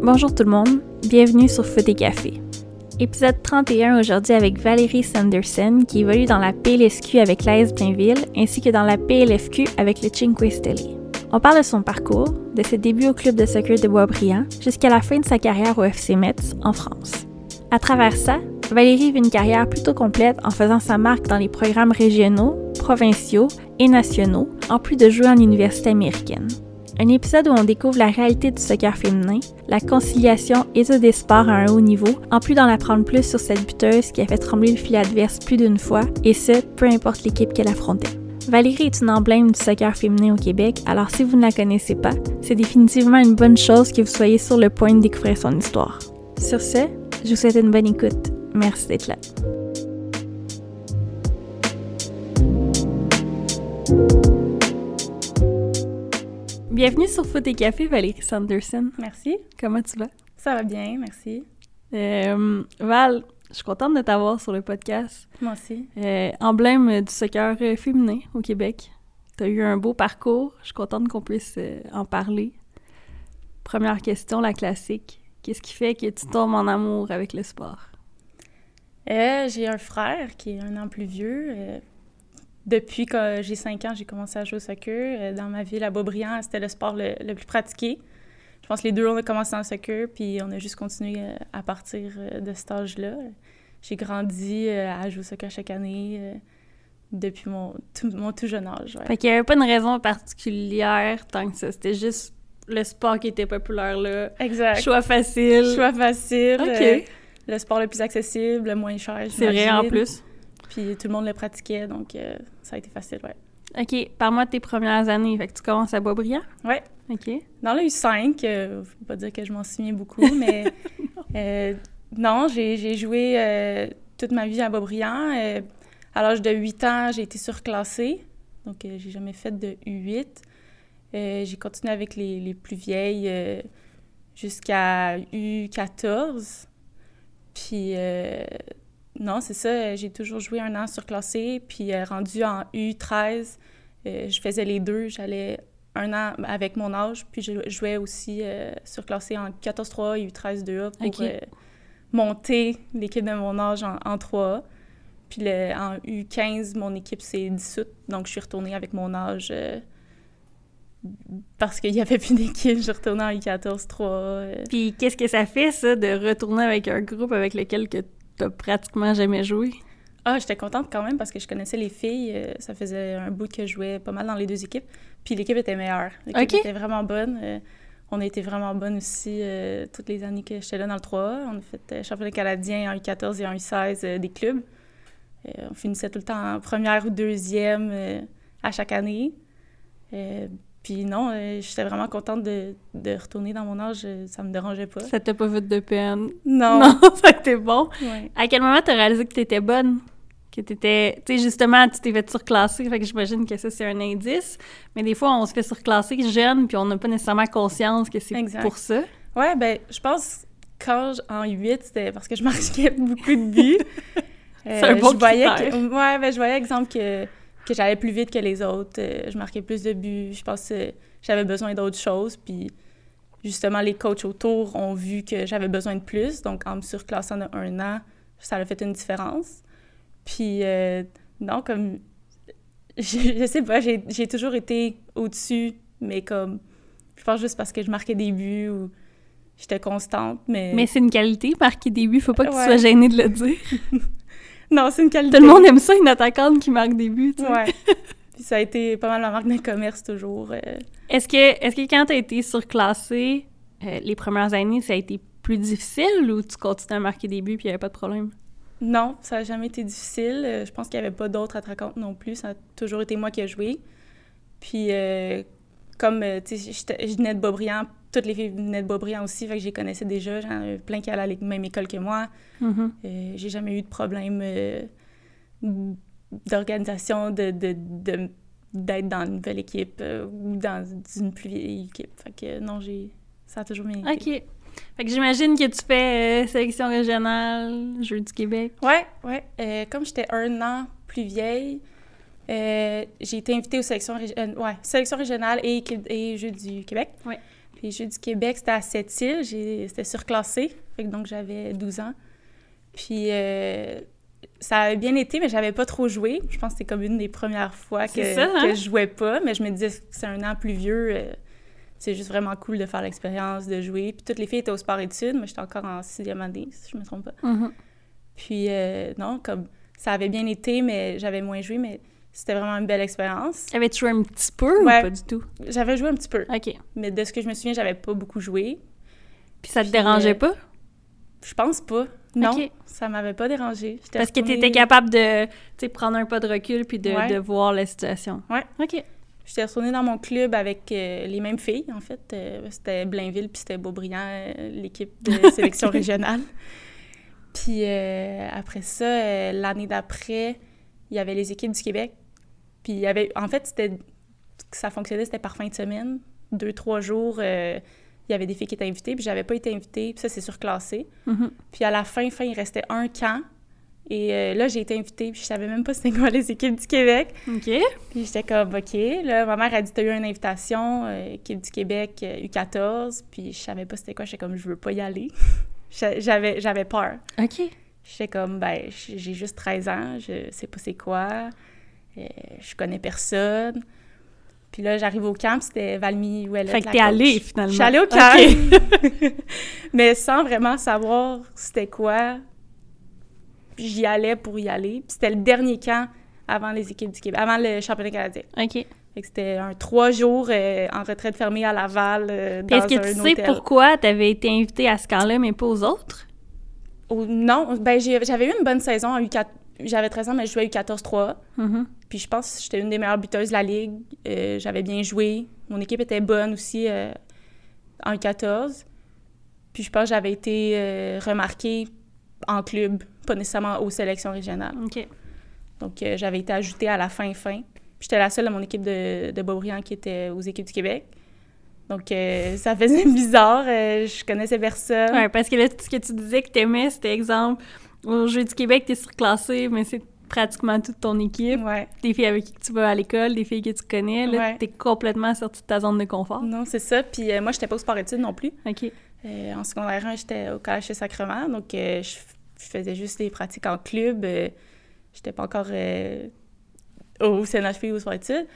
Bonjour tout le monde, bienvenue sur Foot et Café. Épisode 31 aujourd'hui avec Valérie Sanderson qui évolue dans la PLSQ avec l'AS Blainville ainsi que dans la PLFQ avec le Cinque Stelle. On parle de son parcours, de ses débuts au club de soccer de Boisbriand jusqu'à la fin de sa carrière au FC Metz en France. À travers ça, Valérie vit une carrière plutôt complète en faisant sa marque dans les programmes régionaux, provinciaux et nationaux, en plus de jouer en université américaine. Un épisode où on découvre la réalité du soccer féminin, la conciliation et des sports à un haut niveau, en plus d'en apprendre plus sur cette buteuse qui a fait trembler le filet adverse plus d'une fois, et ce, peu importe l'équipe qu'elle affrontait. Valérie est une emblème du soccer féminin au Québec, alors si vous ne la connaissez pas, c'est définitivement une bonne chose que vous soyez sur le point de découvrir son histoire. Sur ce, je vous souhaite une bonne écoute. Merci d'être là. Bienvenue sur Foot et Café, Valérie Sanderson. Merci. Comment tu vas? Ça va bien, merci. Euh, Val, je suis contente de t'avoir sur le podcast. Moi aussi. Euh, emblème du soccer euh, féminin au Québec. Tu as eu un beau parcours. Je suis contente qu'on puisse en parler. Première question, la classique. Qu'est-ce qui fait que tu tombes en amour avec le sport? Euh, j'ai un frère qui est un an plus vieux. Depuis que j'ai 5 ans, j'ai commencé à jouer au soccer. Euh, dans ma ville à Beaubriand, c'était le sport le, le plus pratiqué. Je pense que les deux, on a commencé dans le soccer, puis on a juste continué euh, à partir euh, de cet âge-là. J'ai grandi à jouer au soccer chaque année depuis mon tout, mon tout jeune âge. ouais. Fait qu'il n'y avait pas une raison particulière tant que ça. C'était juste le sport qui était populaire là. Exact. Choix facile. Choix facile. OK. euh, le sport le plus accessible, le moins cher. C'est vrai en plus. Puis tout le monde le pratiquait, donc euh, ça a été facile, ouais. OK, parle-moi de tes premières années. Fait que tu commences à Boisbriand? Ouais. OK. Dans le U5, euh, faut pas dire que je m'en souviens beaucoup, mais euh, non, j'ai joué euh, toute ma vie à Boisbriand. À l'âge de 8 ans, j'ai été surclassée, donc j'ai jamais fait de U8. Euh, j'ai continué avec les, les plus vieilles jusqu'à U14. Puis non, c'est ça, j'ai toujours joué un an surclassé, puis euh, rendu en U13, euh, je faisais les deux, j'allais un an avec mon âge, puis je jouais aussi euh, surclassé en 14-3 et U13-2A pour euh, monter l'équipe de mon âge en, en 3A. Puis le- en U15, mon équipe s'est dissoute, donc je suis retournée avec mon âge euh, parce qu'il n'y avait plus d'équipe. Je suis retournée en U14-3. euh. Puis qu'est-ce que ça fait, ça, de retourner avec un groupe avec lequel que t'as pratiquement jamais joué? Ah, j'étais contente quand même parce que je connaissais les filles. euh, ça faisait un bout que je jouais pas mal dans les deux équipes. Puis l'équipe était meilleure. L'équipe était vraiment bonne. euh, on a été vraiment bonne aussi euh, toutes les années que j'étais là dans le 3A. On a fait championnat canadien en U14 et en U16 euh, des clubs. On finissait tout le temps en première ou deuxième à chaque année. Euh, puis non, euh, j'étais vraiment contente de, de retourner dans mon âge. euh, Ça me dérangeait pas. Ça t'a pas fait de peine? Non. Non, ça été bon. Ouais. À quel moment t'as réalisé que t'étais bonne? Que t'étais... Tu sais, justement, tu t'es fait surclasser, fait que j'imagine que ça, c'est un indice. Mais des fois, on se fait surclasser jeune, puis on n'a pas nécessairement conscience que c'est Exact. pour ça. Ouais, ben, je pense quand en 8, c'était parce que je marquais beaucoup de buts. C'est un bon je voyais que, Ouais, ben, je voyais, exemple, que, que j'allais plus vite que les autres. euh, je marquais plus de buts. Je pense que j'avais besoin d'autres choses. Puis, justement, les coachs autour ont vu que j'avais besoin de plus. Donc, en me surclassant de un an, ça a fait une différence. Puis, euh, non, comme... Je, je sais pas, j'ai toujours été au-dessus, mais comme... Je pense juste parce que je marquais des buts ou j'étais constante, mais... Mais c'est une qualité, marquer des buts. Faut pas que tu sois gêné de le dire. Non, c'est une qualité. Tout le monde aime ça, une attaquante qui marque des buts, tu sais. Ouais. Puis ça a été pas mal ma marque de commerce toujours. euh. Est-ce que, est-ce que quand tu as été surclassé, euh, les premières années, ça a été plus difficile ou tu continues à marquer des buts puis il n'y avait pas de problème? Non, ça n'a jamais été difficile. Euh, je pense qu'il n'y avait pas d'autres attaquantes non plus. Ça a toujours été moi qui ai joué. Puis, comme, tu sais, j'étais- je venais de Beaubriand, toutes les filles venaient de Beaubriand aussi, fait que je les connaissais déjà. J'en avais plein qui allaient à la même école que moi. Mhm. Euh, j'ai jamais eu de problème euh, d'organisation, de, d'être dans une nouvelle équipe euh, ou dans une plus vieille équipe. Fait que non, j'ai... Ça a toujours bien été. OK. Fait que j'imagine que tu fais euh, sélection régionale, Jeux du Québec. Ouais, ouais. Euh, comme j'étais un an plus vieille, Euh, j'ai été invitée aux sélections, régi- euh, ouais, sélections régionales et, et Jeux du Québec. Ouais. Puis les Jeux du Québec, c'était à Sept-Îles. C'était surclassé. Fait que donc, j'avais 12 ans. Puis euh, ça avait bien été, mais j'avais pas trop joué. Je pense que c'était comme une des premières fois que, ça, hein? que je jouais pas. Mais je me disais que c'est un an plus vieux. euh, c'est juste vraiment cool de faire l'expérience, de jouer. Puis toutes les filles étaient au sport-études. Moi, j'étais encore en sixième année, si je me trompe pas. Mhm. Puis euh, non, comme ça avait bien été, mais j'avais moins joué, mais c'était vraiment une belle expérience. Avais-tu joué un petit peu Ouais. ou pas du tout? J'avais joué un petit peu, OK. mais de ce que je me souviens, j'avais pas beaucoup joué. Puis ça te Puis, dérangeait euh, pas? Je pense pas. Non, ça m'avait pas dérangé. Parce que tu étais capable de prendre un pas de recul puis de, Ouais. de voir la situation. Ouais. OK. J'étais retournée dans mon club avec euh, les mêmes filles, en fait. Euh, c'était Blainville puis c'était Beaubriand, euh, l'équipe de sélection régionale. Puis après ça, l'année d'après, il y avait les équipes du Québec. Puis il y avait... En fait, c'était... Ça fonctionnait, c'était par fin de semaine. Deux, trois jours, euh, il y avait des filles qui étaient invitées, puis j'avais pas été invitée. Puis ça, c'est surclassé. Mhm. Puis à la fin, fin, il restait un camp. Et euh, là, j'ai été invitée, puis je savais même pas c'était quoi les équipes du Québec. OK. Puis j'étais comme, OK. Là, ma mère a dit, t'as eu une invitation, euh, équipe du Québec, euh, U14. Puis je savais pas c'était quoi. J'étais comme, je veux pas y aller. J'a- J'avais, j'avais peur. OK. J'étais comme, ben, j'ai juste 13 ans, je sais pas c'est quoi. Euh, je connais personne. Puis là, j'arrive au camp, puis c'était Valmy Ouellet, Fait que t'es allée finalement. Je suis allée au camp. Mais sans vraiment savoir c'était quoi. J'y allais pour y aller. Puis c'était le dernier camp avant les équipes du Québec, avant le championnat canadien. OK. Fait que c'était un trois jours euh, en retraite fermée à Laval euh, Puis dans Est-ce que tu sais hôtel. pourquoi t'avais été invitée à ce camp-là, mais pas aux autres? Oh, non, ben j'avais eu une bonne saison en U4. J'avais 13 ans, mais je jouais à U14-3. Mhm. Puis je pense que j'étais une des meilleures buteuses de la ligue. Euh, j'avais bien joué. Mon équipe était bonne aussi euh, en U14. Puis je pense que j'avais été euh, remarquée en club, pas nécessairement aux sélections régionales. OK. Donc j'avais été ajoutée à la fin fin. Puis j'étais la seule de mon équipe de, de Beaubriand qui était aux équipes du Québec. Donc euh, ça faisait bizarre. euh, je connaissais personne. Ouais, parce que là, ce que tu disais que t'aimais, c'était exemple, au Jeux du Québec, t'es surclassé, mais c'est pratiquement toute ton équipe. Ouais. Des filles avec qui tu vas à l'école, des filles que tu connais, là, Ouais. t'es complètement sortie de ta zone de confort. Non, c'est ça. Puis euh, moi, j'étais pas au sport-études non plus. OK. Euh, en secondaire 1, j'étais au collège chez Sacrement, donc euh, je, faisais juste des pratiques en club. Euh, j'étais pas encore au CNHP ou au sport études.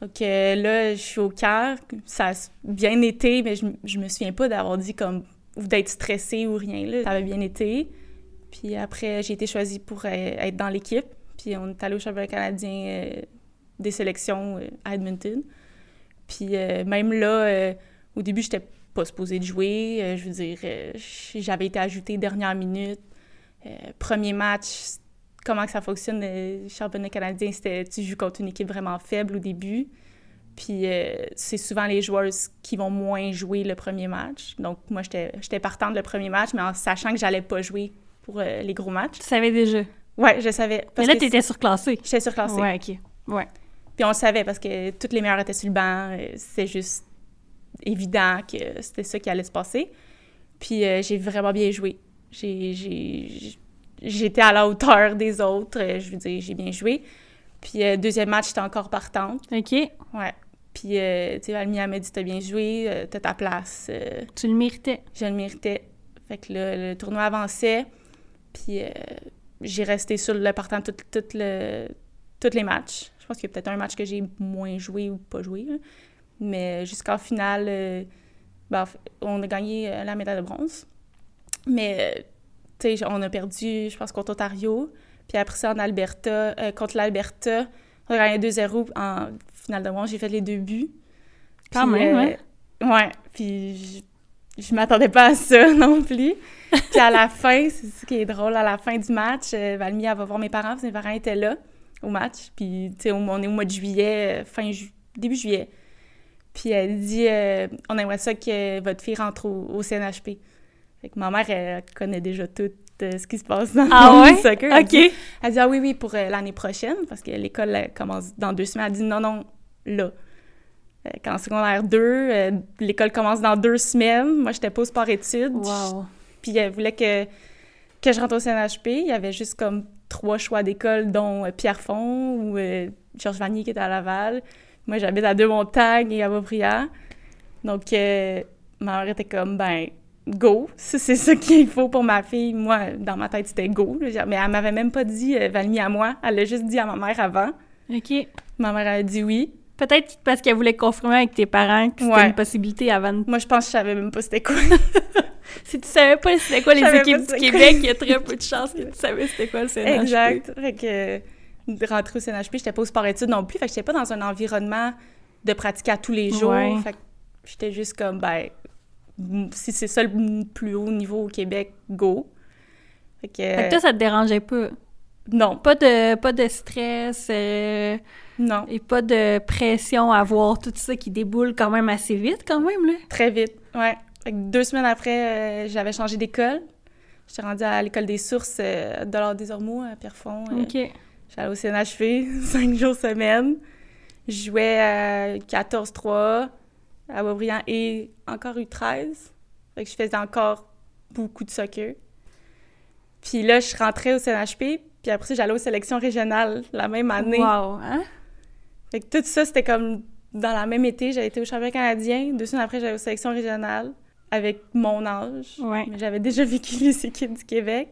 Donc là, je suis au camp. Ça a bien été, mais je, je me souviens pas d'avoir dit comme ou d'être stressée ou rien. Là. Ça avait bien été. Puis après, j'ai été choisie pour euh, être dans l'équipe. Puis on est allé au championnat canadien euh, des sélections euh, à Edmonton. Puis même là, au début, j'étais pas supposée de jouer. Je veux dire, j'avais été ajoutée dernière minute. Premier match, comment que ça fonctionne, le championnat canadien, c'était tu joues contre une équipe vraiment faible au début. Puis c'est souvent les joueurs qui vont moins jouer le premier match. Donc moi, j'étais j'étais partante le premier match, mais en sachant que j'allais pas jouer pour euh, les gros matchs. Tu savais déjà? Ouais, je savais. Mais là, que t'étais surclassée. J'étais surclassée. Ouais, OK. Ouais. Puis on le savait parce que toutes les meilleures étaient sur le banc. euh, C'est juste évident que c'était ça qui allait se passer. Puis euh, j'ai vraiment bien joué. J'étais à la hauteur des autres. Je veux dire, j'ai bien joué. Puis euh, deuxième match, j'étais encore partante. OK. Ouais. Puis, euh, tu sais, Valmy m'a dit, t'as bien joué, t'as ta place. Tu le méritais. je le méritais. Fait que là, le tournoi avançait. Puis euh, j'ai resté sur le partant tout, tout le, tous les matchs. Je pense qu'il y a peut-être un match que j'ai moins joué ou pas joué. là. Mais jusqu'en finale, euh, ben, on a gagné euh, la médaille de bronze. Mais, euh, tu sais, on a perdu, je pense, contre Ontario. Puis après ça, en Alberta, euh, contre l'Alberta, on a gagné 2-0 en finale de bronze. J'ai fait les deux buts. Quand même, euh, Ouais. Puis je, m'attendais pas à ça non plus. Puis à la fin, c'est ce qui est drôle, à la fin du match, euh, Valmy, elle va voir mes parents, parce que mes parents étaient là au match. Puis, tu sais, on est au mois de juillet, euh, fin ju- début juillet. Puis elle dit euh, On aimerait ça que votre fille rentre au, au CNHP. Fait que ma mère, elle, connaît déjà tout euh, ce qui se passe dans Ah le ouais? soccer. Elle OK. dit, elle dit Ah oui, oui, pour euh, l'année prochaine, parce que l'école commence dans deux semaines. Elle dit Non, non, là. Euh, Qu'en secondaire 2, euh, l'école commence dans deux semaines. Moi, j'étais pas au sport-études. Wow. Puis elle voulait que, que je rentre au CNHP. Il y avait juste comme trois choix d'école, dont euh, Pierrefonds ou euh, Georges Vanier qui était à Laval. Moi, j'habite à Deux-Montagnes et à Beaubriand. Donc, euh, ma mère était comme, ben, go. Si c'est ça qu'il faut pour ma fille, moi, dans ma tête, c'était go. là. Mais elle m'avait même pas dit euh, Valmy à moi. Elle l'a juste dit à ma mère avant. OK. Ma mère a dit oui. Peut-être parce qu'elle voulait confirmer avec tes parents que c'était Ouais. une possibilité avant de... Moi, je pense que je savais même pas c'était quoi. Si tu savais pas c'était quoi les équipes du. Québec, il y a très peu de chances que tu savais c'était quoi le CNHP. exact. Fait que euh, rentrer au CNHP, j'étais pas au sport-études non plus. Fait que j'étais pas dans un environnement de pratiquer à tous les jours. Ouais. Fait que j'étais juste comme, ben, si c'est ça le plus haut niveau au Québec, go. Fait que, Fait que toi, ça te dérangeait pas? non, Pas de, pas de stress euh, non, et pas de pression à voir tout ça qui déboule quand même assez vite quand même, là? très vite, ouais. Fait que deux semaines après, euh, j'avais changé d'école. J'étais rendue à l'école des sources euh, de l'Ordre des Ormeaux à Pierrefonds. euh, OK. J'allais au CNHP, cinq jours semaine. Je jouais à 14-3 à Beaubriand et encore U13. Fait que je faisais encore beaucoup de soccer. Puis là, je rentrais au CNHP, puis après ça, j'allais aux sélections régionales la même année. Wow, hein? Fait que tout ça, c'était comme dans la même été. J'avais été au championnat canadien. Deux semaines après, j'allais aux sélections régionales avec mon âge. Ouais. Mais j'avais déjà vécu les équipes du Québec.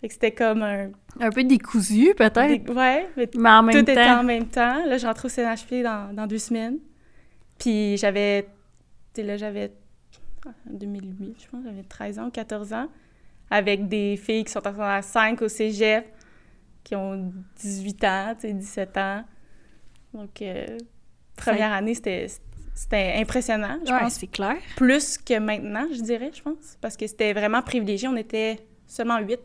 Fait que c'était comme un... Un peu décousu, peut-être, des- Ouais, mais mais en même tout temps... était en même temps. Là, je au CNHP dans, dans deux semaines. Puis j'avais... Tu sais, là, j'avais... En 2008, je pense, j'avais 13 ans ou 14 ans. Avec des filles qui sont en secondaire 5 au cégep, qui ont 18 ans, tu sais, 17 ans. Donc, euh, première année, c'était... C'était impressionnant, je Ouais, pense. c'est clair. Plus que maintenant, je dirais, je pense. Parce que c'était vraiment privilégié. On était seulement huit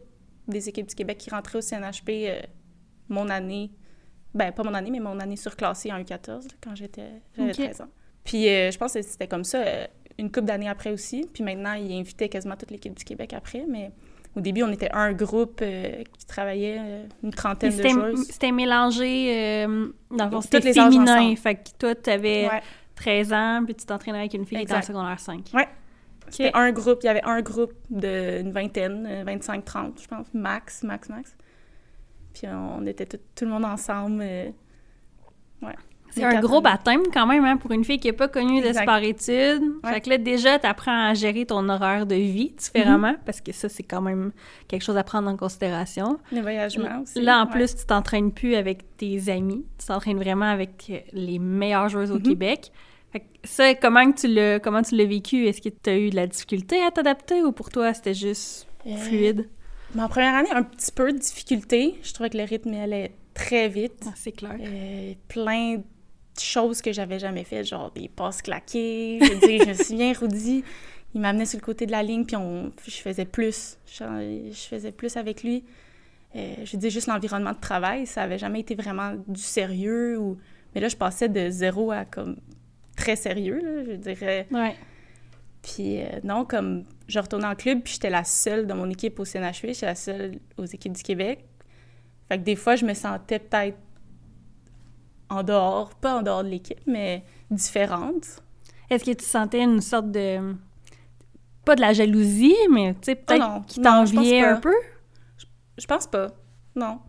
des équipes du Québec qui rentraient au CNHP euh, mon année. Ben, pas mon année, mais mon année surclassée en U14, là, quand j'étais, j'avais Ok. 13 ans. Puis euh, je pense que c'était comme ça euh, une couple d'années après aussi. Puis maintenant, ils invitaient quasiment toute l'équipe du Québec après. Mais au début, on était un groupe euh, qui travaillait, euh, une trentaine de joueuses. c'était mélangé, euh, dans le fond, c'était féminin. Fait que toi, t'avais Ouais. 13 ans, puis tu t'entraînais avec une fille qui était en Exact. secondaire 5. C'était un groupe, il y avait un groupe d'une vingtaine, euh, 25-30, je pense, max, max, max. Puis on, on était tout, tout le monde ensemble. euh, ouais. C'est un gros baptême quand même, hein, pour une fille qui n'est pas connue de Exact. sport-études. Ouais. Fait que là, déjà, tu apprends à gérer ton horaire de vie différemment, Mm-hmm. parce que ça, c'est quand même quelque chose à prendre en considération. Les voyagements aussi. Là, en ouais. plus, tu t'entraînes plus avec tes amis. Tu t'entraînes vraiment avec les meilleures joueuses au Mhm. Québec. Fait que ça, comment que tu l'as comment tu l'as vécu? Est-ce que tu as eu de la difficulté à t'adapter ou pour toi, c'était juste Euh, fluide? Ma première année, un petit peu de difficulté. Je trouvais que le rythme allait très vite. Ah, c'est clair. Euh, plein de choses que j'avais jamais faites, genre des passes claquées. Je veux dire, je me souviens, Rudy, il m'amenait sur le côté de la ligne, puis on, je faisais plus. Je, je faisais plus avec lui. Euh, je veux dire, juste l'environnement de travail, ça avait jamais été vraiment du sérieux. Ou... Mais là, je passais de zéro à comme très sérieux, là, je dirais. Ouais. Puis euh, non, comme je retournais en club, puis j'étais la seule dans mon équipe au CNHP, j'étais la seule aux équipes du Québec. Fait que des fois, je me sentais peut-être en dehors, pas en dehors de l'équipe, mais différente. Est-ce que tu sentais une sorte de. Pas de la jalousie, mais tu sais, Oh peut-être qui je pense t'enviait un peu? Je pense pas. Non.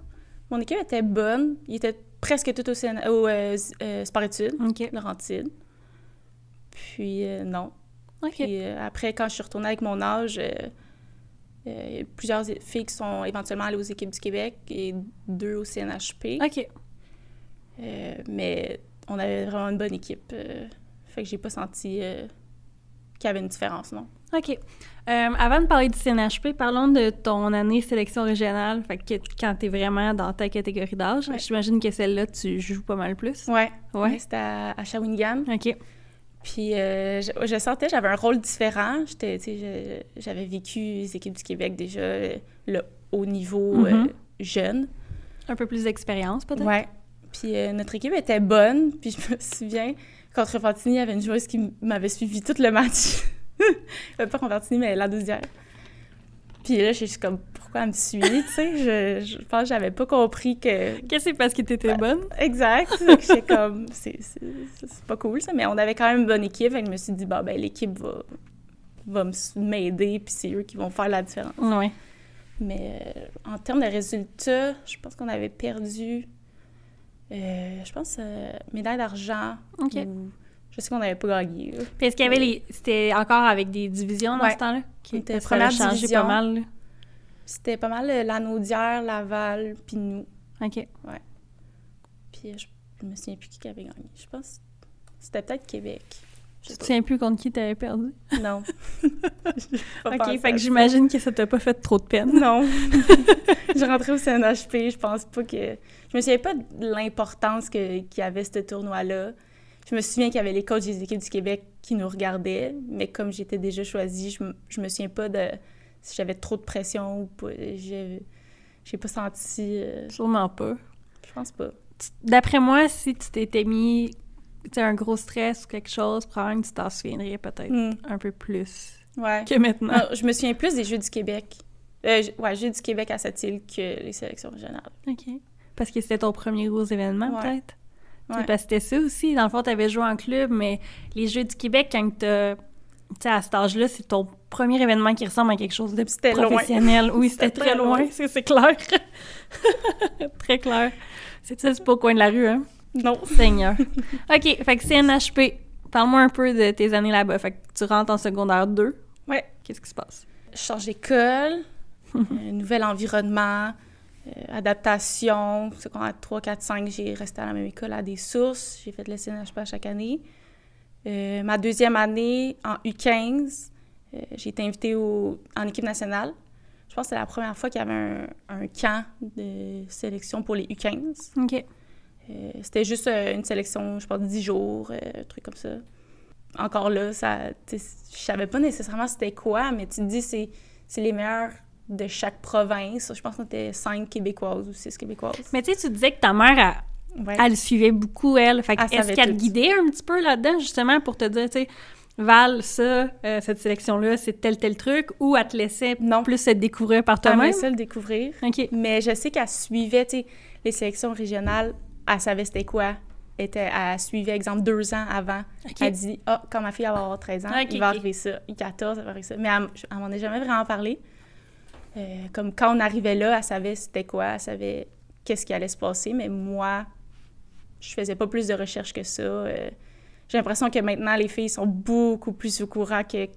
Mon équipe était bonne. Il était presque tout au, CN... au euh, euh, sport-études, OK. Laurentide. Puis euh, non. Puis euh, après, quand je suis retournée avec mon âge, euh, plusieurs filles qui sont éventuellement allées aux équipes du Québec et deux au CNHP. OK. Euh, mais on avait vraiment une bonne équipe. euh, fait que j'ai pas senti euh, qu'il y avait une différence, non. OK. Avant de parler du CNHP, parlons de ton année sélection régionale. Fait que quand t'es vraiment dans ta catégorie d'âge, Ouais. j'imagine que celle-là, tu joues pas mal plus. Ouais. Ouais. C'était à, à Shawinigan. OK. Puis euh, je, je sentais j'avais un rôle différent. Tu j'avais vécu les équipes du Québec déjà, le haut niveau euh, Mhm. jeune. Un peu plus d'expérience, peut-être? Ouais. Puis euh, notre équipe était bonne. Puis je me souviens, contre Fantini, il y avait une joueuse qui m'avait suivi tout le match. Euh, pas contre Fantini, mais la deuxième. Puis là, j'ai juste comme, pourquoi elle me suit, tu sais? Je, je pense que j'avais pas compris que... Qu'est-ce que c'est parce que t'étais bonne? Exact. Que J'étais comme, c'est pas cool, ça. Mais on avait quand même une bonne équipe. Fait que je me suis dit, bah, ben, l'équipe va, va me- m'aider, puis c'est eux qui vont faire la différence. Euh, je pense euh, médaille d'argent. Ou- Je sais qu'on n'avait pas gagné. Puis est-ce qu'il y avait les... C'était encore avec des divisions dans Ouais. ce temps-là? On était première changé pas mal. C'était pas mal euh, Lanaudière, Laval, puis nous. OK. Puis euh, je, je me souviens plus qui avait gagné. Je pense que c'était peut-être Québec. Je Tu te souviens plus contre qui t'avais perdu? Non. OK, fait que j'imagine que ça t'a pas fait trop de peine. Non. je rentrais au CNHP, je pense pas que... Je me souviens pas de l'importance qu'il y avait ce tournoi-là. Je me souviens qu'il y avait les coachs des équipes du Québec qui nous regardaient, mais comme j'étais déjà choisie, je, me- je me souviens pas de si j'avais trop de pression ou pas. J'ai pas senti... euh, Sûrement pas. je pense pas. D'après moi, si tu t'étais mis un gros stress ou quelque chose, probablement que tu t'en souviendrais peut-être Hmm, un peu plus Ouais. que maintenant. Non, je me souviens plus des Jeux du Québec. Euh, ouais, Jeux du Québec à cette île que les sélections régionales. OK. Parce que c'était ton premier gros événement, Ouais. peut-être? Ouais. Parce que c'était ça aussi. Dans le fond, tu avais joué en club, mais les Jeux du Québec, quand t'as... Tu sais, à cet âge-là, c'est ton premier événement qui ressemble à quelque chose de C'était loin. professionnel. Oui, c'était très très loin, loin. c'est c'est clair. très clair. C'est ça, c'est pas au coin de la rue, hein? Non. Seigneur. OK, fait que CNHP. Parle-moi un peu de tes années là-bas. Fait que tu rentres en secondaire 2. Ouais. Qu'est-ce qui se passe? Je change d'école, un nouvel environnement, euh, adaptation. Secondaire 3, 4, 5, j'ai resté à la même école à des sources. J'ai fait le CNHP à chaque année. Euh, ma deuxième année, en U15, euh, j'ai été invitée au- en équipe nationale. Je pense que c'est la première fois qu'il y avait un, un camp de sélection pour les U15. OK. Euh, C'était juste une sélection, je pense, 10 jours, un truc comme ça. Encore là, ça, je savais pas nécessairement c'était quoi, mais tu te dis, c'est c'est les meilleurs de chaque province. Je pense qu'on était 5 Québécoises ou 6 Québécoises. Mais tu sais, tu disais que ta mère, elle, Ouais. elle suivait beaucoup, elle. Fait Elle est-ce qu'elle guidait un petit peu là-dedans, justement, pour te dire, tu sais, Val, ça, euh, cette sélection-là, c'est tel, tel truc, ou elle te laissait Non. plus se découvrir par Elle me toi-même? laissait le découvrir. Mais je sais qu'elle suivait, tu sais, les sélections régionales, elle savait c'était quoi. Elle, était, elle suivait, exemple, deux ans avant. OK. Elle dit Ah, quand ma fille elle va avoir 13 ans, Ok, il va arriver ça. Il 14, il va arriver ça. Mais elle, elle m'en a jamais vraiment parlé. Euh, comme quand on arrivait là, elle savait c'était quoi, elle savait qu'est-ce qui allait se passer. Mais moi, je faisais pas plus de recherches que ça. Euh, J'ai l'impression que maintenant, les filles sont beaucoup plus au courant que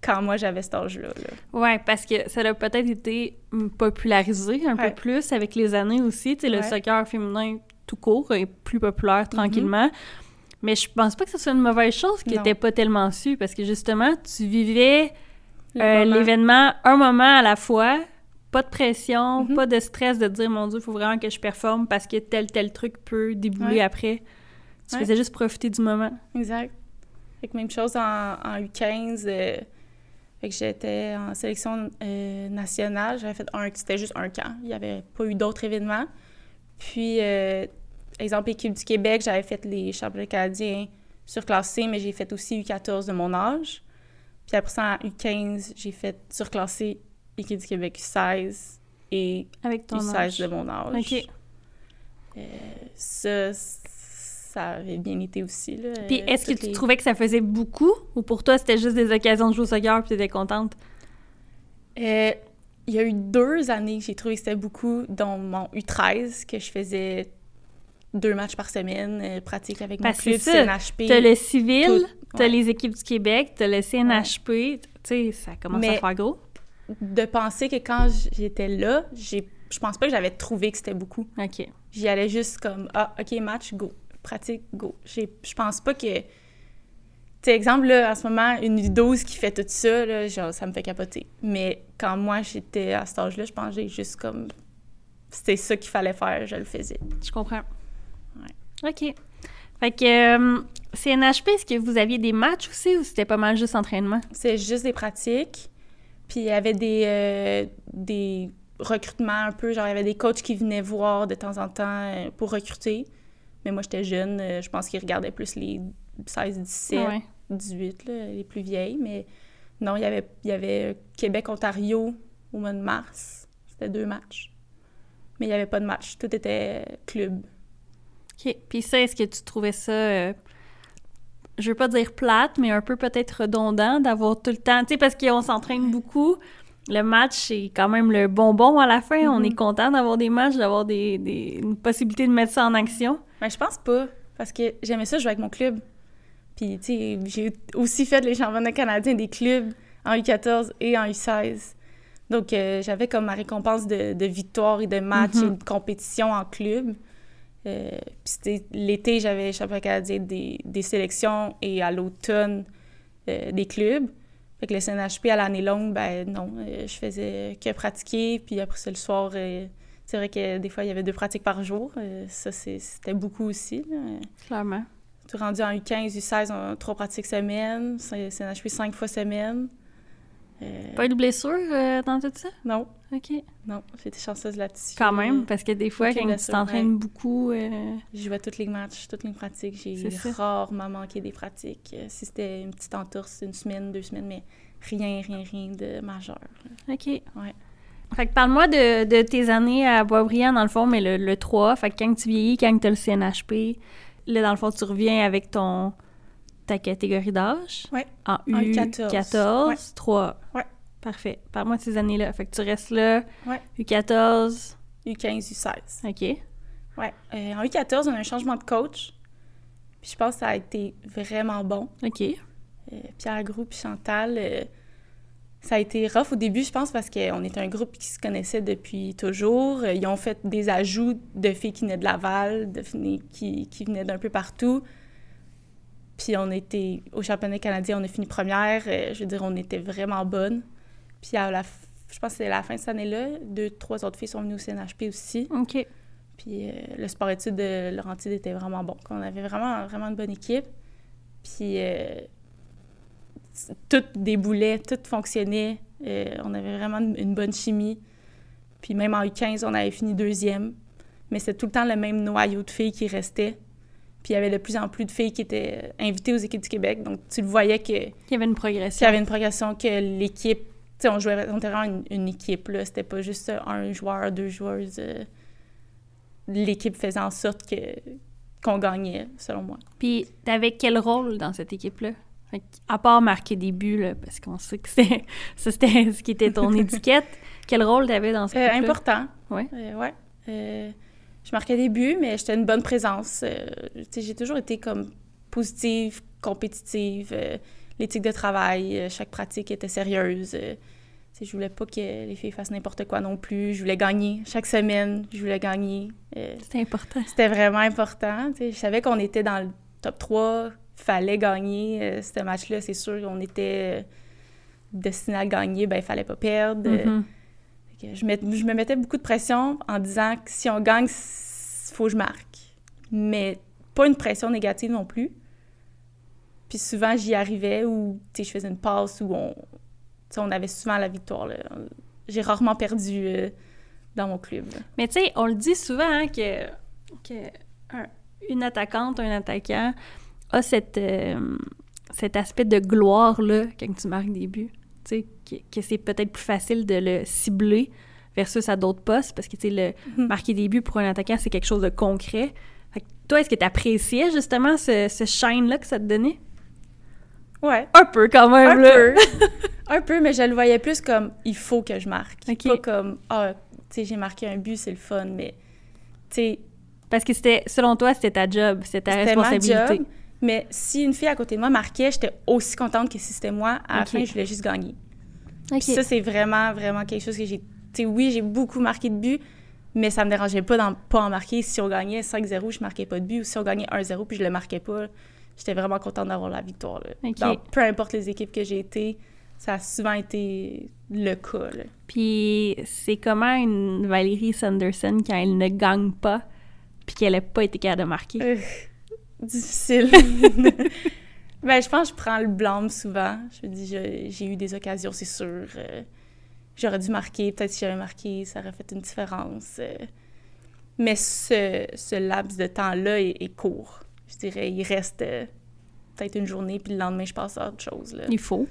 quand moi, j'avais cet âge-là. là. Ouais, parce que ça a peut-être été hum, popularisé un Ouais. peu plus avec les années aussi. Tu sais, le Ouais. Soccer féminin tout court est plus populaire tranquillement. Mais je pense pas que ce soit une mauvaise chose qui n'était pas tellement su parce que justement, tu vivais l'événement un moment à la fois, pas de pression, Mhm. pas de stress de dire mon Dieu, il faut vraiment que je performe parce que tel tel truc peut débouler Ouais. après. Tu Ouais. faisais juste profiter du moment. Exact. Fait que même chose en, en U15. euh, fait que j'étais en sélection euh, nationale. J'avais fait un... C'était juste un camp. Il n'y avait pas eu d'autres événements. Puis, euh, exemple, équipe du Québec, j'avais fait les championnats canadiens surclassés, mais j'ai fait aussi U14 de mon âge. Puis après ça, en U15, j'ai fait surclassé équipe du Québec U16 et Avec ton U16 âge. de mon âge. OK. Euh, ça, ça avait bien été aussi. Là, Puis Euh, est-ce que tu les- trouvais que ça faisait beaucoup ou pour toi c'était juste des occasions de jouer au soccer puis t'étais contente? Euh, il y a eu deux années que j'ai trouvé que c'était beaucoup, dont mon U13, que je faisais deux matchs par semaine, euh, pratique avec Parce mon club, ça, CNHP. T'as le civil, t'as ouais. les équipes du Québec, t'as le CNHP, tu sais, ça commence à faire gros. De penser que quand j'étais là, j'ai, je pense pas que j'avais trouvé que c'était beaucoup. OK. J'y allais juste comme, ah, OK, match, go. Pratique, go. J'ai, je pense pas que... Tu exemple, là, en ce moment, une U12 qui fait tout ça, là, genre, ça me fait capoter. Mais quand moi, j'étais à cet âge-là, je pense que j'ai juste comme... C'était ça qu'il fallait faire, je le faisais. Je comprends. OK. Fait que euh, CNHP, est-ce que vous aviez des matchs aussi ou c'était pas mal juste entraînement? C'est juste des pratiques. Puis il y avait des, euh, des recrutements un peu, genre il y avait des coachs qui venaient voir de temps en temps euh, pour recruter. Mais moi, j'étais jeune, euh, je pense qu'ils regardaient plus les 16, 17, Ouais. 18, là, les plus vieilles. Mais non, il y avait, il y avait Québec-Ontario au mois de mars. C'était deux matchs. Mais il n'y avait pas de match. Tout était club. OK. Puis ça, est-ce que tu trouvais ça, euh, je veux pas dire plate, mais un peu peut-être redondant d'avoir tout le temps, tu sais, parce qu'on s'entraîne beaucoup, le match, c'est quand même le bonbon à la fin. On Mhm. est content d'avoir des matchs, d'avoir des, des- une possibilité de mettre ça en action. Mais je pense pas, parce que j'aimais ça jouer avec mon club. Puis, tu sais, j'ai aussi fait les championnats canadiens des clubs en U14 et en U16. Donc, euh, j'avais comme ma récompense de, de victoire et de match et de compétition en club. Euh, puis c'était l'été, j'avais les championnats canadiens des, des sélections et à l'automne euh, des clubs. Fait que le CNHP à l'année longue, ben non, euh, je faisais que pratiquer. Puis après ça, le soir, euh, c'est vrai que des fois, il y avait deux pratiques par jour. Ça, c'était beaucoup aussi. là. Clairement. Tu es rendu en U15, U16, on a trois pratiques semaine. CNHP cinq fois semaine. Euh, Pas eu de blessure euh, dans tout ça? Non, OK. non, été chanceuse là-dessus. Quand même, parce que des fois, quand tu t'entraînes ouais. beaucoup... euh, Je jouais tous les matchs, toutes les pratiques. J'ai rarement manqué des pratiques. Euh, Si c'était une petite entorse, une semaine, deux semaines, mais rien, rien, rien de majeur. OK. Ouais. Fait que parle-moi de, de tes années à Boisbriand, dans le fond, mais le, le 3. Fait que quand tu vieillis, quand tu as le CNHP, là, dans le fond, tu reviens avec ton ta catégorie d'âge? Ouais. En En U14. U14. Ouais. 3. Ouais. Parfait. Parle-moi de ces années-là. Fait que tu restes là. Ouais. U14. U15, U16. OK. Ouais. Euh, en U14, on a un changement de coach. Puis je pense que ça a été vraiment bon. OK. Euh, Pierre Groux puis Chantal, euh, ça a été rough au début, je pense, parce qu'on était un groupe qui se connaissait depuis toujours. Ils ont fait des ajouts de filles qui venaient de Laval, de filles qui, qui venaient d'un peu partout. Puis on était au championnat canadien, on a fini première. Euh, je veux dire, on était vraiment bonnes. Puis à la, je pense que c'était la fin de cette année-là, deux, trois autres filles sont venues au CNHP aussi. OK. Puis euh, le sport-études de Laurentide était vraiment bon. On avait vraiment, vraiment une bonne équipe. Puis euh, tout déboulait, tout fonctionnait. Euh, on avait vraiment une, une bonne chimie. Puis même en U15, on avait fini deuxième. Mais c'était tout le temps le même noyau de filles qui restait. Puis il y avait de plus en plus de filles qui étaient invitées aux équipes du Québec. Donc tu le voyais que Il y avait une qu'il progression. y avait une progression, que l'équipe, tu sais, on jouait, on était vraiment une, une équipe, là. C'était pas juste un joueur, deux joueuses. euh, L'équipe faisait en sorte que qu'on gagnait, selon moi. Puis, t'avais quel rôle dans cette équipe-là? À part marquer des buts, là, parce qu'on sait que c'était, ça, c'était ce qui était ton étiquette, quel rôle t'avais dans ce Euh, groupe-là? important. Euh, ouais. Je marquais des buts, mais j'étais une bonne présence. Euh, j'ai toujours été comme positive, compétitive. euh, L'éthique de travail, euh, chaque pratique était sérieuse. je voulais pas que les filles fassent n'importe quoi non plus. Je voulais gagner. Chaque semaine, je voulais gagner. C'était important. C'était vraiment important. Je savais qu'on était dans le top 3. fallait gagner ce match-là. C'est sûr qu'on était destiné à gagner. Ben, il fallait pas perdre. Mhm. Je, je me mettais beaucoup de pression en disant que si on gagne, il faut que je marque. Mais pas une pression négative non plus. Puis souvent, j'y arrivais ou je faisais une passe où on, on avait souvent la victoire. J'ai rarement perdu euh, dans mon club. Mais tu sais, on le dit souvent hein, que, que un- une attaquante, un attaquant a cette, euh, cet aspect de gloire-là quand tu marques des buts. Tu sais, que, c'est peut-être plus facile de le cibler versus à d'autres postes parce que tu sais, le Mhm. marquer des buts pour un attaquant, c'est quelque chose de concret. Fait que toi, est-ce que tu appréciais justement ce, ce shine-là que ça te donnait? Ouais. Un peu quand même, Un là. peu. un peu, mais je le voyais plus comme il faut que je marque. Ok. Pas comme ah, tu sais, j'ai marqué un but, c'est le fun, mais tu sais, Parce que c'était, selon toi, c'était ta job, c'était ta responsabilité. job. Mais si une fille à côté de moi marquait, j'étais aussi contente que si c'était moi. À la Ok. fin, je voulais juste gagner. Ok. Puis ça, c'est vraiment, vraiment quelque chose que j'ai. Tu sais, oui, j'ai beaucoup marqué de buts, mais ça me dérangeait pas d'en pas en marquer. Si on gagnait 5-0, je marquais pas de but, ou si on gagnait 1-0 puis je le marquais pas, j'étais vraiment contente d'avoir la victoire. là. Dans peu importe les équipes que j'ai été, ça a souvent été le cas. là. Puis c'est comment une Valérie Sanderson quand elle ne gagne pas puis qu'elle n'a pas été capable de marquer? Euh, difficile. ben, je pense que je prends le blâme souvent. Je me dis, j'ai eu des occasions, c'est sûr. euh, J'aurais dû marquer. Peut-être si j'avais marqué, ça aurait fait une différence. euh. Mais ce, ce laps de temps-là est, est court. Je dirais, il reste euh, peut-être une journée, puis le lendemain, je passe à autre chose. Là. Il faut.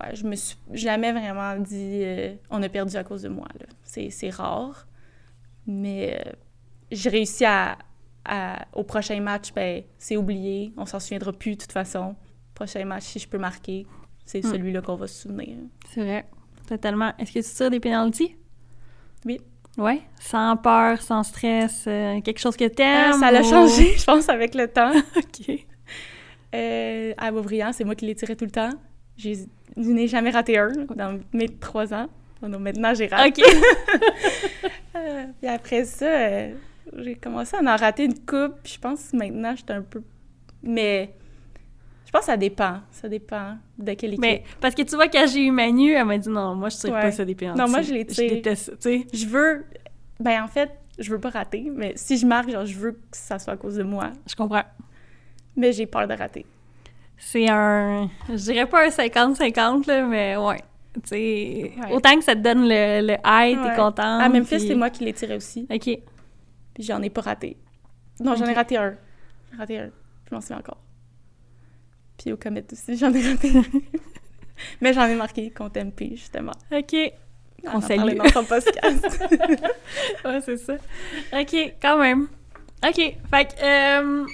Ouais, je me suis jamais vraiment dit on a perdu à cause de moi. C'est, c'est rare. Mais j'ai réussi à, à- Au prochain match, ben, c'est oublié. On s'en souviendra plus de toute façon. Prochain match, si je peux marquer, c'est Hmm. celui-là qu'on va se souvenir. C'est vrai. totalement. Est-ce que tu tires des pénalties? Oui. Ouais? Sans peur, sans stress, euh, quelque chose que t'aimes? Ah, ça l'a ou- changé, je pense, avec le temps. OK. Euh, à Beaubriand, c'est moi qui les tirais tout le temps. Je n'ai jamais raté un dans mes trois ans. Oh non, maintenant, j'ai raté. OK. Euh, puis après ça, j'ai commencé à en rater une coupe. Je pense que maintenant, j'étais un peu... Mais je pense que ça dépend. Ça dépend de quelle équipe. Mais parce que tu vois, quand j'ai eu Manu, elle m'a dit non, moi je tire Ouais. pas ça des pénalties. Non, moi, je les tire. Je déteste ça, tu sais. Je veux... Ben en fait, je veux pas rater. Mais si je marque, genre, je veux que ça soit à cause de moi. Je comprends. Mais j'ai peur de rater. C'est un. Je dirais pas un 50-50, là, mais ouais. Tu sais, Ouais. autant que ça te donne le, le high, Ouais. t'es content. À Memphis, puis- c'est moi qui les tirais aussi. OK. Puis j'en ai pas raté. Non, j'en ai raté un. J'ai raté un. Je m'en souviens encore. Puis au Comet aussi, j'en ai raté. Mais j'en ai marqué contre MP, justement. OK. On On salue. parlait dans son podcast. Ouais, c'est ça. OK, quand même. OK. Fait que, euh,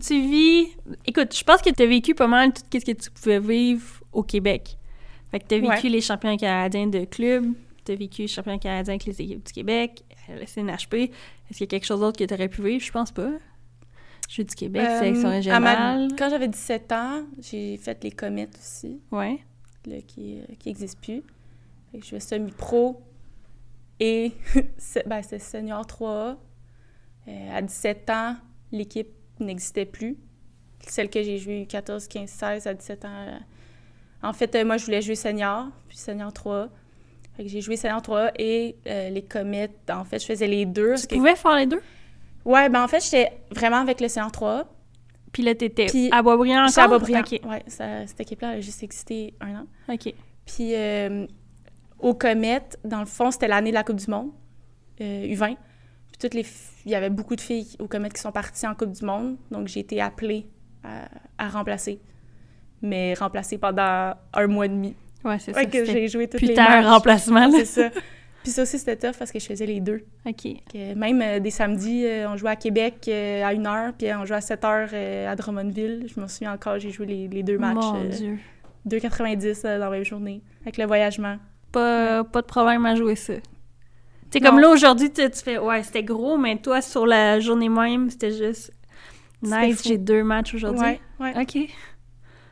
tu vis. Écoute, je pense que tu as vécu pas mal tout ce que tu pouvais vivre au Québec. Fait que tu as vécu Ouais. les champions canadiens de club, tu as vécu les champions canadiens avec les équipes du Québec, le CNHP. Est-ce qu'il y a quelque chose d'autre que tu aurais pu vivre? Je pense pas. Jeux du Québec, Euh, sélection ma- régionale. Quand j'avais 17 ans, j'ai fait les Comets aussi, Ouais. là, qui n'existent plus. Fait que je jouais semi-pro et c'est- ben, c'était senior 3A. Euh, à 17 ans, l'équipe n'existait plus. Celle que j'ai jouée 14, 15, 16 à 17 ans. euh, En fait, euh, moi, je voulais jouer senior, puis senior 3A. J'ai joué senior 3A et euh, les Comets. En fait, je faisais les deux. Tu que- pouvais faire les deux? Ouais, ben en fait, j'étais vraiment avec le senior 3A. Puis là, t'étais Puis- à Boisbriand encore? À Beaubriand. OK. Ouais, ça- cette équipe-là a juste existé un an. OK. Puis euh, au Comet, dans le fond, c'était l'année de la Coupe du Monde, euh, U20. Puis toutes les il y avait beaucoup de filles au Comet qui sont parties en Coupe du Monde, donc j'ai été appelée à, à remplacer. Mais remplacer pendant un mois et demi. Ouais, c'est ça. Que j'ai joué toutes les matchs. remplacement, là. C'est ça. Puis ça aussi, c'était tough parce que je faisais les deux. OK. Que même euh, des samedis, euh, on jouait à Québec euh, à 1h, puis on jouait à 7h euh, à Drummondville. Je me souviens encore, j'ai joué les, les deux matchs. Mon Dieu. 2,90 euh, dans la même journée, avec le voyagement. Pas, pas de problème à jouer ça. Tu comme là, aujourd'hui, tu fais, ouais, c'était gros, mais toi, sur la journée même, c'était juste nice, j'ai deux matchs aujourd'hui. Ouais. OK.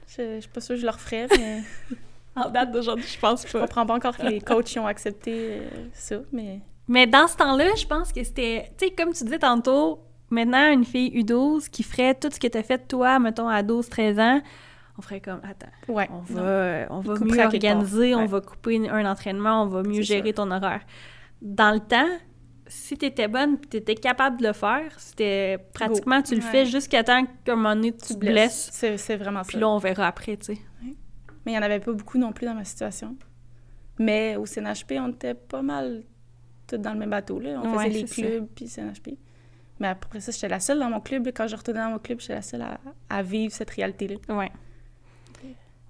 Je, je suis pas sûre que je le referais, mais En date d'aujourd'hui, je pense je comprends pas encore que les coachs ont accepté euh, ça, mais... Mais dans ce temps-là, je pense que c'était, tu sais, comme tu disais tantôt, maintenant, une fille U12 qui ferait tout ce que tu as fait, toi, mettons, à 12-13 ans, on ferait comme, attends, Ouais. on va, on va mieux organiser, on va couper un entraînement, on va mieux gérer sûr. ton horaire. Dans le temps, si tu étais bonne tu étais capable de le faire, c'était pratiquement, tu le Ouais. fais jusqu'à temps qu'à un moment donné, tu te blesses. C'est c'est vraiment Puis ça. là, on verra après, tu sais. Mais il y en avait pas beaucoup non plus dans ma situation. Mais au CNHP, on était pas mal tous dans le même bateau. Là. On Ouais, faisait les clubs, puis CNHP. Mais après ça, j'étais la seule dans mon club. Quand je retournais dans mon club, j'étais la seule à, à vivre cette réalité-là. Ouais.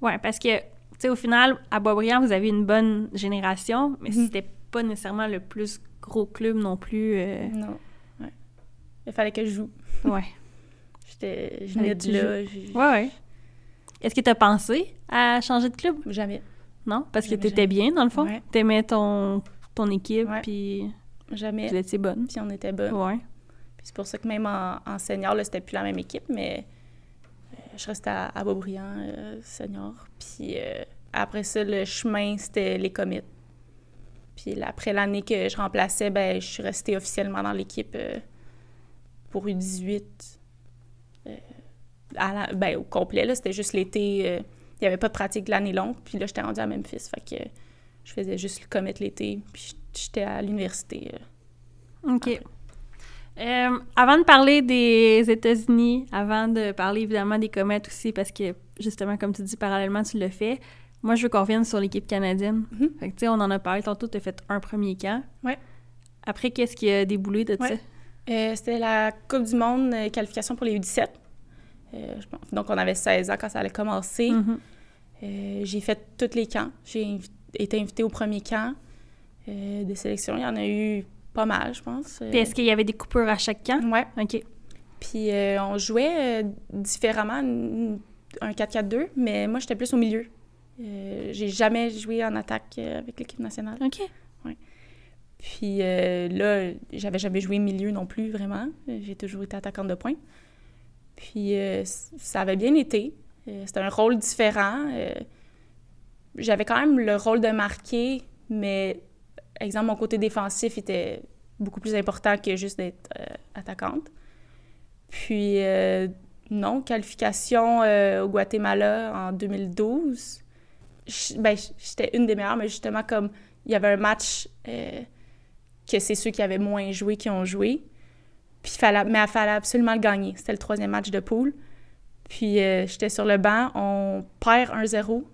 Ouais, parce que, tu sais, au final, à Boisbriand, vous avez une bonne génération, mais Mhm. c'était pas nécessairement le plus gros club non plus. euh, Non. Ouais. Il fallait que je joue. Ouais. J'étais, je venais de là. ouais. Est-ce que tu as pensé à changer de club? Jamais. Non? Parce que tu étais bien, dans le fond? Ouais. T'aimais ton, ton équipe, puis Jamais. vous étiez bonne. Puis on était bonnes. Ouais. Puis c'est pour ça que même en, en senior, là, c'était plus la même équipe, mais euh, je restais à, à Beaubriand, euh, senior. Puis euh, après ça, le chemin, c'était les commits. Puis après l'année que je remplaçais, ben, je suis restée officiellement dans l'équipe euh, pour U18. À la- ben, au complet, là, c'était juste l'été. euh, Il n'y avait pas de pratique l'année longue. Puis là, j'étais rendue à Memphis. Fait que je faisais juste le commit l'été. Puis j'étais à l'université. euh. OK. Euh, avant de parler des États-Unis, avant de parler évidemment des comètes aussi, parce que justement, comme tu dis, parallèlement, tu le fais, moi, je veux qu'on revienne sur l'équipe canadienne. Mhm. Fait que, tu sais, on en a parlé tantôt, tu as fait un premier camp. Ouais. Après, qu'est-ce qui a déboulé de ça? Ouais. Euh, c'était la Coupe du Monde euh, qualification pour les U17. Euh, je pense- donc, on avait 16 ans quand ça allait commencer. Mhm. Euh, j'ai fait tous les camps. J'ai été invitée au premier camp euh, de sélection. Il y en a eu pas mal, je pense. Puis est-ce qu'il y avait des coupures à chaque camp? ouais. OK. Puis euh, on jouait euh, différemment, un 4-4-2, mais moi, j'étais plus au milieu. Euh, j'ai jamais joué en attaque avec l'équipe nationale. OK. Puis euh, là, j'avais jamais joué milieu non plus, vraiment. J'ai toujours été attaquante de poing. Puis euh, ça avait bien été. Euh, C'était un rôle différent. Euh, j'avais quand même le rôle de marquer, mais, exemple, mon côté défensif était beaucoup plus important que juste d'être attaquante. Puis, non, qualification au Guatemala en 2012. J- ben, j'étais une des meilleures, mais justement, comme il y avait un match que c'est ceux qui avaient moins joué qui ont joué. Puis fallait, mais il fallait absolument le gagner. C'était le troisième match de poule. Puis euh, j'étais sur le banc, on perd 1-0. Puis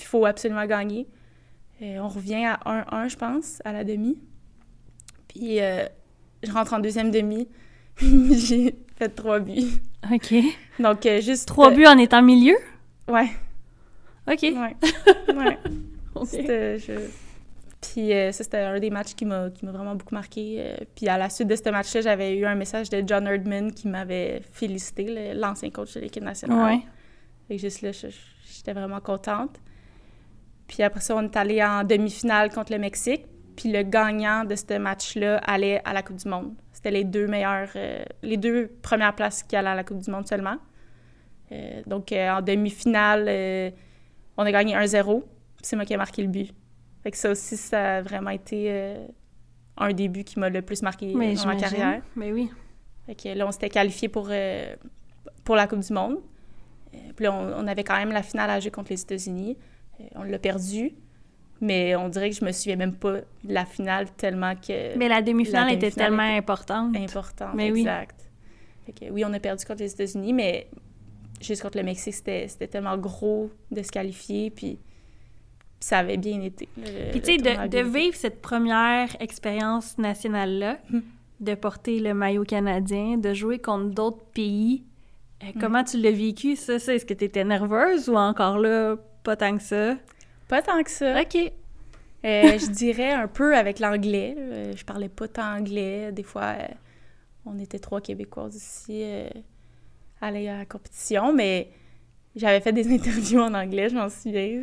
il faut absolument gagner. Euh, on revient à 1-1, je pense, à la demi. Puis euh, je rentre en deuxième demi. J'ai fait trois buts. OK. Donc, euh, juste... Trois buts en étant milieu? Ouais, OK. ouais, ouais. OK. C'était- je- Puis euh, ça, c'était un des matchs qui m'a qui m'a vraiment beaucoup marqué. Euh, puis à la suite de ce match-là, j'avais eu un message de John Herdman qui m'avait félicité, l'ancien coach de l'équipe nationale. Ouais. Et juste là, j'étais vraiment contente. Puis après ça, on est allé en demi-finale contre le Mexique. Puis le gagnant de ce match-là allait à la Coupe du Monde. C'était les deux meilleures, euh, les deux premières places qui allaient à la Coupe du Monde seulement. Donc en demi-finale, on a gagné 1-0. Puis C'est moi qui ai marqué le but. Fait que ça aussi, ça a vraiment été euh, un des buts qui m'a le plus marqué Mais dans ma carrière. Mais oui. Fait que là, on s'était qualifié pour, euh, pour la Coupe du Monde. Euh, puis là, on, on avait quand même la finale à jouer contre les États-Unis. On l'a perdu, mais on dirait que je me souviens même pas de la finale tellement que Mais la demi-finale était tellement était importante. importante. Mais oui. exact. Fait que oui, on a perdu contre les États-Unis, mais juste contre le Mexique, c'était c'était tellement gros de se qualifier, puis ça avait bien été. le- Puis tu sais, de, vivre cette première expérience nationale-là, Mhm. de porter le maillot canadien, de jouer contre d'autres pays, euh, Mhm. comment tu l'as vécu, ça? ça? Est-ce que tu étais nerveuse ou encore là, pas tant que ça? Pas tant que ça. OK. Euh, je dirais un peu avec l'anglais. Je parlais pas tant anglais. Des fois, euh, on était trois Québécoises ici à la compétition, mais j'avais fait des interviews en anglais, je m'en souviens.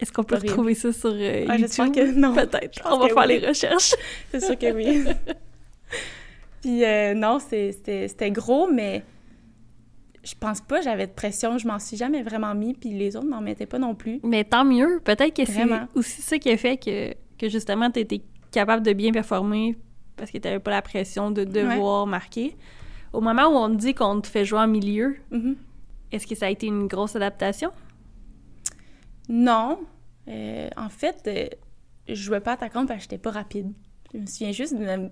Est-ce qu'on peut Horrible. retrouver ça sur euh, Ah, YouTube? que non. Peut-être. On va faire oui. les recherches. C'est sûr que oui. Puis euh, non, c'était gros, mais je pense pas j'avais de pression. Je m'en suis jamais vraiment mis, puis les autres m'en mettaient pas non plus. Mais tant mieux. Peut-être que c'est aussi ça qui a fait que, que justement, tu étais capable de bien performer parce que tu n'avais pas la pression de devoir marquer. Au moment où on te dit qu'on te fait jouer en milieu, Mhm. est-ce que ça a été une grosse adaptation? Non. Euh, en fait, euh, je jouais pas attaquante parce que j'étais pas rapide. Je me souviens juste de-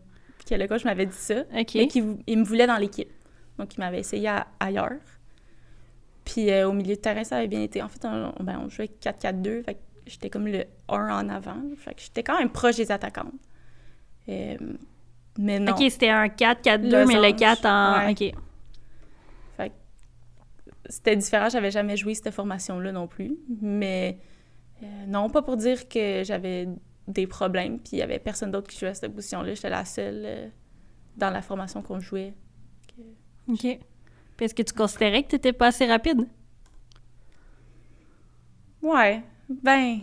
que le coach m'avait dit ça. OK. qu'il il me voulait dans l'équipe. Donc, il m'avait essayé à- ailleurs. Puis euh, au milieu de terrain, ça avait bien été. En fait, on, on- ben, on jouait 4-4-2. Fait que j'étais comme le 1 en avant. Fait que j'étais quand même proche des attaquantes. Euh, mais non. OK, c'était un 4-4-2, mais le Losange. 4 en... Ouais. OK. C'était différent. J'avais jamais joué cette formation-là non plus. Mais euh, non, pas pour dire que j'avais des problèmes. Puis il y avait personne d'autre qui jouait à cette position-là. J'étais la seule euh, dans la formation qu'on jouait. OK. Puis est-ce que tu considérais que tu n'étais pas assez rapide? Ouais. Ben.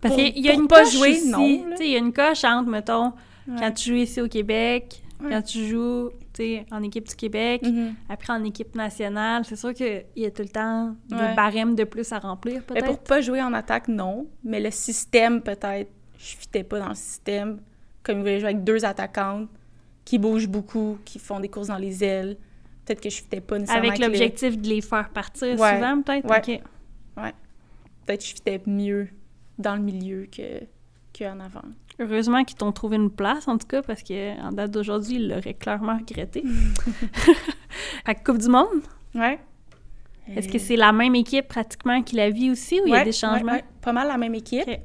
Parce qu'il y a une pas coche jouer, aussi. non, il y a une coche entre, mettons, ouais. quand tu joues ici au Québec, Ouais. quand tu joues, en équipe du Québec, Mhm. après en équipe nationale, c'est sûr qu'il y a tout le temps des Ouais. barèmes de plus à remplir, Mais pour peut-être. pas jouer en attaque, non. Mais le système, peut-être, je fitais pas dans le système. Comme ils voulaient jouer avec deux attaquantes qui bougent beaucoup, qui font des courses dans les ailes. Peut-être que je fitais pas nécessairement Avec l'objectif de les faire partir Ouais. souvent, peut-être? Ouais. OK. Peut-être que je fitais mieux dans le milieu que qu'en avant. Heureusement qu'ils t'ont trouvé une place, en tout cas, parce qu'en date d'aujourd'hui, ils l'auraient clairement regretté. à Coupe du Monde, Ouais. est-ce que c'est la même équipe pratiquement qui la vit aussi ou il y a des changements? ouais, ouais. Pas mal la même équipe. OK.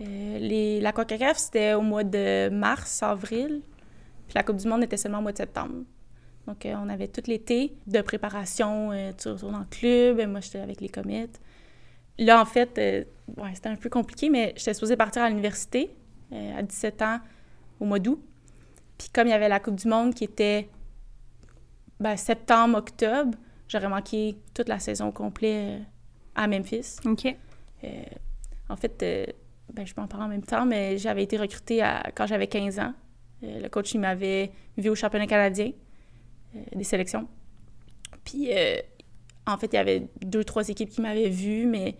Euh, les, la CONCACAF, c'était au mois de mars, avril. Puis la Coupe du Monde était seulement au mois de septembre. Donc, euh, on avait tout l'été de préparation. euh, tu retournes en club. Moi, j'étais avec les comètes. Là, en fait, euh, ouais, c'était un peu compliqué, mais j'étais supposée partir à l'université euh, à 17 ans au mois d'août. Puis comme il y avait la Coupe du Monde qui était ben, septembre, octobre, j'aurais manqué toute la saison complète euh, à Memphis. OK. en fait, ben, je peux en parler en même temps, mais j'avais été recrutée à, quand j'avais 15 ans. le coach, il m'avait vu au championnat canadien des sélections. Puis, en fait, il y avait deux, trois équipes qui m'avaient vu, mais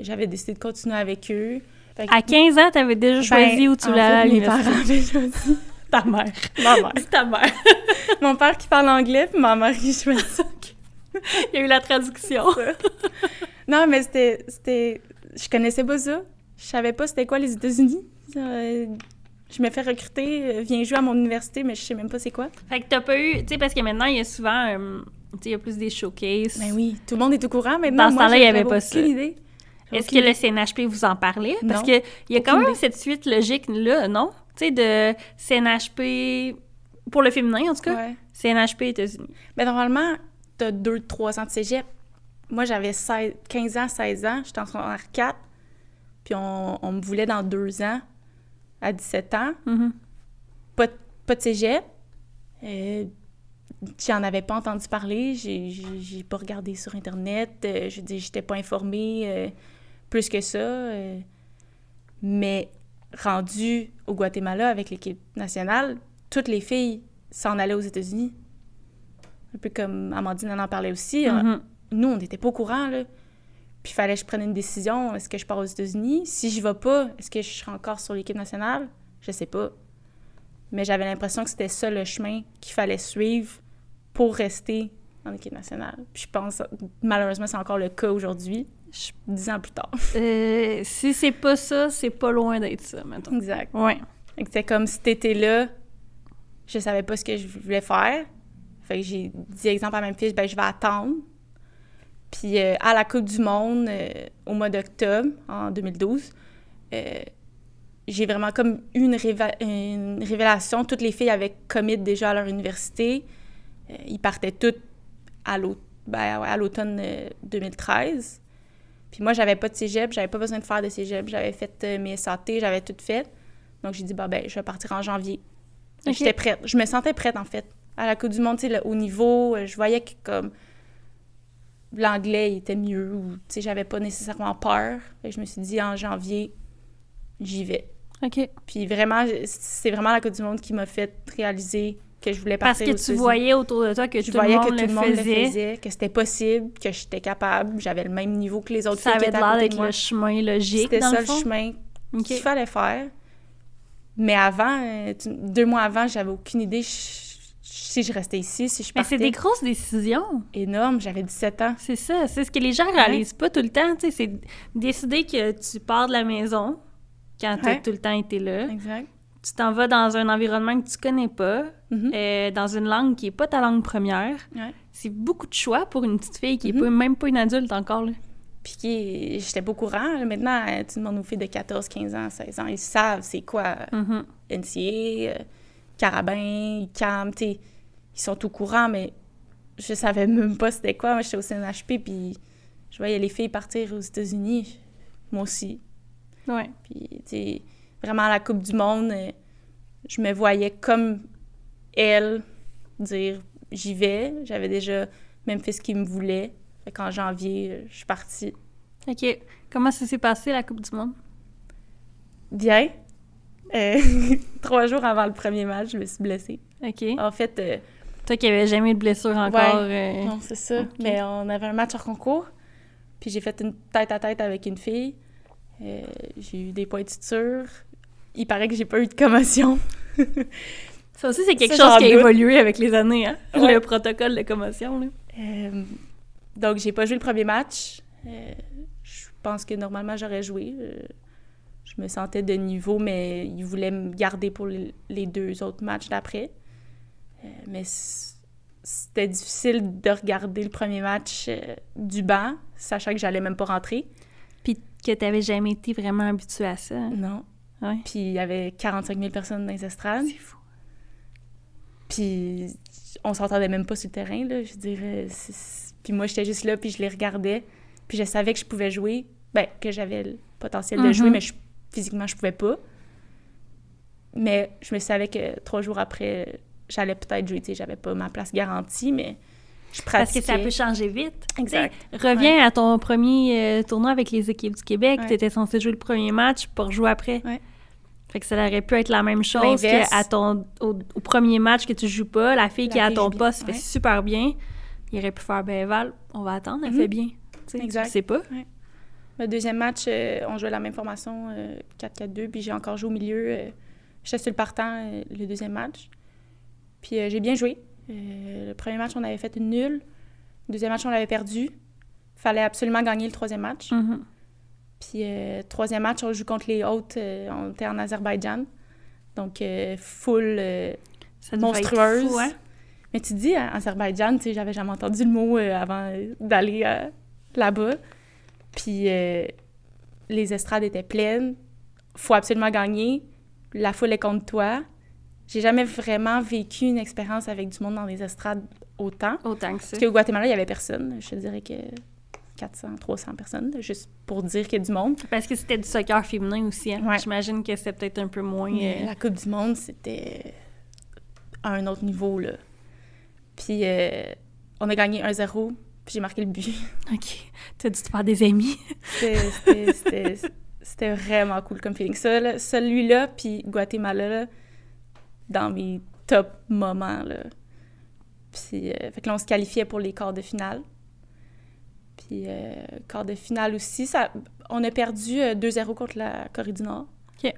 j'avais décidé de continuer avec eux. À 15 ans, tu avais déjà ben, choisi où tu voulais aller Mes parents avaient choisi. Ta mère. Ma mère. C'est ta mère. Mon père qui parle anglais, puis ma mère qui choisit. Il y a eu la traduction. non, mais c'était, c'était... Je connaissais pas ça. Je savais pas c'était quoi les États-Unis. Euh, je me fais recruter, euh, viens jouer à mon université, mais je sais même pas c'est quoi. Fait que t'as pas eu... Tu sais, parce que maintenant, il y a souvent... Euh, tu sais, il y a plus des showcases. Ben oui, tout le monde est au courant maintenant. Dans ce temps-là, il avait pas ça. idée. Est-ce que le CNHP vous en parlait? Parce qu'il y a quand même cette suite logique-là, non? Tu sais, de CNHP pour le féminin, en tout cas. CNHP États-Unis. Mais normalement, tu as 2-3 ans de cégep. Moi, j'avais 15 ans, 16 ans. J'étais en secondaire 4. Puis on, me voulait dans deux ans, à 17 ans. Mm-hmm. pas, pas, de cégep. Euh, J'en avais pas entendu parler. J'ai pas regardé sur Internet. Euh, je dis, j'étais pas informée. Euh, plus que ça. Euh, mais rendu au Guatemala avec l'équipe nationale, toutes les filles s'en allaient aux États-Unis. Un peu comme Amandine en parlait aussi. Mm-hmm. Nous, on n'était pas au courant, là. Puis il fallait que je prenne une décision. Est-ce que je pars aux États-Unis? Si je vais pas, est-ce que je serai encore sur l'équipe nationale? Je sais pas. Mais j'avais l'impression que c'était ça le chemin qu'il fallait suivre pour rester en équipe nationale. Puis je pense, malheureusement, c'est encore le cas aujourd'hui dix ans plus tard. Euh, si c'est pas ça, c'est pas loin d'être ça, maintenant. Exact. Ouais. C'était comme si t'étais là, je savais pas ce que je voulais faire. Fait que j'ai dit exemple à ma fille, ben je vais attendre. Puis euh, à la Coupe du Monde, euh, au mois d'octobre, en 2012, j'ai vraiment comme eu une, une, révélation. Toutes les filles avaient commit déjà à leur université. ils partaient toutes à ben, l'automne 2013. Puis moi, j'avais pas de cégep, j'avais pas besoin de faire de cégep. J'avais fait euh, mes SAT, j'avais tout fait. Donc, j'ai dit, bah, ben, je vais partir en janvier. J'étais prête. Je me sentais prête, en fait. À la Coupe du Monde, tu sais, au niveau, euh, je voyais que, comme, l'anglais était mieux ou, tu sais, j'avais pas nécessairement peur. Et je me suis dit, en janvier, j'y vais. OK. Puis vraiment, c'est vraiment la Coupe du Monde qui m'a fait réaliser que je voulais partir Parce que tu voyais autour de toi que, tout, le monde, que tout le monde le faisait. que c'était possible, que j'étais capable, j'avais le même niveau que les autres ça avait l'air d'être le chemin logique, C'était ça le, chemin qu'il fallait faire. Mais avant, euh, deux mois avant, j'avais aucune idée si je restais ici, si je partais. Mais c'est des grosses décisions. Énormes, j'avais 17 ans. C'est ça, c'est ce que les gens réalisent pas tout le temps, tu sais, c'est décider que tu pars de la maison quand tu as tout le temps été là. Exact tu t'en vas dans un environnement que tu connais pas, mm-hmm. euh, dans une langue qui est pas ta langue première. C'est beaucoup de choix pour une petite fille qui est mm-hmm. même pas une adulte encore. Là. Puis qui j'étais pas au courant. Maintenant, tu demandes aux filles de 14, 15 ans, 16 ans, ils savent c'est quoi mm-hmm. NCA, euh, Carabin, CAM, ils sont au courant, mais je savais même pas c'était quoi. Moi, j'étais au CNHP, puis je voyais les filles partir aux États-Unis. Moi aussi. Ouais. Puis, tu sais vraiment à la Coupe du Monde, euh, je me voyais comme elle dire j'y vais. J'avais déjà même fait ce qu'il me voulait. Fait qu'en janvier, euh, je suis partie. OK. Comment ça s'est passé, la Coupe du Monde? Bien. Euh, trois jours avant le premier match, je me suis blessée. OK. En fait... Toi qui n'avais jamais eu de blessure encore. Non, c'est ça. Mais on avait un match en concours. Puis j'ai fait une tête à tête avec une fille. j'ai eu des points de suture il paraît que j'ai pas eu de commotion. ça aussi, c'est quelque chose qui a évolué avec les années, hein? Le protocole de commotion, là. Euh, donc, j'ai pas joué le premier match. Euh, je pense que normalement, j'aurais joué. Euh, je me sentais de niveau, mais ils voulaient me garder pour les deux autres matchs d'après. mais c'était difficile de regarder le premier match du banc, sachant que j'allais même pas rentrer. Puis que tu n'avais jamais été vraiment habitué à ça. Hein? Non. Puis il y avait 45 000 personnes dans les estrades. C'est fou. Puis on s'entendait même pas sur le terrain, là, je dirais. Puis moi, j'étais juste là, puis je les regardais. Puis je savais que je pouvais jouer, ben, que j'avais le potentiel de jouer, mm-hmm. mais physiquement, je pouvais pas. Mais je me savais que trois jours après, j'allais peut-être jouer. J'avais pas ma place garantie, mais Je Parce que ça peut changer vite. Exact. Reviens à ton premier euh, tournoi avec les équipes du Québec. Ouais. Tu étais censé jouer le premier match pour jouer après. Ouais. Fait que ça aurait pu être la même chose qu'à ton au, au premier match que tu joues pas, la fille La qui est à ton poste fait super bien. Il aurait pu faire ben Val, on va attendre, elle Mhm. fait bien. Tu sais, Exact. Tu sais pas. Le deuxième match, euh, on jouait la même formation, euh, 4-4-2, puis j'ai encore joué au milieu. euh, J'étais sur le partant euh, le deuxième match. Puis euh, j'ai bien joué. Euh, le premier match, on avait fait une nulle. Le deuxième match, on l'avait perdu. Fallait absolument gagner le troisième match. Mhm. Puis euh, troisième match, on joue contre les Hautes. euh, on était en Azerbaïdjan. Donc, euh, full Ça monstrueuse. fou, hein? Mais tu dis, hein, Azerbaïdjan, tu sais, j'avais jamais entendu le mot avant d'aller là-bas. Puis les estrades étaient pleines. Faut absolument gagner. La foule est contre toi. J'ai jamais vraiment vécu une expérience avec du monde dans les estrades autant. Autant que ça. Parce qu'au Guatemala, il y avait personne. Je te dirais que 400, 300 personnes, juste pour dire qu'il y a du monde. Parce que c'était du soccer féminin aussi. Hein? Ouais. J'imagine que c'était peut-être un peu moins. Euh, La Coupe du Monde, c'était à un autre niveau, là. Puis euh, on a gagné 1-0, puis j'ai marqué le but. OK. T'as dû te faire des amis. C'était- vraiment cool comme feeling. Ça, Celui-là, puis Guatemala, là, dans mes top moments, là. Puis, euh, fait que là, on se qualifiait pour les quarts de finale. Puis, euh, quart de finale aussi, ça, on a perdu euh, 2-0 contre la Corée du Nord. OK.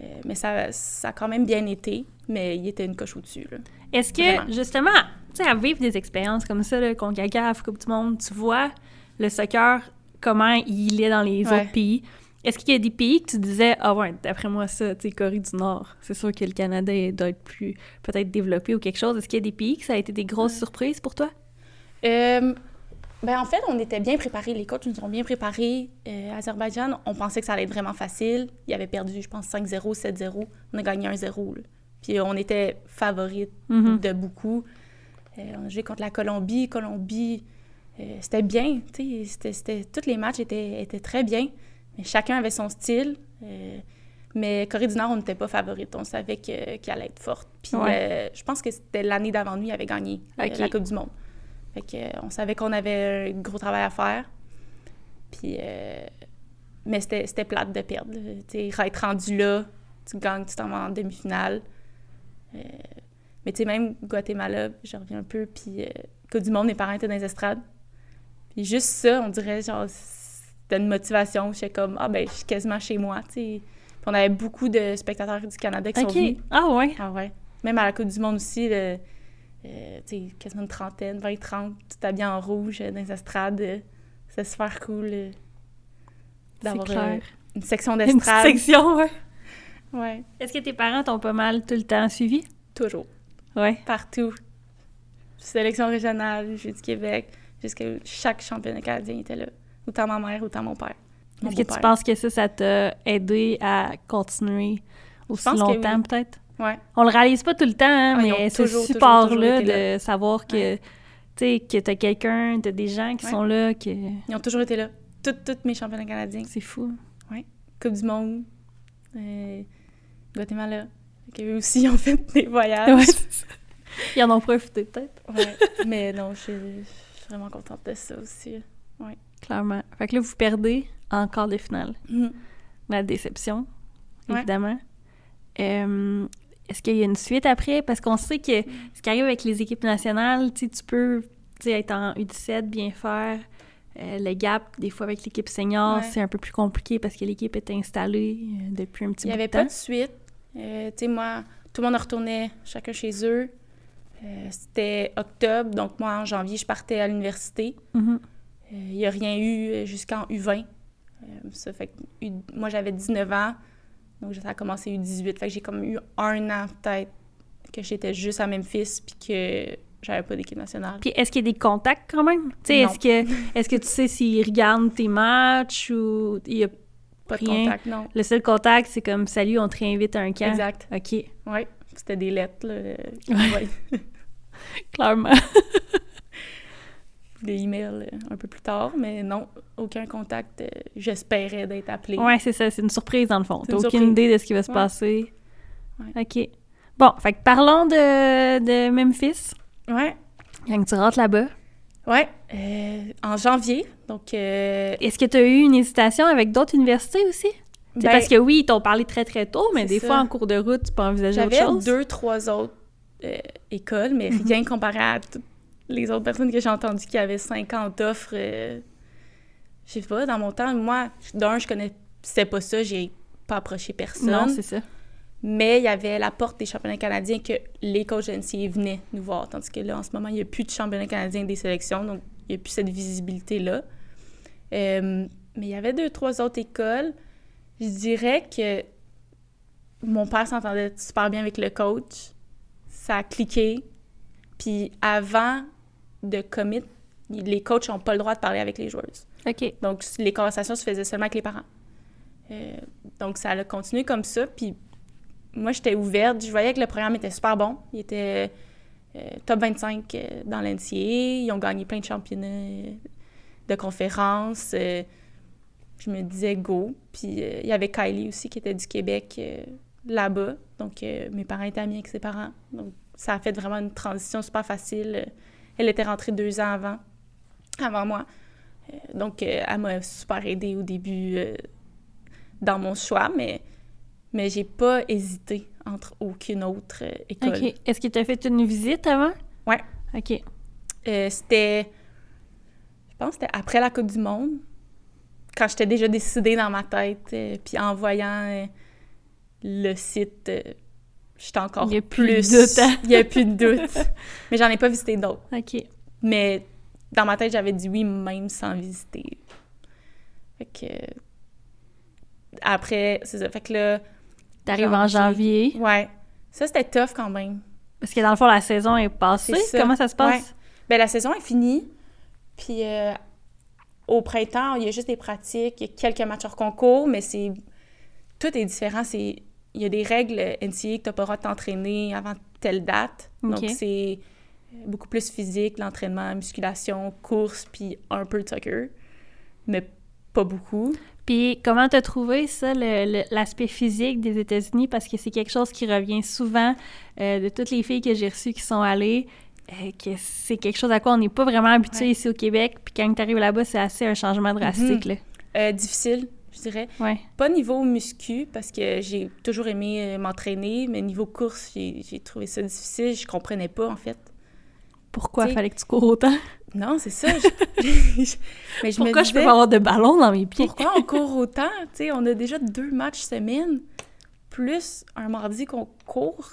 Euh, mais ça, ça a quand même bien été, mais il était une coche au-dessus, là. Est-ce que, Vraiment. justement, tu sais, à vivre des expériences comme ça, là, CONCACAF, Coupe du Monde, tu vois le soccer, comment il est dans les Ouais. autres pays. Est-ce qu'il y a des pays que tu disais, ah ouais, d'après moi, ça, tu sais, Corée du Nord, c'est sûr que le Canada doit être plus, peut-être développé ou quelque chose. Est-ce qu'il y a des pays que ça a été des grosses surprises pour toi? Euh, ben en fait, on était bien préparés. Les coachs nous ont bien préparés. Euh, Azerbaïdjan, on pensait que ça allait être vraiment facile. Ils avaient perdu, je pense, 5-0, 7-0. On a gagné 1-0. là. Puis on était favoris Mhm. de beaucoup. Euh, on a joué contre la Colombie. Colombie, c'était bien. tu sais, C'était, c'était- tous les matchs étaient, étaient très bien. Mais chacun avait son style. Euh, mais Corée du Nord, on n'était pas favorite. On savait que- qu'elle allait être forte. Puis Ouais. euh, je pense que c'était l'année d'avant nous, il avait gagné euh, la Coupe du Monde. Fait que, on savait qu'on avait un gros travail à faire. Puis, mais c'était, plate de perdre. là. Tu sais, être rendu là, tu gagnes, tu t'en vas en demi-finale. Euh, mais tu sais, même Guatemala, je reviens un peu, puis euh, Coupe du Monde, mes parents étaient dans les estrades. Puis juste ça, on dirait, genre, c'était une motivation. J'étais comme, ah ben, je suis quasiment chez moi, tu sais. Puis on avait beaucoup de spectateurs du Canada qui sont venus. OK. Ah ouais? Ah ouais. Même à la Coupe du Monde aussi, le, euh, tu sais, quasiment une trentaine, 20, 30, tout habillé en rouge euh, dans les estrades. euh, C'était super cool euh, C'est d'avoir euh, une section Une d'estrade. section, ouais. Ouais, Est-ce que tes parents t'ont pas mal tout le temps suivi? toujours. Ouais. Partout. Sélection régionale, Jeux du Québec, jusqu'à chaque championnat canadien était là. Autant ma mère, autant mon père. Est-ce que tu penses que ça, ça t'a aidé à continuer aussi longtemps, oui. peut-être? Ouais. On le réalise pas tout le temps, hein, Ah, mais ce support-là de savoir que, tu sais, que t'as quelqu'un, t'as des gens qui Ouais. sont là, que Ils ont toujours été là. Toutes, toutes mes championnats canadiens. c'est fou. Coupe du Monde, euh, Guatemala. Fait qu'eux aussi, ils ont fait des voyages. Ouais. Ils en ont profité, peut-être, Ouais, mais non, je suis je suis vraiment contente de ça aussi. Clairement. Fait que là, vous perdez en quart de finale. Mhm. La déception, Ouais. évidemment. Euh, Est-ce qu'il y a une suite après? Parce qu'on sait que ce qui arrive avec les équipes nationales, tu peux être en U17, bien faire. Euh, le gap, des fois, avec l'équipe senior, Ouais. c'est un peu plus compliqué parce que l'équipe est installée euh, depuis un petit Il n'y bout avait de pas temps. de suite. Euh, tu sais, moi, tout le monde retournait chacun chez eux. Euh, C'était octobre, donc moi, en janvier, je partais à l'université. Mhm. Il n'y a rien eu euh, jusqu'en U20. Euh, ça fait que moi, j'avais 19 ans, donc ça a commencé U18. Fait que j'ai comme eu un an, peut-être, que j'étais juste à Memphis, puis que j'avais pas d'équipe nationale. Puis est-ce qu'il y a des contacts quand même? Tu sais, est-ce que, est-ce que tu sais s'ils regardent tes matchs ou il y a... Pas de contact, non. le seul contact, c'est comme salut, on te réinvite à un camp. Exact. OK, Oui, c'était des lettres, là, euh, Ouais. ouais. clairement. des emails euh, un peu plus tard, mais non, aucun contact. euh, J'espérais d'être appelée. Ouais, c'est ça, c'est une surprise dans le fond. T'as une aucune surprise. idée de ce qui va se Ouais. passer. Ouais. OK. Bon, fait que parlons de, de Memphis. Ouais. Quand tu rentres là-bas, Ouais, euh, en janvier. Donc. euh, Est-ce que tu as eu une hésitation avec d'autres universités aussi? Ben, parce que oui, ils t'ont parlé très très tôt, mais des ça. fois en cours de route, tu peux envisager autre J'avais chose? deux, trois autres euh, écoles, mais Mhm. rien comparé à les autres personnes que j'ai entendues qui avaient 50 offres. euh, je sais pas, dans mon temps, moi, d'un, je connaissais pas ça, j'ai pas approché personne. Non, c'est ça. mais il y avait la porte des championnats canadiens que les coachs de NCAA venaient nous voir. Tandis que là, en ce moment, il n'y a plus de championnats canadiens des sélections, donc il n'y a plus cette visibilité-là. Euh, mais il y avait deux, trois autres écoles. Je dirais que mon père s'entendait super bien avec le coach. Ça a cliqué. Puis avant de commit, les coachs n'ont pas le droit de parler avec les joueuses. OK. Donc, les conversations se faisaient seulement avec les parents. Euh, donc, ça a continué comme ça. Puis, moi, j'étais ouverte. Je voyais que le programme était super bon. Il était euh, top 25 euh, dans l'NCA. Ils ont gagné plein de championnats de conférences. Je me disais go. Puis, il y avait Kylie aussi qui était du Québec là-bas. Donc, mes parents étaient amis avec ses parents. Donc, ça a fait vraiment une transition super facile. Elle était rentrée deux ans avant, avant moi. Euh, donc, euh, elle m'a super aidée au début euh, dans mon choix, mais, mais j'ai pas hésité entre aucune autre école. OK. Est-ce que tu as fait une visite avant? Ouais. OK. C'était, je pense c'était après la Coupe du Monde, quand j'étais déjà décidée dans ma tête, puis en voyant le site, j'étais encore Il y a plus de doute? Il y a plus de doute. mais j'en ai pas visité d'autres. OK. Mais dans ma tête, j'avais dit oui même sans visiter. Fait que... Après, c'est ça. Fait que là... T'arrives en janvier. Ouais. Ça, c'était tough quand même. Parce que dans le fond, la saison est passée. Ça. Comment ça se passe? Ben la saison est finie. Puis euh, au printemps, il y a juste des pratiques, il y a quelques matchs hors concours, mais c'est... Tout est différent. C'est... Il y a des règles NCA que tu n'as pas le droit de t'entraîner avant telle date. Donc, c'est beaucoup plus physique, l'entraînement, musculation, course, puis un peu de soccer. Mais pas beaucoup. Puis comment t'as trouvé ça, l'aspect physique des États-Unis? Parce que c'est quelque chose qui revient souvent euh, de toutes les filles que j'ai reçues qui sont allées, euh, que c'est quelque chose à quoi on n'est pas vraiment habitué Ouais. ici au Québec. Puis quand tu arrives là-bas, c'est assez un changement drastique. là. Euh, difficile, je dirais. Ouais. Pas niveau muscu, parce que j'ai toujours aimé euh, m'entraîner, mais niveau course, j'ai trouvé ça difficile. Je comprenais pas, en fait. Pourquoi T'sais- fallait que tu cours autant? Non, c'est ça. je- mais je me Pourquoi je peux disais, pas avoir de ballon dans mes pieds? pourquoi on court autant? Tu sais, on a déjà deux matchs semaine, plus un mardi qu'on court.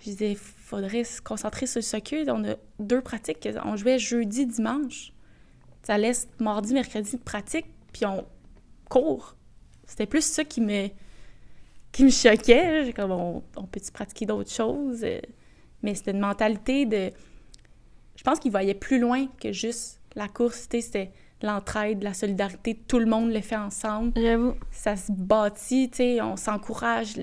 Je disais, faudrait se concentrer sur le soccer. On a deux pratiques. On jouait jeudi, dimanche. Ça laisse mardi, mercredi de pratique, puis on court. C'était plus ça qui me, qui me choquait. J'ai comme, on, on peut-tu pratiquer d'autres choses? Euh, Mais c'était une mentalité de... Je pense qu'ils voyaient plus loin que juste la course. C'était l'entraide, la solidarité. Tout le monde le fait ensemble J'avoue. ça se bâtit, tu sais, on s'encourage.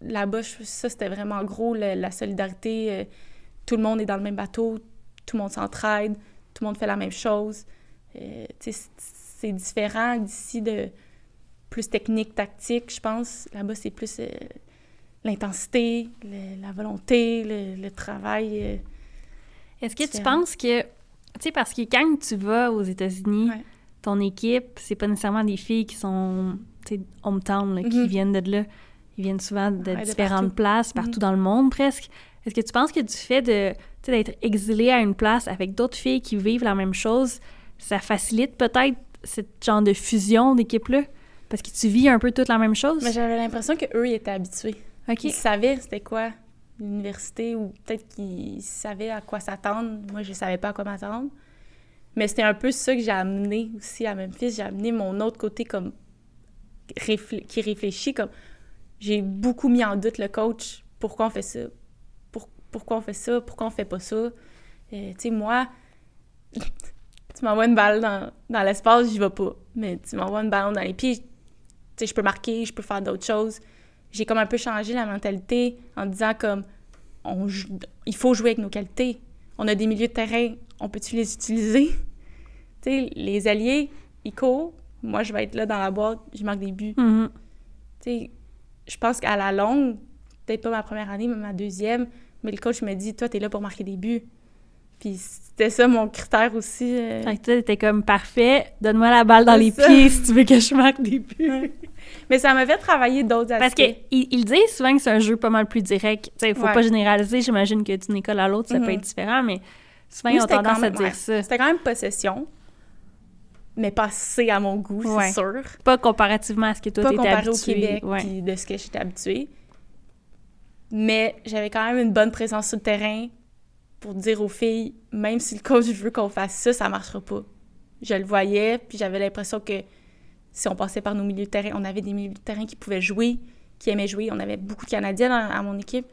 Là-bas, ça, c'était vraiment gros, la solidarité. euh, tout le monde est dans le même bateau, tout le monde s'entraide, tout le monde fait la même chose. Euh, c'est différent d'ici de plus technique, tactique, je pense. Là-bas, c'est plus euh, l'intensité, la volonté, le, le travail. euh. Est-ce que tu penses que... Tu sais, parce que quand tu vas aux États-Unis, Ouais. ton équipe, c'est pas nécessairement des filles qui sont, tu sais, hometown, là, qui Mhm. viennent de là. Ils viennent souvent de Ouais, de différentes partout. places, partout Mhm. dans le monde presque. Est-ce que tu penses que du fait de, d'être exilé à une place avec d'autres filles qui vivent la même chose, ça facilite peut-être ce genre de fusion d'équipe-là? Parce que tu vis un peu toute la même chose? Mais j'avais l'impression qu'eux, ils étaient habitués. OK. Ils savaient c'était quoi l'université ou peut-être qu'ils savaient à quoi s'attendre. Moi, je savais pas à quoi m'attendre. Mais c'était un peu ça que j'ai amené aussi à Memphis. J'ai amené mon autre côté comme réfl- qui réfléchit comme j'ai beaucoup mis en doute le coach. Pourquoi on fait ça? Pour- pourquoi on fait ça? Pourquoi on fait pas ça? Euh, tu sais, moi, tu m'envoies une balle dans, dans l'espace, j'y vais pas. Mais tu m'envoies une balle dans les pieds, sais, je peux marquer, je peux faire d'autres choses j'ai comme un peu changé la mentalité en disant comme on il faut jouer avec nos qualités. On a des milieux de terrain, on peut-tu les utiliser? tu sais, les alliés, ils courent, moi je vais être là dans la boîte, je marque des buts. Mhm. Tu sais, je pense qu'à la longue, peut-être pas ma première année, mais ma deuxième, mais le coach me dit toi t'es là pour marquer des buts. Puis c'était ça mon critère aussi. euh. Fait que toi, t'étais comme parfait, donne-moi la balle dans les ça. pieds si tu veux que je marque des buts. Mais ça m'a fait travailler d'autres aspects. Parce qu'ils ils disent souvent que c'est un jeu pas mal plus direct. Tu sais, faut Ouais. pas généraliser. J'imagine que d'une école à l'autre, ça peut Mhm. être différent, mais souvent, ils ont tendance à dire ouais. ça. C'était quand même possession, mais pas assez à mon goût, Ouais. c'est sûr. Pas comparativement à ce que toi, pas t'étais comparé habitué. au Québec puis de ce que j'étais habituée. Mais j'avais quand même une bonne présence sur le terrain pour dire aux filles, même si le coach veut qu'on fasse ça, ça marchera pas. Je le voyais, puis j'avais l'impression que si on passait par nos milieux de terrain, on avait des milieux de terrain qui pouvaient jouer, qui aimaient jouer. On avait beaucoup de Canadiens à mon équipe.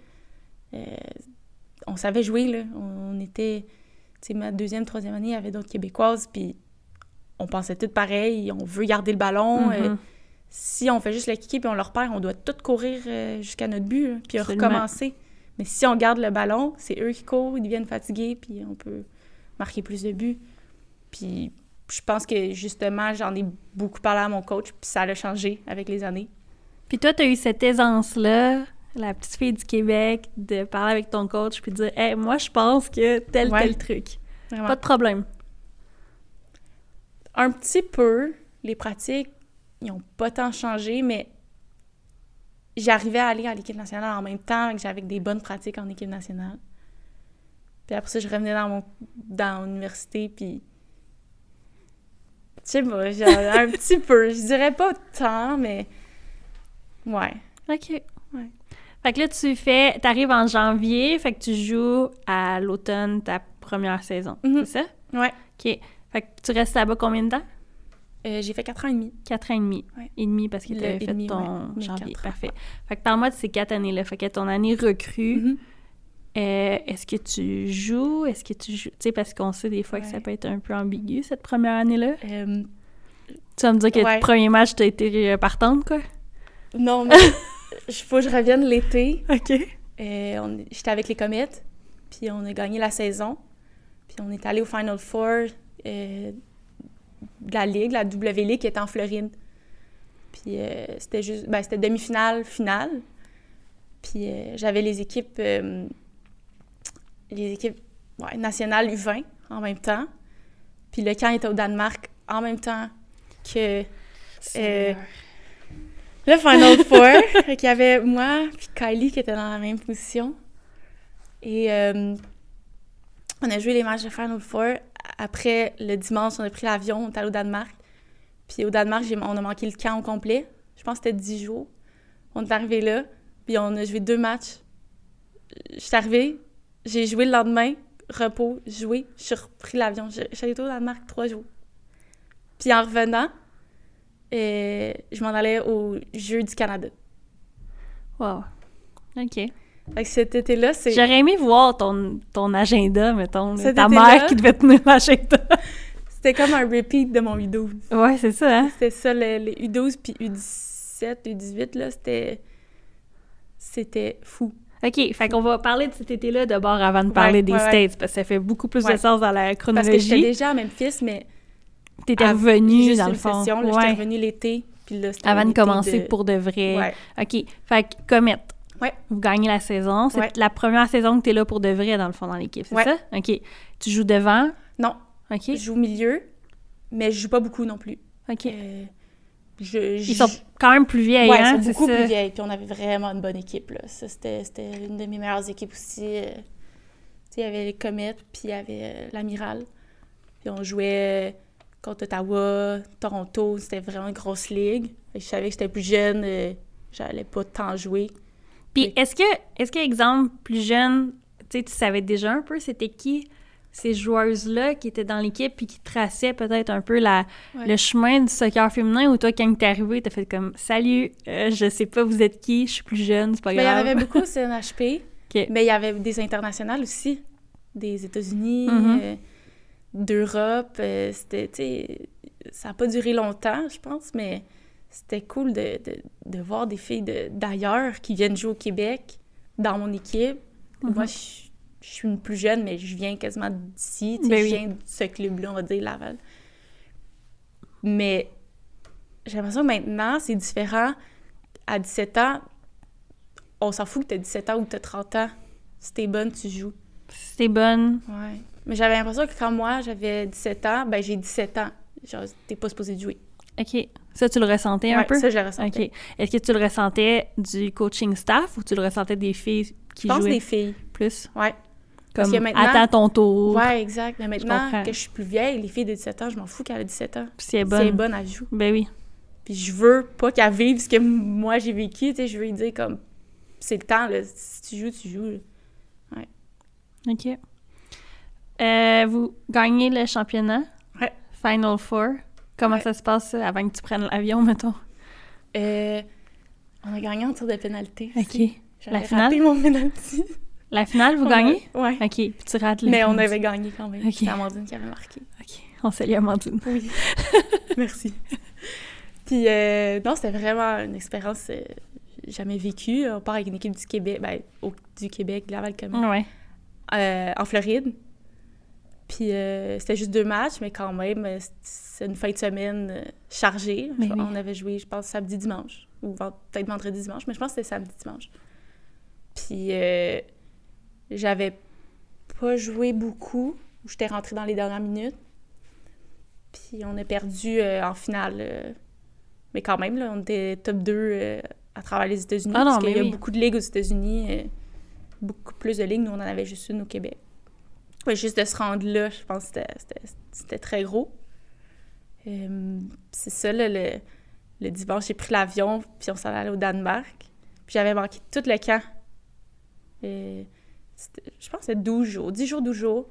Euh, on savait jouer, là. On était... Tu sais, ma deuxième, troisième année, il y avait d'autres Québécoises, puis on pensait toutes pareil, on veut garder le ballon. euh, Mhm. si on fait juste le kicker puis on le repère, on doit tout courir euh, jusqu'à notre but, puis recommencer. Mais si on garde le ballon, c'est eux qui courent, ils deviennent fatigués, puis on peut marquer plus de buts. Puis je pense que justement, j'en ai beaucoup parlé à mon coach, puis ça a changé avec les années. Puis toi, t'as eu cette aisance-là, la petite fille du Québec, de parler avec ton coach puis de dire Hey, moi, je pense que tel, Ouais. tel truc. Vraiment. Pas de problème. Un petit peu, les pratiques, ils n'ont pas tant changé, mais j'arrivais à aller à l'équipe nationale en même temps que j'avais des bonnes pratiques en équipe nationale. Puis après ça, je revenais dans mon dans l'université, puis... Je sais genre, un petit peu. Je dirais pas tant, mais... Ouais. OK. Fait que là, tu fais... T'arrives en janvier, fait que tu joues à l'automne ta première saison. Mhm. C'est ça? Ouais. OK. Fait que tu restes là-bas combien de temps? Euh, j'ai fait quatre ans et demi. Quatre ans et demi. Ouais. Et demi parce que tu avais fait demi, ton ouais. Janvier. Parfait. Fait que parle-moi de ces quatre années-là. Fait que ton année recrue, Mhm. euh, est-ce que tu joues? Est-ce que tu joues? Tu sais, parce qu'on sait des fois que ça peut être un peu ambigu, cette première année-là. Euh, Tu vas me dire que Ouais. le premier match, t'as été partante, quoi? non, mais il faut que je revienne l'été. OK. Euh, J'étais avec les Comètes, puis on a gagné la saison. Puis on est allé au Final Four de la Ligue, la W League, qui était en Floride. Puis euh, c'était juste... Ben, c'était demi-finale, finale. Puis euh, j'avais les équipes... euh, les équipes ouais, nationales U20 en même temps. Puis le camp était au Danemark en même temps que... Le Final Four. Qu'il y avait moi puis Kylie qui était dans la même position. Et on a joué les matchs de Final Four. Après, le dimanche, on a pris l'avion, on est allé au Danemark. Puis au Danemark, on a manqué le camp au complet. Je pense que c'était 10 jours. On est arrivé là, puis on a joué deux matchs. Je suis arrivée, j'ai joué le lendemain, repos, joué, je suis repris l'avion. Allée au Danemark trois jours. Puis en revenant, euh, je m'en allais au Jeux du Canada. Wow. OK. Fait que cet été-là, c'est... J'aurais aimé voir ton, ton agenda, mettons. Cet Ta mère qui devait tenir l'agenda. C'était comme un repeat de mon U12. ouais, c'est ça, hein? C'était ça, le- les U12 puis U17, U18, là, c'était... C'était fou. OK, fait qu'on va parler de cet été-là d'abord avant de parler Ouais, des ouais, ouais. States, parce que ça fait beaucoup plus de sens dans la Parce que j'étais chronologie. déjà à Memphis, mais... T'étais à- revenu, juste dans une le fond. session, là, Ouais. j'étais revenue l'été, puis là, c'était Avant de commencer pour de vrai. OK, fait que Comet, Ouais. vous gagnez la saison. C'est Ouais. la première saison que t'es là pour de vrai, dans le fond, dans l'équipe, c'est Ouais. ça? OK. Tu joues devant? Non, OK. je joue au milieu, mais je joue pas beaucoup non plus. OK. Euh, je, je- Ils sont quand même plus vieilles, Ouais, hein? ils sont beaucoup ça? plus vieilles, puis on avait vraiment une bonne équipe, là. Ça, c'était c'était une de mes meilleures équipes aussi. euh. Tu il y avait les Comètes, puis il y avait euh, l'Amiral. Puis on jouait contre Ottawa, Toronto, c'était vraiment une grosse ligue. Je savais que j'étais plus jeune, j'allais pas tant jouer. Puis est-ce que, est-ce que, exemple, plus jeune, tu savais déjà un peu c'était qui ces joueuses-là qui étaient dans l'équipe puis qui traçaient peut-être un peu la, Ouais. le chemin du soccer féminin ou toi, quand t'es arrivé, t'as fait comme « Salut, euh, je sais pas vous êtes qui, je suis plus jeune, c'est pas Mais Ben, il y en grave. avait beaucoup au CNHP, OK. mais il y avait des internationales aussi, des États-Unis, Mhm. euh, d'Europe. euh, c'était, tu sais, ça n'a pas duré longtemps, je pense, mais c'était cool de, de, de voir des filles de- d'ailleurs qui viennent jouer au Québec dans mon équipe. Mhm. Moi, je, je suis une plus jeune, mais je viens quasiment d'ici. Ben je oui. viens de ce club-là, on va dire, Laval. Mais j'ai l'impression que maintenant, c'est différent. À 17 ans, on s'en fout que tu as 17 ans ou que tu as 30 ans. Si t'es bonne, tu joues. Si t'es bonne, Ouais. Mais j'avais l'impression que quand moi, j'avais 17 ans, ben j'ai 17 ans. Genre, t'es pas supposé de jouer. OK. Ça, tu le ressentais un Ouais, peu? ça, je le ressentais. OK. Est-ce que tu le ressentais du coaching staff ou tu le ressentais des filles qui Je pense jouaient des filles. plus? Ouais. Parce Comme, que maintenant- attends ton tour. Ouais, exact. Mais maintenant que je suis plus vieille, les filles de 17 ans, je m'en fous qu'elle a 17 ans. Puis si elle est Si bonne. elle est bonne, elle joue. Ben oui. Puis je veux pas qu'elle vive ce que moi j'ai vécu, tu sais, je veux lui dire comme c'est le temps là, si tu joues, tu joues. là. OK. Euh, vous gagnez le championnat? Ouais. Final Four. Comment Ouais. ça se passe euh, avant que tu prennes l'avion, mettons? Euh, on a gagné en tir de pénalité. OK. La finale? raté mon penalty. La finale, vous On gagnez? a- Ouais. OK. Puis tu rates le Mais on avait gagné quand même. Ok. C'est Amandine qui avait marqué. OK. On salue Amandine. Oui. Merci. Puis euh, non, c'était vraiment une expérience euh, jamais vécue. On part avec une équipe du Québec, ben, au- du Québec, Laval Commune. Ouais. en Floride. Puis euh, c'était juste deux matchs, mais quand même, euh, c'est une fin de semaine euh, chargée. Mais Je- oui. On avait joué, je pense, samedi, dimanche, ou peut-être vendredi, dimanche, mais je pense que c'était samedi, dimanche. Puis euh, j'avais pas joué beaucoup, j'étais rentrée dans les dernières minutes. Puis on a perdu euh, en finale. mais quand même, là, on était top 2 euh, à travers les États-Unis. Ah parce qu'il y a oui. beaucoup de ligues aux États-Unis. beaucoup plus de ligues. Nous, on en avait juste une au Québec. Juste de se rendre là, je pense que c'était- très gros. Euh, c'est ça, là, le, le dimanche, j'ai pris l'avion, puis on s'en allait au Danemark. Puis j'avais manqué tout le camp. Euh, c'était- je pense que c'était 12 jours, 10 jours, 12 jours.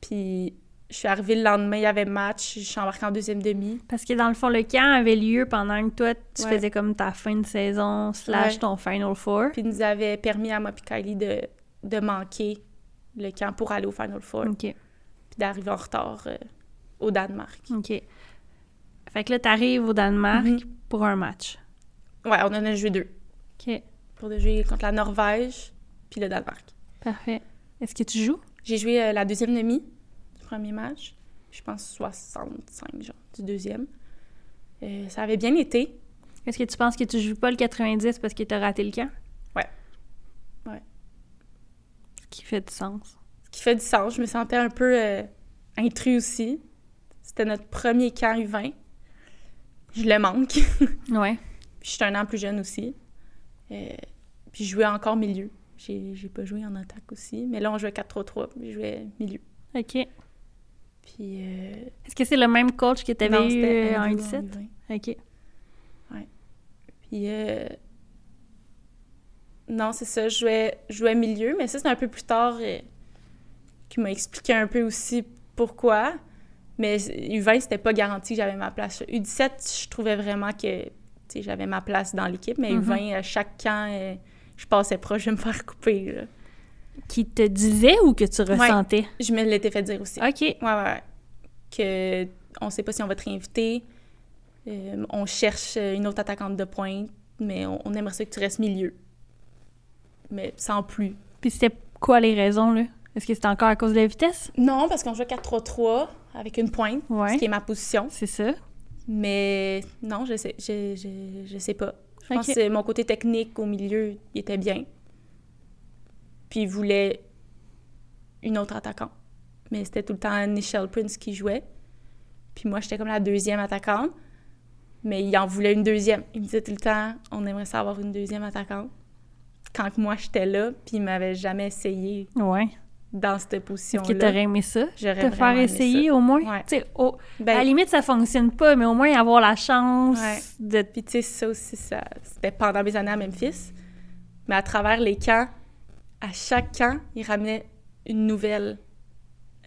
Puis je suis arrivée le lendemain, il y avait match, je suis embarquée en deuxième demi. Parce que dans le fond, le camp avait lieu pendant que toi, tu Ouais. faisais comme ta fin de saison slash Ouais. ton Final Four. Puis ils nous avait permis à moi et Kylie de, de manquer le camp pour aller au Final Four, OK. puis d'arriver en retard euh, au Danemark. OK. Fait que là, t'arrives au Danemark Mhm. pour un match. Ouais, on en a joué deux. OK. Pour de jouer contre la Norvège puis le Danemark. Parfait. Est-ce que tu joues? J'ai joué euh, la deuxième demi du premier match. Je pense 65, genre, du deuxième. Euh, ça avait bien été. Est-ce que tu penses que tu joues pas le 90 parce que t'as raté le camp? Ouais. Ouais. Ce qui fait du sens. Ce qui fait du sens. Je me sentais un peu euh, intrus aussi. C'était notre premier camp U20. Je le manque. Ouais. Puis je suis un an plus jeune aussi. Euh, puis je jouais encore milieu. J'ai j'ai pas joué en attaque aussi. Mais là, on jouait 4-3-3. puis Je jouais milieu. OK. Puis. euh, Est-ce que c'est le même coach que t'avais non, eu en Andrew U17? U20. OK. Puis, euh, non, c'est ça, je jouais, je jouais milieu, mais ça, c'est un peu plus tard euh, qui m'a expliqué un peu aussi pourquoi. Mais U20, c'était pas garanti que j'avais ma place. U17, je trouvais vraiment que j'avais ma place dans l'équipe, mais Mhm. U20, à chaque camp, euh, je passais proche de me faire couper. là. Qui te disait ou que tu ressentais? Je me l'étais fait dire aussi. OK. Ouais, ouais, ouais. Que on sait pas si on va te réinviter. Euh, on cherche une autre attaquante de pointe, mais on, on aimerait ça que tu restes milieu. Mais sans plus. Puis c'était quoi les raisons, là? Est-ce que c'était encore à cause de la vitesse? Non, parce qu'on joue 4-3-3 avec une pointe, Ouais. ce qui est ma position. C'est ça. Mais non, je sais, je, je, je sais pas. Je pense que mon côté technique au milieu, il était bien. Puis il voulait une autre attaquante. Mais c'était tout le temps Nichelle Prince qui jouait. Puis moi, j'étais comme la deuxième attaquante. Mais il en voulait une deuxième. Il me disait tout le temps, on aimerait ça avoir une deuxième attaquante. Quand que moi, j'étais là, puis il m'avait jamais essayé Ouais. dans cette position-là. t'aurais aimé ça? J'aurais Te faire essayer au moins? Ouais. Tu sais, au- ça. Ben, à la limite, ça fonctionne pas, mais au moins avoir la chance Ouais. de... Puis tu sais, ça aussi, ça, c'était pendant mes années à Memphis. Mais à travers les camps, à chaque camp, ils ramenaient une nouvelle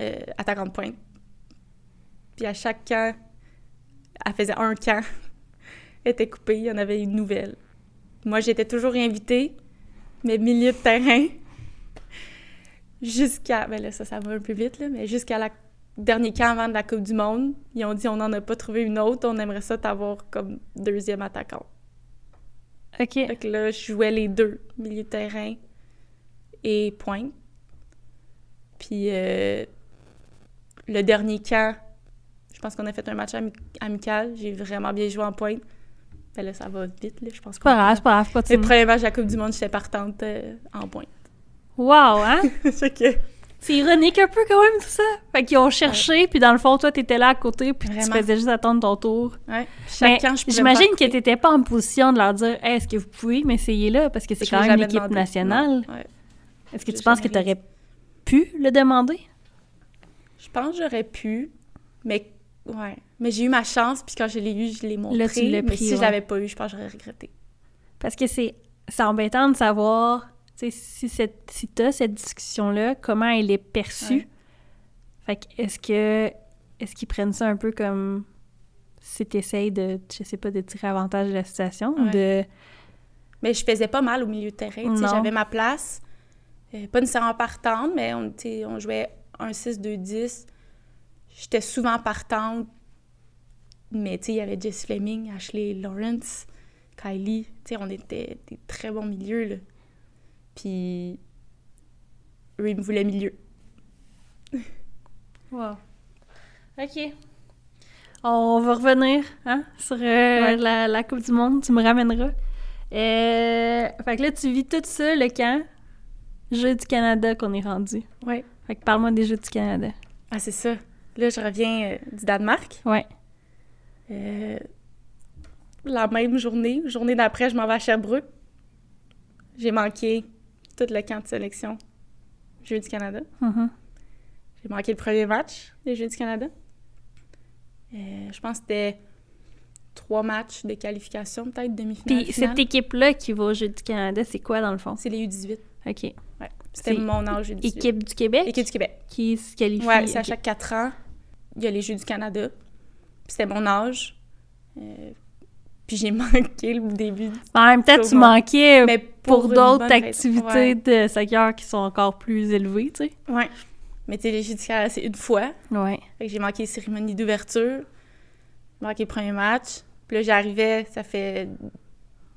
euh, attaquante de pointe. Puis à chaque camp, elle faisait un camp, elle était coupée, il y en avait une nouvelle. Moi, j'étais toujours invitée, mais milieu de terrain, jusqu'à... Ben là, ça, ça va un peu vite, là, mais jusqu'à la dernier camp avant de la Coupe du Monde, ils ont dit on n'en a pas trouvé une autre, on aimerait ça t'avoir comme deuxième attaquant. OK. Fait que là, je jouais les deux, milieu de terrain et pointe. Puis euh, le dernier camp, je pense qu'on a fait un match ami- amical. J'ai vraiment bien joué en pointe. Ben là, ça va vite, là, je pense C'est pas grave, c'est pas grave, Le continue. premier match de la Coupe du Monde, j'étais partante euh, en pointe. Wow, hein? fait que C'est ironique un peu quand même tout ça. Fait qu'ils ont cherché, puis dans le fond, toi, t'étais là à côté, puis tu faisais juste attendre ton tour. Ouais. Chacun, je J'imagine que t'étais pas en position de leur dire Hey, est-ce que vous pouvez m'essayer là? Parce que c'est quand même l'équipe nationale. Ouais. Est-ce que tu penses que t'aurais pu le demander? Je pense que j'aurais pu, mais ouais. Mais j'ai eu ma chance, puis quand je l'ai eu, je l'ai montré. Là, tu l'as mais si ouais. je l'avais pas eu, je pense que j'aurais regretté. Parce que c'est c'est embêtant de savoir tu sais, si, cette, si t'as cette discussion-là, comment elle est perçue. Ouais. Fait que est-ce que est-ce qu'ils prennent ça un peu comme si t'essayes de, je sais pas, de tirer avantage de la situation Ouais. de... Mais je faisais pas mal au milieu de terrain. tu sais, Non. J'avais ma place. Euh, pas nécessairement partante, mais on, on jouait 1-6-2-10. J'étais souvent partante. Mais tu sais, il y avait Jess Fleming, Ashley Lawrence, Kylie. Tu sais, on était des très bons milieux, là. Puis, eux, ils me voulaient milieu. Wow. OK. On va revenir hein, sur euh, Ouais. la, la Coupe du Monde. Tu me ramèneras. Euh, fait que là, tu vis tout ça, le camp. Jeux du Canada qu'on est rendu. Ouais. Fait que parle-moi des Jeux du Canada. Ah, c'est ça. Là, je reviens euh, du Danemark. Ouais. Euh, la même journée, journée d'après, je m'en vais à Sherbrooke. J'ai manqué tout le camp de sélection Jeux du Canada. Mhm. J'ai manqué le premier match des Jeux du Canada. Euh, je pense que c'était trois matchs de qualification, peut-être demi-finale. Puis cette équipe-là qui va aux Jeux du Canada, c'est quoi dans le fond? C'est les U18. OK. Ouais. C'était mon âge U18. Équipe du Québec? Équipe du Québec. qui se qualifie. Ouais, c'est à chaque quatre ans. Il y a les Jeux du Canada. Puis c'était mon âge. Euh, puis j'ai manqué le début. En même temps, tu manquais Mais pour, d'autres activités Ouais. de soccer qui sont encore plus élevées, tu sais. Ouais. Mais tu sais, Canada, c'est une fois. Ouais. Fait que j'ai manqué les cérémonies d'ouverture, manqué le premier match. Puis là, j'arrivais, ça fait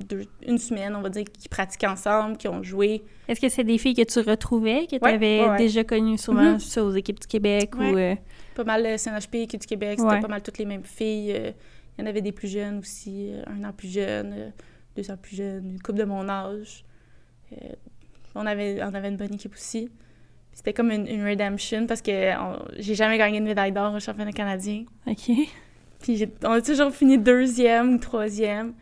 deux- une semaine, on va dire, qu'ils pratiquaient ensemble, qu'ils ont joué. Est-ce que c'est des filles que tu retrouvais, que tu avais ouais, ouais. déjà connues souvent Mhm. ça, aux équipes du Québec Ouais. ou... euh, Pas mal le CNHP, équipe du Québec, c'était pas mal toutes les mêmes filles. Euh, Il y en avait des plus jeunes aussi, euh, un an plus jeune, deux ans plus jeune, une couple de mon âge. On, avait, on avait une bonne équipe aussi. C'était comme une, une redemption parce que j'ai jamais gagné de médaille d'or au championnat canadien. OK. Puis on a toujours fini deuxième ou troisième.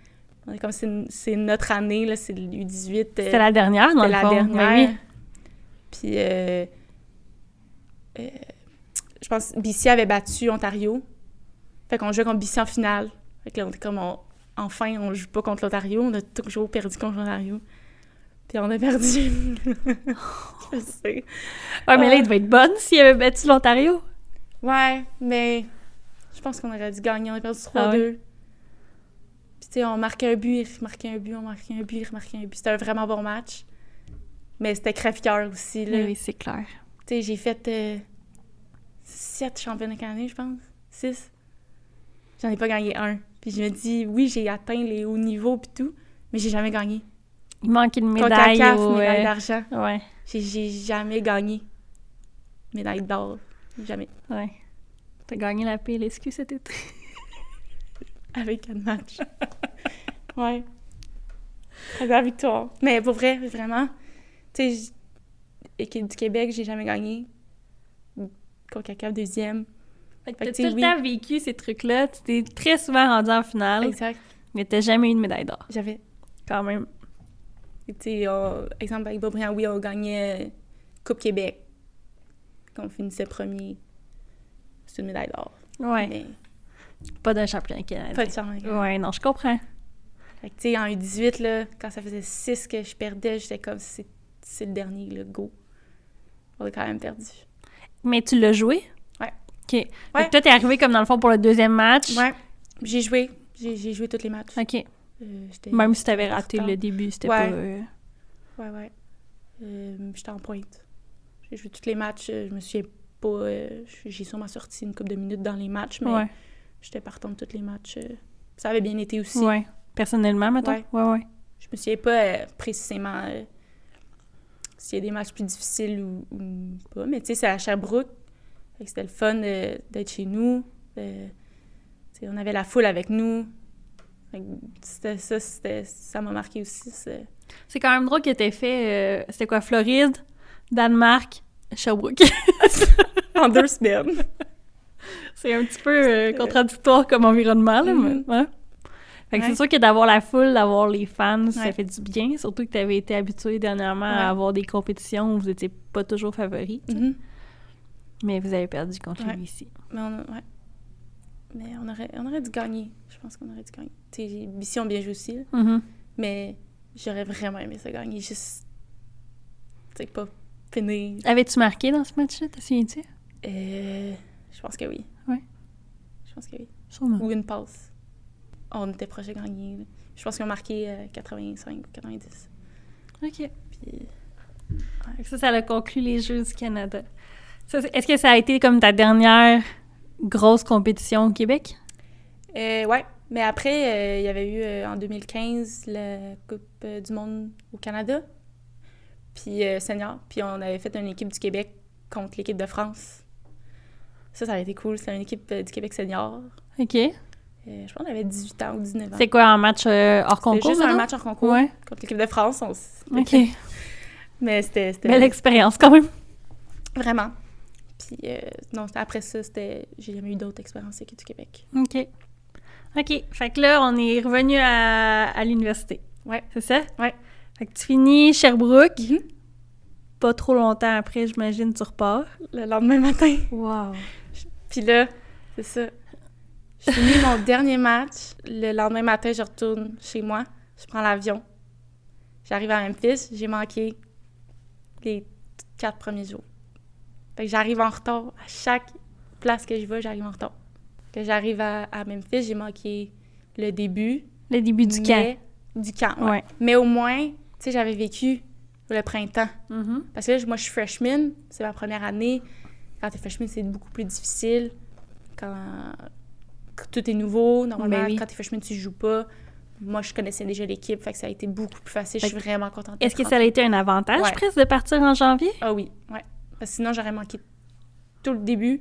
On est comme c'est notre année, là, c'est le U18. euh, C'était la dernière, dans le la fond. dernière. Ben oui. Puis euh, euh, je pense que BC avait battu Ontario. Fait qu'on jouait contre BC en finale. Fait que là, on était comme, on- enfin, on joue pas contre l'Ontario. On a toujours perdu contre l'Ontario. Puis on a perdu. je sais. Ouais, mais là, il devait être bonne s'il avait battu l'Ontario. Ouais, mais je pense qu'on aurait dû gagner. On a perdu 3-2. Ah ouais? Sais, on marquait un but, il remarquait un but, on marquait un but, il remarquait un but. C'était un vraiment bon match. Mais c'était crève-cœur aussi, là. Oui, c'est clair. Tu sais, j'ai fait euh, sept championnats canadiens, je pense. Six. J'en ai pas gagné un. Puis je me dis, oui, j'ai atteint les hauts niveaux puis tout, mais j'ai jamais gagné. Il manque une médaille CONCACAF, au... médaille euh, d'argent. Ouais, J'ai- J'ai jamais gagné. Médaille d'or. Jamais. ouais. T'as gagné la PLSQ cet été. Avec quatre matchs. ouais. Très belle victoire. Mais pour vrai, vraiment, tu sais, équipe du Québec, j'ai jamais gagné. CONCACAF deuxième. Fait que Fait t'as tout le temps vécu ces trucs-là. Tu t'es très souvent rendu en finale, Exact. mais t'as jamais eu de médaille d'or, J'avais. quand même. Tu sais, exemple, avec Bobriand, oui, on gagnait Coupe Québec. Quand on finissait premier, c'est une médaille d'or. Ouais. Mais Pas d'un championnat canadien. pas de chance. Ouais, non, je comprends. Fait que, tu sais, en U18, là, quand ça faisait 6 que je perdais, j'étais comme, c'est c'est le dernier, le go. On a quand même perdu. Mais tu l'as joué? Ouais. OK. Fait Ouais. que toi, t'es arrivé comme dans le fond pour le deuxième match. Ouais, j'ai joué. J'ai j'ai joué tous les matchs. OK. Euh, Même si t'avais raté le début, c'était Ouais. pas... euh, Ouais, ouais. Euh, j'étais en pointe. J'ai joué tous les matchs. Je me souviens pas. j'ai sûrement sorti une couple de minutes dans les matchs, mais Ouais. J'étais partante de tous les matchs. euh, ça avait bien été aussi. Ouais. Personnellement, mettons? Ouais. Ouais, ouais. Je me souviens pas euh, précisément euh, s'il y a des matchs plus difficiles ou, ou pas, mais tu sais, c'est à Sherbrooke. C'était le fun d'être chez nous. Euh, on avait la foule avec nous. C'était ça, c'était, ça m'a marqué aussi. c'est- C'est quand même drôle que t'aies fait... euh, c'était quoi, Floride, Danemark, Sherbrooke? en deux semaines. C'est un petit peu euh, contradictoire comme environnement, là, mais, Mhm. ouais. Fait que Ouais. c'est sûr que d'avoir la foule, d'avoir les fans, ça fait du bien. Surtout que tu avais été habitué dernièrement Ouais. à avoir des compétitions où vous n'étiez pas toujours favori. Mhm. Mais vous avez perdu contre lui ici. Mais on, a- ouais. Mais on aurait, on aurait dû gagner. Je pense qu'on aurait dû gagner. Tu sais, ici, on bien joué aussi, là. Mhm. mais j'aurais vraiment aimé ça gagner. Juste, pas finir. Avais-tu marqué dans ce match-là, t'as souviens-tu? Euh, je pense que oui. Je pense que oui. Sûrement. Ou une passe. On était proche de gagner. là. Je pense qu'ils ont marqué euh, 85 ou 90. OK. Puis, Ça, ça a conclu les Jeux du Canada. Ça, c'est- Est-ce que ça a été comme ta dernière grosse compétition au Québec? euh, ouais. Mais après, euh, il y avait eu euh, en 2015 la Coupe euh, du Monde au Canada. Puis euh, senior. Puis on avait fait une équipe du Québec contre l'équipe de France. Ça, ça avait été cool. C'était une équipe euh, du Québec senior. OK. Euh, je pense qu'on avait 18 ans ou 19 ans. C'est quoi, un match euh, hors C'était concours? juste un match en concours Ouais. contre l'équipe de France. On s- OK. Mais c'était c'était Belle expérience quand même. vraiment. Puis euh, non, c'était- après ça, c'était j'ai jamais eu d'autres expériences avec du Québec. OK. OK. Fait que là, on est revenu à, à l'université. Ouais. C'est ça? Ouais. Fait que tu finis Sherbrooke. Mhm. Pas trop longtemps après, j'imagine, tu repars. Le lendemain matin. Wow. Puis là, c'est ça. J'ai fini mon dernier match. Le lendemain matin, je retourne chez moi. Je prends l'avion. J'arrive à Memphis. J'ai manqué les quatre premiers jours. Fait que j'arrive en retard. À chaque place que je vais, j'arrive en retard. Que j'arrive à, à Memphis, j'ai manqué le début. Le début du camp. mais- Du camp, ouais. Ouais. Mais au moins, tu sais, j'avais vécu le printemps. Mhm. Parce que là, moi, je suis freshman, c'est ma première année. Quand t'es freshman, c'est beaucoup plus difficile. Quand, quand tout est nouveau, normalement, oui. quand t'es freshman, tu joues pas. Moi, je connaissais déjà l'équipe, fait que ça a été beaucoup plus facile. Je suis vraiment contente. Est-ce que ça a été un avantage Ouais. presque de partir en janvier? Ah oui, ouais. Parce que sinon, j'aurais manqué tout le début.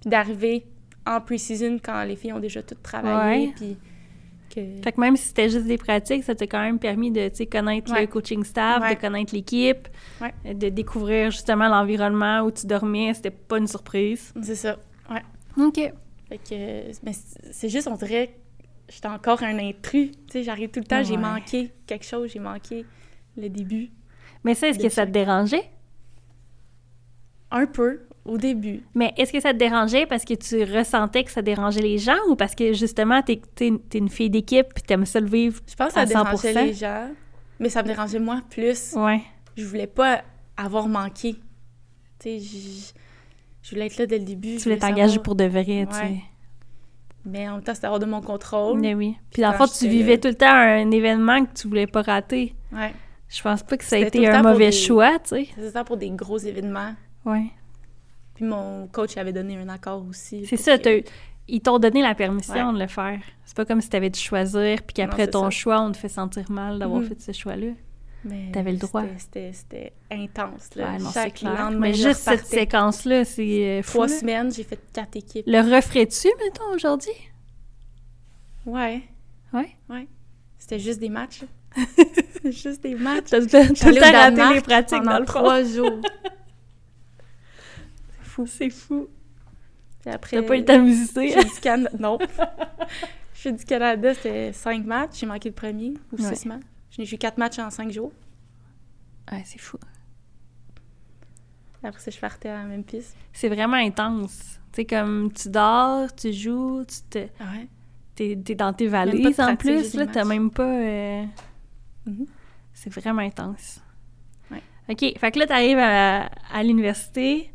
Puis d'arriver en pre-season quand les filles ont déjà tout travaillé. Puis que... Fait que même si c'était juste des pratiques, ça t'a quand même permis de connaître le Ouais. coaching staff, Ouais. de connaître l'équipe, Ouais. de découvrir justement l'environnement où tu dormais. C'était pas une surprise. C'est ça. OK. Fait que, mais c'est c'est juste, on dirait que j'étais encore un intrus. Tu sais, j'arrive tout le temps, j'ai Ouais. manqué quelque chose, j'ai manqué le début. Mais ça, est-ce que ça te dérangeait? Un peu, au début. Mais est-ce que ça te dérangeait parce que tu ressentais que ça dérangeait les gens ou parce que justement, t'es es, une fille d'équipe puis t'aimes ça le vivre? Je pense que ça dérangeait 100%. les gens, mais ça me dérangeait moi plus. Ouais. Je voulais pas avoir manqué. Tu sais, je, je voulais être là dès le début. Tu voulais t'engager pour de vrai, tu sais. Mais en même temps, c'était hors de mon contrôle. Mais oui. Puis dans le fond, tu vivais tout le temps un événement que tu voulais pas rater. Ouais. Je pense pas que ça a été un mauvais des- choix, tu sais. C'était pour des gros événements. Ouais. Puis mon coach avait donné un accord aussi. C'est ça, que- ils t'ont donné la permission Ouais. de le faire. C'est pas comme si t'avais dû choisir, puis qu'après ton ça. choix, on te fait sentir mal d'avoir Mhm. fait ce choix-là. Mais T'avais le droit. c'était- intense. Là. Ouais, non, c'est Chaque clair. Mais juste cette séquence-là, c'est euh, fou. Trois là. semaines, j'ai fait quatre équipes. Le referais-tu, mettons, aujourd'hui? Ouais. Ouais? Ouais. C'était juste des matchs. juste des matchs. T'as tout raté les pratiques pendant dans le trois jours. C'est fou. C'est fou. Puis après, T'as pas eu le temps de visiter? J'ai du Canada. Non. J'ai du Canada, c'était cinq matchs. J'ai manqué le premier ou Ouais. six matchs. J'ai joué quatre matchs en cinq jours. Ouais, c'est fou. Après ça, je partais à Memphis. C'est vraiment intense. Tu sais, comme tu dors, tu joues, tu te... Ouais. T'es, t'es dans tes valises en plus, là, t'as même pas... euh, Mhm. C'est vraiment intense. Ouais. OK, fait que là, t'arrives à, à l'université.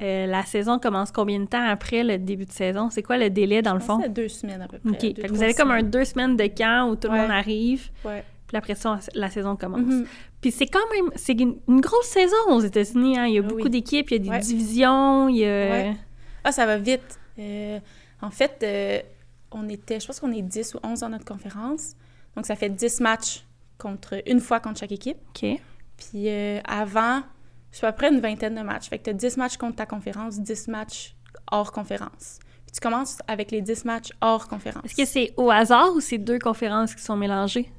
Euh, la saison commence combien de temps après le début de saison? C'est quoi le délai, dans le fond? c'était deux semaines à peu près. Deux, vous avez comme un deux semaines de camp où tout le monde arrive, Ouais. puis après ça, la saison commence. Mhm. Puis c'est quand même... C'est une, une grosse saison aux États-Unis, hein? Il y a Ah beaucoup oui. d'équipes, il y a des Ouais. divisions, il y a... Ouais. Ah, ça va vite. Euh, en fait, euh, on était, je pense qu'on est 10 ou 11 dans notre conférence. Donc, ça fait 10 matchs contre une fois contre chaque équipe. OK. Puis euh, avant, c'est à peu près une vingtaine de matchs. Fait que tu as 10 matchs contre ta conférence, 10 matchs hors conférence. Puis tu commences avec les 10 matchs hors conférence. Est-ce que c'est au hasard ou c'est deux conférences qui sont mélangées?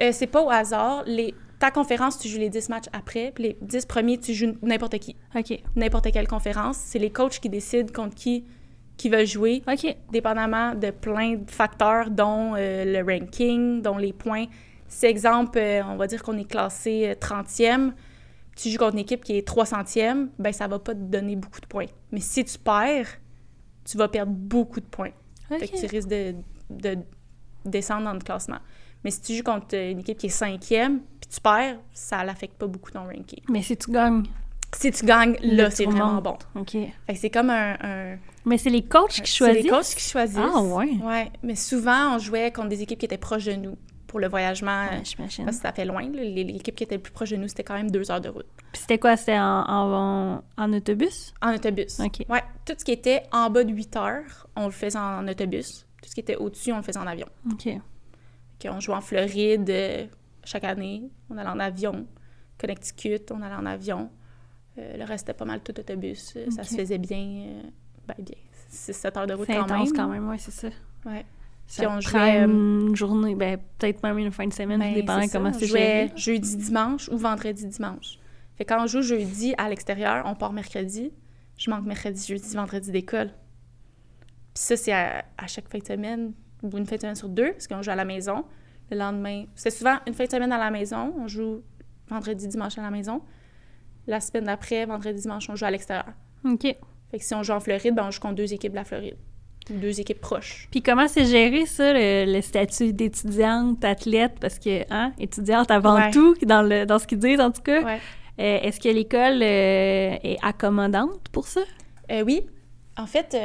Euh, c'est pas au hasard. Les ta conférence, tu joues les 10 matchs après, puis les 10 premiers, tu joues n'importe qui. OK. N'importe quelle conférence. C'est les coachs qui décident contre qui qui va jouer, OK. dépendamment de plein de facteurs, dont euh, le ranking, dont les points. Si, exemple, euh, on va dire qu'on est classé euh, 30e, tu joues contre une équipe qui est 300e, ben ça va pas te donner beaucoup de points. Mais si tu perds, tu vas perdre beaucoup de points. Fait que tu risques de, de descendre dans le classement. Mais si tu joues contre une équipe qui est cinquième, puis tu perds, ça l'affecte pas beaucoup ton ranking. Mais si tu gagnes, Si tu gagnes, là, c'est vraiment bon. OK. Fait que c'est comme un... un- Mais c'est les coachs qui c'est choisissent? les coachs qui choisissent. Ah, ouais. Ouais, mais souvent, on jouait contre des équipes qui étaient proches de nous pour le voyagement. Ouais, j'imagine. parce que ça fait loin. L'équipe qui était le plus proche de nous, c'était quand même deux heures de route. Puis c'était quoi? C'était en, en, en autobus? En autobus. OK. Ouais, tout ce qui était en bas de 8 heures, on le faisait en autobus. Tout ce qui était au-dessus, on le faisait en avion. OK. on jouait en Floride euh, chaque année. On allait en avion. Connecticut, on allait en avion. Euh, le reste, c'était pas mal tout autobus. Euh, Ça se faisait bien. euh, ben, bien. 6-7 heures de route C'est quand intense même. quand même, ouais, c'est ça. Ouais. Ça Puis on jouait, euh, une journée, ben peut-être même une fin de semaine, Ben, dépendant comment c'est géré. jeudi, dimanche ou vendredi, dimanche. Fait quand on joue jeudi à l'extérieur, on part mercredi. Je manque mercredi, jeudi, vendredi d'école. Puis ça, c'est à, à chaque fin de semaine, ou une fin de semaine sur deux, parce qu'on joue à la maison. Le lendemain, c'est souvent une fin de semaine à la maison. On joue vendredi, dimanche à la maison. La semaine d'après, vendredi, dimanche, on joue à l'extérieur. OK. Fait que si on joue en Floride, ben on joue contre deux équipes de la Floride. Deux équipes proches. Puis comment c'est géré, ça, le, le statut d'étudiante, athlète? Parce que, hein, étudiante avant Ouais. tout, dans, le, dans ce qu'ils disent, en tout cas. Ouais. Euh, Est-ce que l'école euh, est accommodante pour ça? Euh, oui. En fait,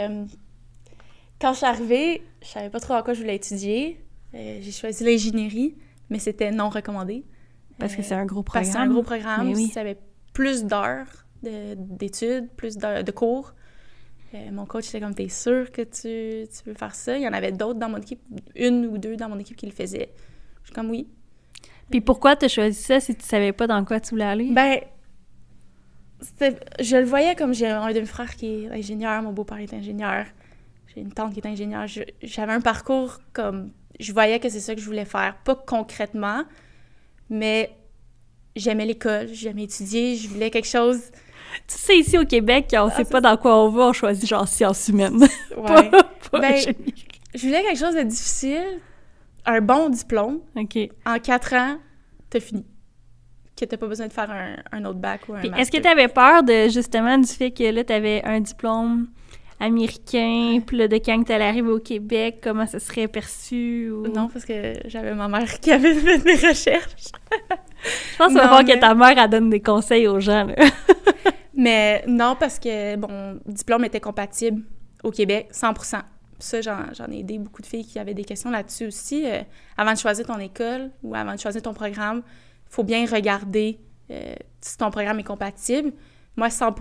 quand je suis arrivée, je savais pas trop à quoi je voulais étudier. J'ai choisi l'ingénierie, mais c'était non recommandé. Parce que c'est un gros programme. Parce que c'est un gros programme. Mais oui. Ça avait plus d'heures de- d'études, plus de cours. Euh, mon coach était comme, t'es sûr que tu, tu veux faire ça? Il y en avait d'autres dans mon équipe, une ou deux dans mon équipe qui le faisaient. Je suis comme, oui. Puis pourquoi t'as choisi ça si tu savais pas dans quoi tu voulais aller? Ben, je le voyais comme j'ai un demi-frère qui est ingénieur, mon beau-père est ingénieur, j'ai une tante qui est ingénieure. J'avais un parcours comme. Je voyais que c'est ça que je voulais faire. Pas concrètement, mais j'aimais l'école, j'aimais étudier, je voulais quelque chose. Tu sais, ici au Québec, on Ah, sait pas dans quoi on va, on choisit genre sciences humaines. Ouais. pas, pas Ben, je voulais quelque chose de difficile, un bon diplôme. OK. En quatre ans, t'as fini. Que t'as pas besoin de faire un, un autre bac ou un est-ce que tu avais peur de justement du fait que là, tu avais un diplôme américain, puis là, de quand tu allais arriver au Québec, comment ça serait perçu? Ou... Non, parce que j'avais ma mère qui avait fait des recherches. Je pense qu'il va falloir mais- que ta mère elle donne des conseils aux gens. Là. Mais non, parce que mon diplôme était compatible au Québec, 100 Ça, j'en ai aidé beaucoup de filles qui avaient des questions là-dessus aussi. Euh, avant de choisir ton école ou avant de choisir ton programme, il faut bien regarder euh, si ton programme est compatible. Moi, 100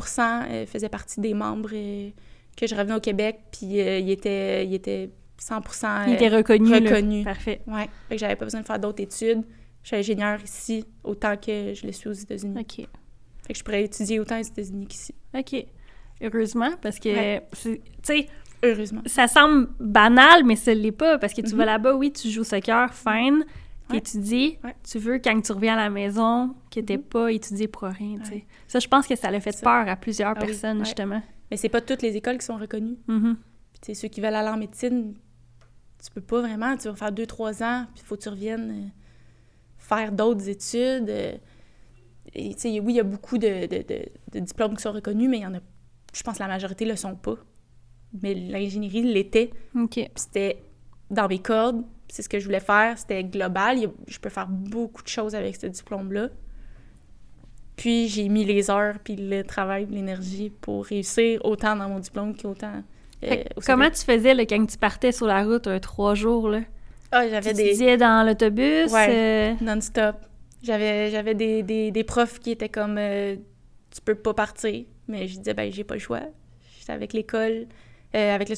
euh, faisait partie des membres euh, que je revenais au Québec, puis il, était, il était 100 Il était reconnu. là. reconnu. Parfait. Ouais, fait que j'avais pas besoin de faire d'autres études. Je suis ingénieure ici autant que je le suis aux États-Unis. OK. Fait que je pourrais étudier autant aux États-Unis qu'ici. OK. Heureusement, parce que, Ouais. tu sais, Heureusement. ça semble banal, mais ça l'est pas, parce que tu Mhm. vas là-bas, oui, tu joues au soccer, fine, t'étudies, Ouais. tu veux, quand tu reviens à la maison, que t'aies pas étudié pour rien, tu sais. Ouais. Ça, je pense que ça l'a fait Ça. peur à plusieurs Ah personnes, justement. Mais c'est pas toutes les écoles qui sont reconnues. Mhm. Puis tu sais, ceux qui veulent aller en médecine, tu peux pas vraiment. Tu vas faire deux, trois ans, puis il faut que tu reviennes euh, faire d'autres études. euh. Et tu oui, il y a beaucoup de, de- de- de diplômes qui sont reconnus, mais il y en a, je pense que la majorité le sont pas. Mais l'ingénierie l'était. C'était dans mes cordes. C'est ce que je voulais faire. C'était global. A- je peux faire beaucoup de choses avec ce diplôme-là. Puis j'ai mis les heures, puis le travail, l'énergie pour réussir autant dans mon diplôme qu'autant. euh, comment tu faisais là, quand tu partais sur la route un trois jours? Là? Ah, Tu j'avais des étudiais dans l'autobus? Ouais. euh, non-stop. J'avais j'avais des, des, des profs qui étaient comme euh, tu peux pas partir, mais je disais ben j'ai pas le choix. J'étais avec l'école, euh, avec le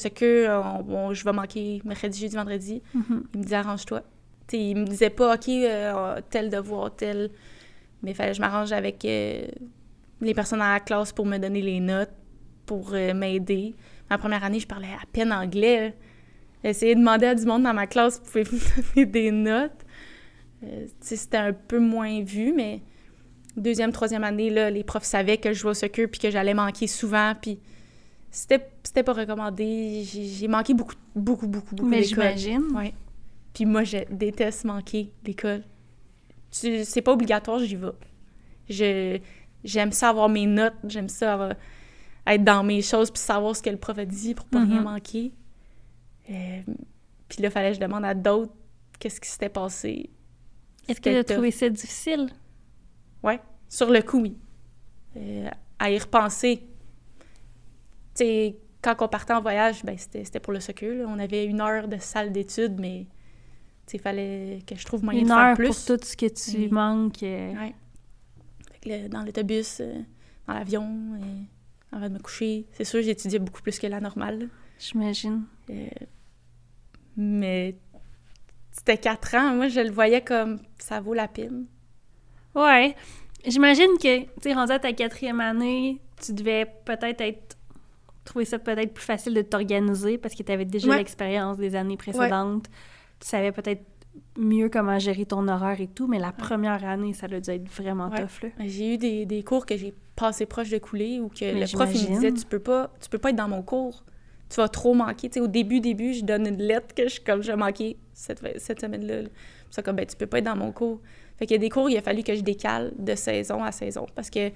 on- on- je vais manquer mercredi, jeudi, vendredi. mhm. Il me disait arrange-toi. Tu sais, il me disait pas OK euh, tel devoir tel mais fallait que je m'arrange avec les personnes dans la classe pour me donner les notes, pour m'aider. Ma première année, je parlais à peine anglais. Essayé de demander à du monde dans ma classe, pouvez-vous me donner des notes? Euh, c'était un peu moins vu, mais deuxième, troisième année, là, les profs savaient que je jouais au soccer puis que j'allais manquer souvent. Puis c'était, c'était pas recommandé. J'ai, manqué beaucoup, beaucoup, beaucoup, beaucoup Mais j'imagine. Ouais. Puis moi, je déteste manquer l'école. C'est pas obligatoire, j'y vais. Je, j'aime ça avoir mes notes, j'aime ça être dans mes choses puis savoir ce que le prof a dit pour pas rien mm-hmm. manquer. Euh, puis là, il fallait que je demande à d'autres qu'est-ce qui s'était passé. Est-ce que tu as trouvé ça difficile? Oui, sur le coup, oui. Euh, à y repenser. Tu sais, quand on partait en voyage, ben, c'était pour le soccer. On avait une heure de salle d'études, mais il fallait que je trouve moyen une de faire plus. pour tout ce que tu manques. Euh. Ouais. dans l'autobus, euh, dans l'avion, avant de me coucher. C'est sûr, j'étudiais beaucoup plus que la normale. J'imagine. mais c'était quatre ans. Moi, je le voyais comme ça vaut la peine. Ouais. J'imagine que, tu sais, rendu à ta quatrième année, tu devais peut-être être trouver ça peut-être plus facile de t'organiser parce que tu avais déjà l'expérience des années précédentes. Tu savais peut-être mieux comment gérer ton horaire et tout, mais la première année, ça a dû être vraiment tough. Là. J'ai eu des, des, cours que j'ai passé proche de couler ou que le prof il me disait tu peux pas tu peux pas être dans mon cours. Tu vas trop manquer. Tu sais, au début, début, je donne une lettre que je comme je manqué cette, cette semaine-là. Ça comme ben tu peux pas être dans mon cours. Fait qu'il y a des cours, il a fallu que je décale de saison à saison parce que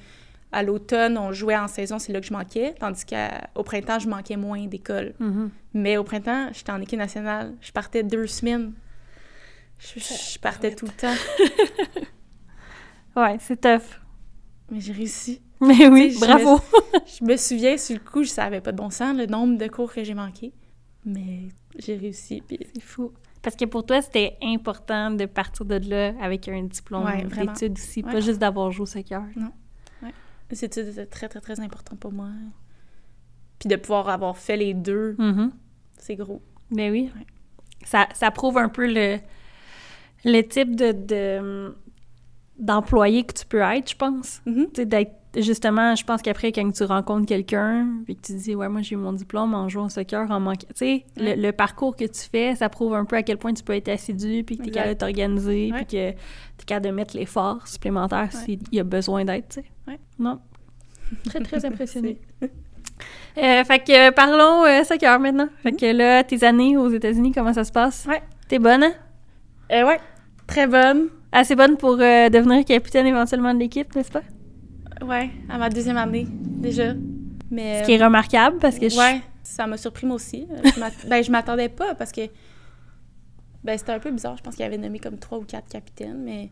à l'automne, on jouait en saison, c'est là que je manquais, tandis qu'au printemps, je manquais moins d'école. Mm-hmm. Mais au printemps, j'étais en équipe nationale. Je partais deux semaines. Je, partais tout le temps. ouais, c'est tough. Mais j'ai réussi. Mais oui, bravo! je me souviens, sur le coup, je savais pas de bon sens, le nombre de cours que j'ai manqué. Mais j'ai réussi, puis c'est fou. Parce que pour toi, c'était important de partir de là avec un diplôme d'études aussi, pas juste d'avoir joué au soccer. Non. Ouais. Les études étaient très, très, très importantes pour moi. Puis de pouvoir avoir fait les deux, mm-hmm. c'est gros. Ben oui. Ça, ça, prouve un peu le, le type de, d'employé que tu peux être, je pense. Tu sais, d'être justement, je pense qu'après, quand tu rencontres quelqu'un, puis que tu dis, ouais, moi, j'ai eu mon diplôme en jouant au soccer, en manquant. Tu sais, le, parcours que tu fais, ça prouve un peu à quel point tu peux être assidu, puis que tu es capable de t'organiser, puis que tu es capable de mettre l'effort supplémentaire s'il y a besoin d'être, tu sais. Non. Très, très impressionné. Euh, fait que parlons euh, soccer maintenant. Fait que là, tes années aux États-Unis, comment ça se passe? Ouais. T'es bonne? Hein? Euh, ouais. Très bonne. Assez bonne pour euh, devenir capitaine éventuellement de l'équipe, n'est-ce pas? Ouais, à ma deuxième année, déjà. Mais, Ce qui est remarquable parce que Ouais, ça m'a surpris moi aussi. Je ben, je m'attendais pas parce que ben, c'était un peu bizarre. Je pense qu'il avait nommé comme trois ou quatre capitaines, mais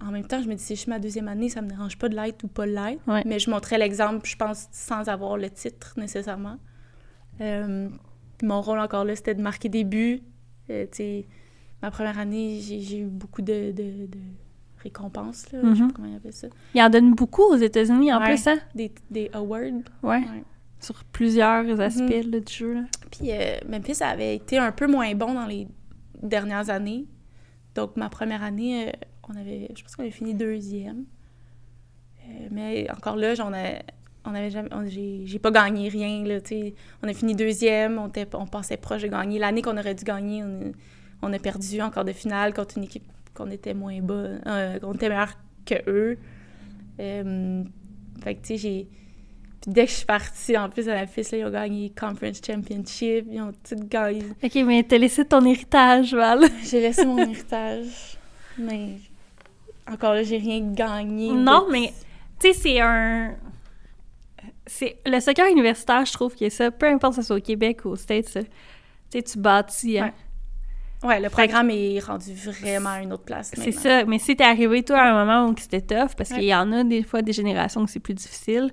en même temps, je me dis, si je suis ma deuxième année, ça me dérange pas de l'être ou pas de l'être. Mais je montrais l'exemple, je pense, sans avoir le titre nécessairement. Euh, mon rôle encore là, c'était de marquer des buts. Euh, ma première année, j'ai eu beaucoup de récompenses, là, je sais pas comment ils appellent ça. Ils en donnent beaucoup aux États-Unis, en plus, hein? Des, des awards. Ouais. Sur plusieurs aspects mhm. du jeu, là. Puis euh, Memphis avait été un peu moins bon dans les dernières années. Donc, ma première année, euh, on avait, je pense qu'on avait fini deuxième. Euh, mais encore là, j'en ai, on avait jamais, j'ai, pas gagné rien, là. On a fini deuxième, on, était, on passait proche de gagner. L'année qu'on aurait dû gagner, on on a perdu encore de finale contre une équipe qu'on était moins bas, euh, qu'on était meilleur que eux. Euh, fait que, tu sais, j'ai. Puis dès que je suis partie, en plus, à la fille, là, ils ont gagné Conference Championship, ils ont tout gagné. OK, mais t'as laissé ton héritage, Val. j'ai laissé mon héritage, mais encore là, j'ai rien gagné. Non, mais, tu sais, c'est un... C'est... Le soccer universitaire, je trouve que ça, peu importe si c'est au Québec ou aux States, tu sais, tu bâtis... Hein. Ouais, le programme est rendu vraiment à une autre place. C'est ça. Mais si t'es arrivé, toi, à un moment où c'était tough, parce qu'il y en a des fois des générations où c'est plus difficile,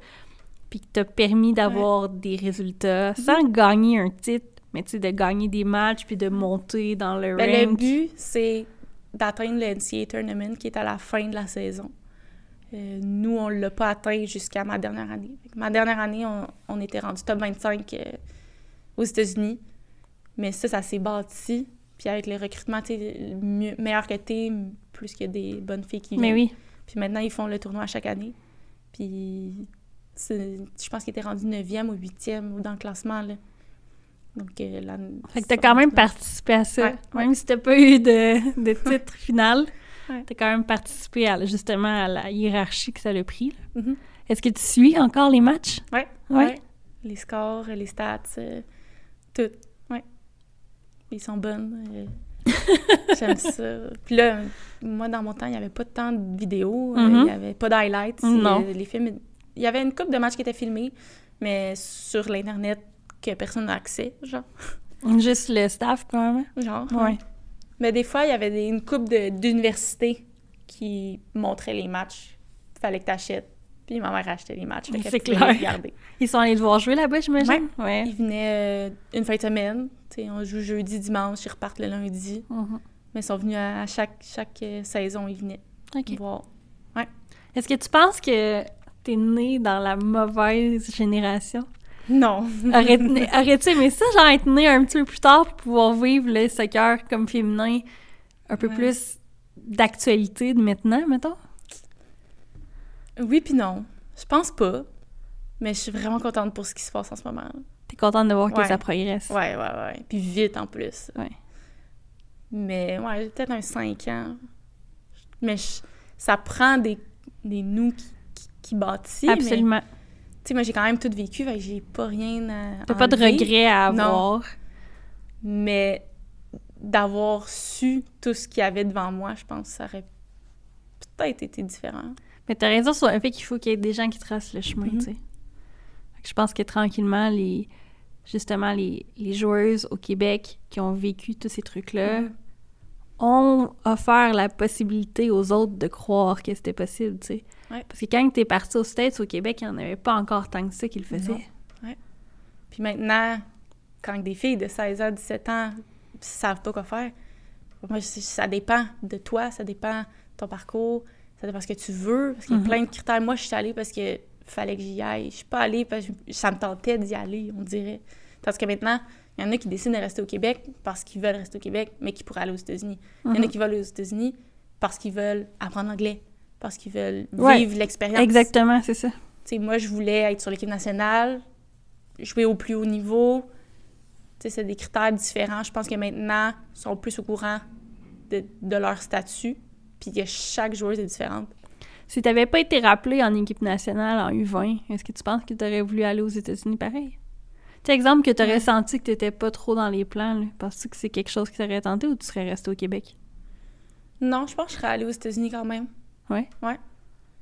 puis que t'as permis d'avoir des résultats mhm. sans gagner un titre, mais tu sais, de gagner des matchs puis de monter dans le ben, Le but, c'est d'atteindre le NCAA Tournament qui est à la fin de la saison. Euh, nous, on l'a pas atteint jusqu'à ma dernière année. Ma dernière année, on, était rendu top 25 euh, aux États-Unis. Mais ça, ça s'est bâti puis avec les recrutements, tu meilleur que t'es, plus qu'il y a des bonnes filles qui viennent. Mais oui. Puis maintenant, ils font le tournoi chaque année. Puis je pense qu'ils étaient rendus 9e ou 8e dans le classement, là. Donc, euh, Fait que t'as quand même participé à ça, même si t'as pas eu de, de titre final. Ouais. Tu as quand même participé à, justement à la hiérarchie que ça a pris. Mhm. Est-ce que tu suis encore les matchs? Ouais. ouais. Les scores, les stats, euh, tout. Ils sont bonnes. euh, J'aime ça. Puis là, moi, dans mon temps, il n'y avait pas tant de vidéos. euh, Mhm. Il n'y avait pas d'highlights. Non. Les films... Il y avait une couple de matchs qui étaient filmés, mais sur l'Internet que personne n'a accès, genre. Juste le staff, probablement? Genre. Ouais. Mais des fois, il y avait des- une couple de- d'universités qui montraient les matchs. Fallait que tu achètes. Puis ma mère achetait les matchs. Fait C'est clair. les. Ils sont allés te voir jouer là-bas, j'imagine? Ouais. Ils venaient euh, une fin de semaine. On joue jeudi, dimanche, ils repartent le lundi. Mhm. Mais ils sont venus à, à chaque, chaque euh, saison, ils venaient voir. Est-ce que tu penses que t'es né dans la mauvaise génération? Non. Aurais- Aurais-tu aimé ça, genre être né un petit peu plus tard pour pouvoir vivre le soccer comme féminin un peu Ouais. plus d'actualité de maintenant, mettons? Oui puis non. Je pense pas. Mais je suis vraiment contente pour ce qui se passe en ce moment. T'es contente de voir que ça progresse? Ouais, ouais, ouais. Puis vite en plus. Ouais. Mais ouais, j'ai peut-être un 5 ans. Mais je- ça prend des, des nous qui, qui, qui bâtissent. Absolument. Tu sais, moi, j'ai quand même tout vécu, fait que j'ai pas rien à. T'as pas de regrets à Non. avoir. Mais d'avoir su tout ce qu'il y avait devant moi, je pense que ça aurait peut-être été différent. Mais t'as raison sur le fait qu'il faut qu'il y ait des gens qui tracent le chemin, Mhm. tu sais. Je pense que tranquillement, les justement, les, les joueuses au Québec qui ont vécu tous ces trucs-là Mhm. ont offert la possibilité aux autres de croire que c'était possible, tu sais. Ouais. Parce que quand t'es parti aux States, au Québec, il n'y en avait pas encore tant que ça qui le faisaient. Puis maintenant, quand des filles de 16 ans, 17 ans savent pas quoi faire, moi, ça dépend de toi, ça dépend de ton parcours, ça dépend de ce que tu veux, parce qu'il y a Mhm. plein de critères. Moi, je suis allée parce que fallait que j'y aille. Je suis pas allée parce que ça me tentait d'y aller, on dirait. Parce que maintenant, il y en a qui décident de rester au Québec parce qu'ils veulent rester au Québec, mais qui pourraient aller aux États-Unis. Il y en a Mhm. qui veulent aller aux États-Unis parce qu'ils veulent apprendre l'anglais, parce qu'ils veulent Ouais. vivre l'expérience. Exactement, c'est ça. Moi, je voulais être sur l'équipe nationale, jouer au plus haut niveau. C'est des critères différents. Je pense que maintenant, ils sont plus au courant de, de leur statut, puis que chaque joueuse est différente. Si t'avais pas été rappelé en équipe nationale en U20, est-ce que tu penses que t'aurais voulu aller aux États-Unis pareil? Tu exemple que t'aurais Ouais. senti que t'étais pas trop dans les plans, là. Penses-tu que c'est quelque chose qui t'aurait tenté ou tu serais resté au Québec? Non, je pense que je serais allée aux États-Unis quand même. Ouais? Ouais.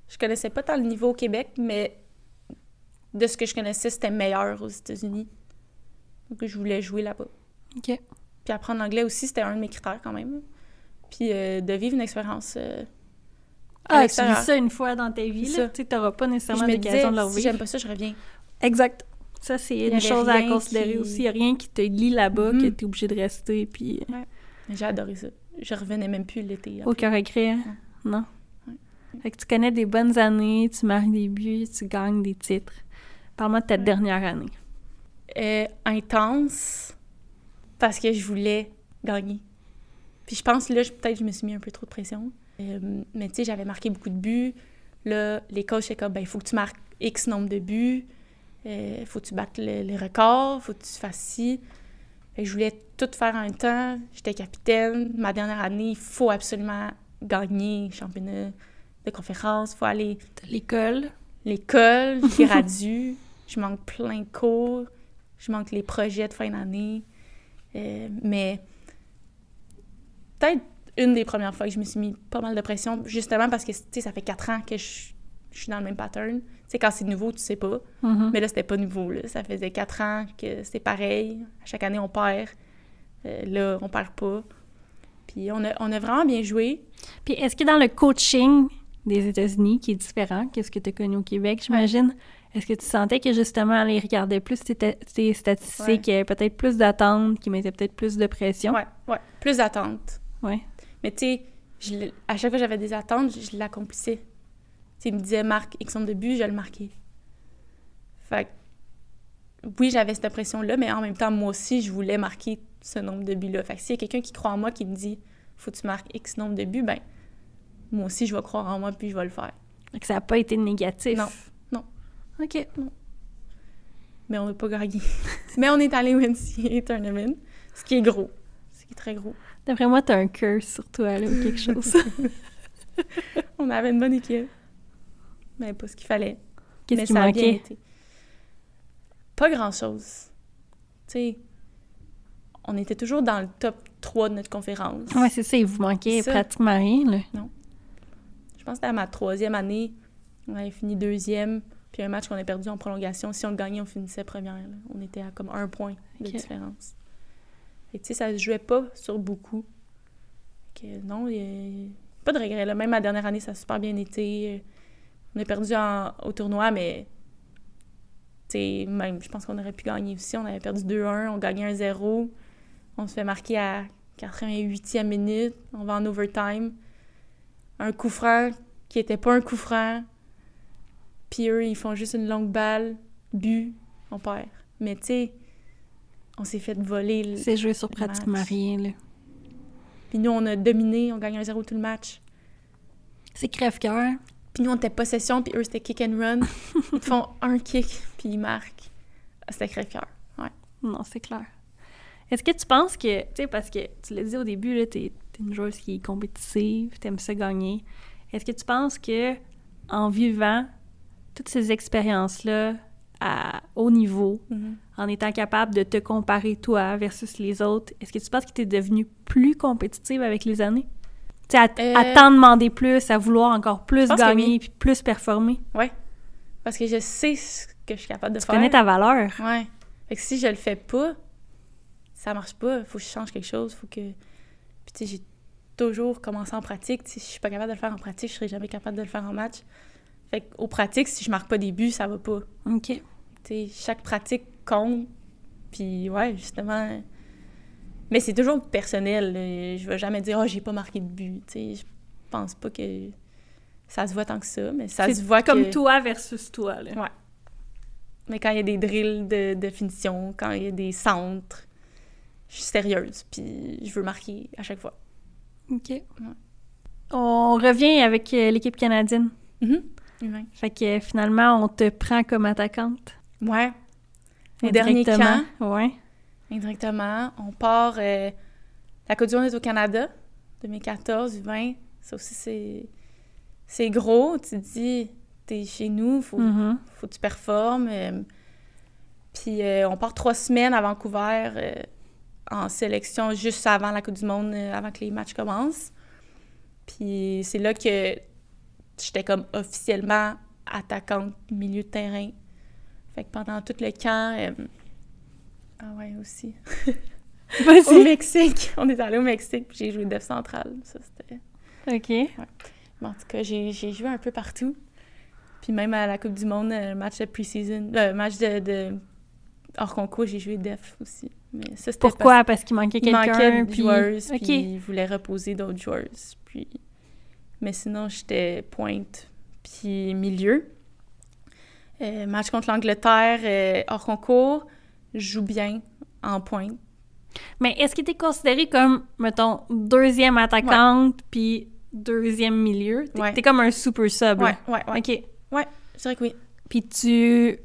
Je connaissais pas tant le niveau au Québec, mais de ce que je connaissais, c'était meilleur aux États-Unis. Donc, je voulais jouer là-bas. OK. Puis apprendre l'anglais aussi, c'était un de mes critères quand même. Puis euh, de vivre une expérience euh, à Ah, tu vis ça une fois dans ta vie. Tu sais, t'auras pas nécessairement l'occasion de leur si vivre. j'aime pas ça, je reviens. Exact. Ça, c'est une chose à considérer qui- aussi. Il y a rien qui te lie là-bas, Mhm. que t'es obligé de rester, puis euh, Mais J'ai adoré ça. Je revenais même plus l'été. aucun regret, hein? Non? Ouais. Fait que tu connais des bonnes années, tu marques des buts, tu gagnes des titres. Parle-moi de ta Ouais. dernière année. Euh, intense parce que je voulais gagner. Puis je pense, là, je- peut-être je me suis mis un peu trop de pression. Euh, mais tu sais, j'avais marqué beaucoup de buts. Là, les coachs étaient comme, ben, il faut que tu marques X nombre de buts. Il faut que tu battes le, le record. faut que tu fasses ci. Fait que je voulais tout faire en même temps. J'étais capitaine. Ma dernière année, il faut absolument gagner championnat de conférence. Il faut aller l'école. l'école, j'ai radue, je manque plein de cours, je manque les projets de fin d'année. Euh, mais peut-être une des premières fois que je me suis mis pas mal de pression, justement parce que, tu sais, ça fait quatre ans que je, je suis dans le même pattern. Tu sais, quand c'est nouveau, tu sais pas. Mhm. Mais là, c'était pas nouveau, là. Ça faisait quatre ans que c'était pareil. À chaque année, on perd. Euh, là, on perd pas. Puis on a, on a vraiment bien joué. Puis est-ce que dans le coaching des États-Unis, qui est différent que ce que tu as connu au Québec, j'imagine, est-ce que tu sentais que justement, les regardaient plus tes, tes statistiques, qu'il y avait peut-être plus d'attentes, qui mettaient peut-être plus de pression? Ouais, ouais. Plus d'attentes. Ouais. Mais tu sais, à chaque fois que j'avais des attentes, je, je l'accomplissais. Tu il me disait marque X nombre de buts, je le marquais. Fait que, oui, j'avais cette pression-là, mais en même temps, moi aussi, je voulais marquer ce nombre de buts-là. Fait que s'il y a quelqu'un qui croit en moi, qui me dit faut que tu marques X nombre de buts, ben moi aussi, je vais croire en moi, puis je vais le faire. Fait que ça n'a pas été négatif. Non, non. OK. Mais on n'a pas gagné. mais on est allé au NCAA Tournament, ce qui est gros. Ce qui est très gros. D'après moi, t'as un curse sur toi, là, ou quelque chose. on avait une bonne équipe. Mais pas ce qu'il fallait. Qu'est-ce qui manquait? été. Pas grand-chose. Tu sais, on était toujours dans le top 3 de notre conférence. Ouais, c'est ça, il vous manquait Ça. pratiquement rien, là. Je pense que c'était à ma troisième année. On avait fini deuxième. Puis un match qu'on a perdu en prolongation. Si on le gagnait, on finissait première. là. On était à comme un point de différence. Que, tu sais, ça se jouait pas sur beaucoup. Que, non, y a pas de regret. Là. Même ma dernière année, ça a super bien été. On a perdu au tournoi, mais tu sais, même, je pense qu'on aurait pu gagner aussi. On avait perdu 2-1, on gagnait 1-0. On se fait marquer à 88e minute. On va en overtime. Un coup franc qui était pas un coup franc. Puis eux, ils font juste une longue balle, but, on perd. Mais tu sais, on s'est fait voler. le- C'est joué sur pratiquement match. rien, là. Puis nous, on a dominé, on gagne 1-0 tout le match. C'est crève-cœur. Puis nous, on était possession, puis eux, c'était kick and run. ils te font un kick, puis ils marquent. Ah, C'était crève-cœur. Non, c'est clair. Est-ce que tu penses que, tu sais, parce que tu l'as dit au début, là, t'es t'es une joueuse qui est compétitive, t'aimes ça gagner. Est-ce que tu penses que, en vivant toutes ces expériences-là à haut niveau, en étant capable de te comparer toi versus les autres, est-ce que tu penses que tu es devenue plus compétitive avec les années? Tu sais, à, Euh, à t'en demander plus, à vouloir encore plus gagner oui. puis plus performer? Ouais. Parce que je sais ce que je suis capable de Tu faire. connais ta valeur. Ouais. Fait que si je le fais pas, ça marche pas. Faut que je change quelque chose. Faut que. Puis tu sais, j'ai toujours commencé en pratique. Tu sais, Si je suis pas capable de le faire en pratique, je serai jamais capable de le faire en match. Fait qu'au pratique, si je marque pas des buts, ça va pas. OK. Tu sais, chaque pratique compte. Puis ouais, justement. Mais c'est toujours personnel. là. Je vais jamais dire, oh, j'ai pas marqué de but. Tu sais, je pense pas que ça se voit tant que ça. Mais ça se voit comme que... toi versus toi. Là. Ouais. Mais quand il y a des drills de, de finition, quand il y a des centres, je suis sérieuse, puis je veux marquer à chaque fois. OK. On revient avec euh, l'équipe canadienne. Mhm. Ouais. Fait que finalement, on te prend comme attaquante. Ouais. Au dernier camp, Ouais. indirectement, on part... euh, la Côte du Monde est au Canada, 2014, 20. Ça aussi, c'est... C'est gros. Tu te dis, t'es chez nous, faut, Mhm. faut que tu performes. euh, puis euh, on part trois semaines à Vancouver en sélection juste avant la Coupe du Monde, avant que les matchs commencent. Puis c'est là que j'étais comme officiellement attaquante milieu de terrain. Fait que pendant tout le camp... euh, Ah ouais, aussi. Au. Mexique. On est allé au Mexique, puis j'ai joué def central. Ça, c'était... OK. Mais en tout cas, j'ai joué un peu partout. Puis même à la Coupe du Monde, euh, match de pre-season, euh, match de, de hors concours, j'ai joué def aussi. Mais ça, c'était Pourquoi? Parce qu'il manquait quelqu'un. manquait de puis... puis ils voulaient reposer d'autres joueuses. Puis... Mais sinon, j'étais pointe, puis milieu. Euh, match contre l'Angleterre, euh, hors concours, joue bien en pointe. Mais est-ce que tu es considérée comme, mettons, deuxième attaquante puis deuxième milieu? T'es Ouais. comme un super sub. Ouais, ouais, ouais. OK. Je dirais que oui. Puis tu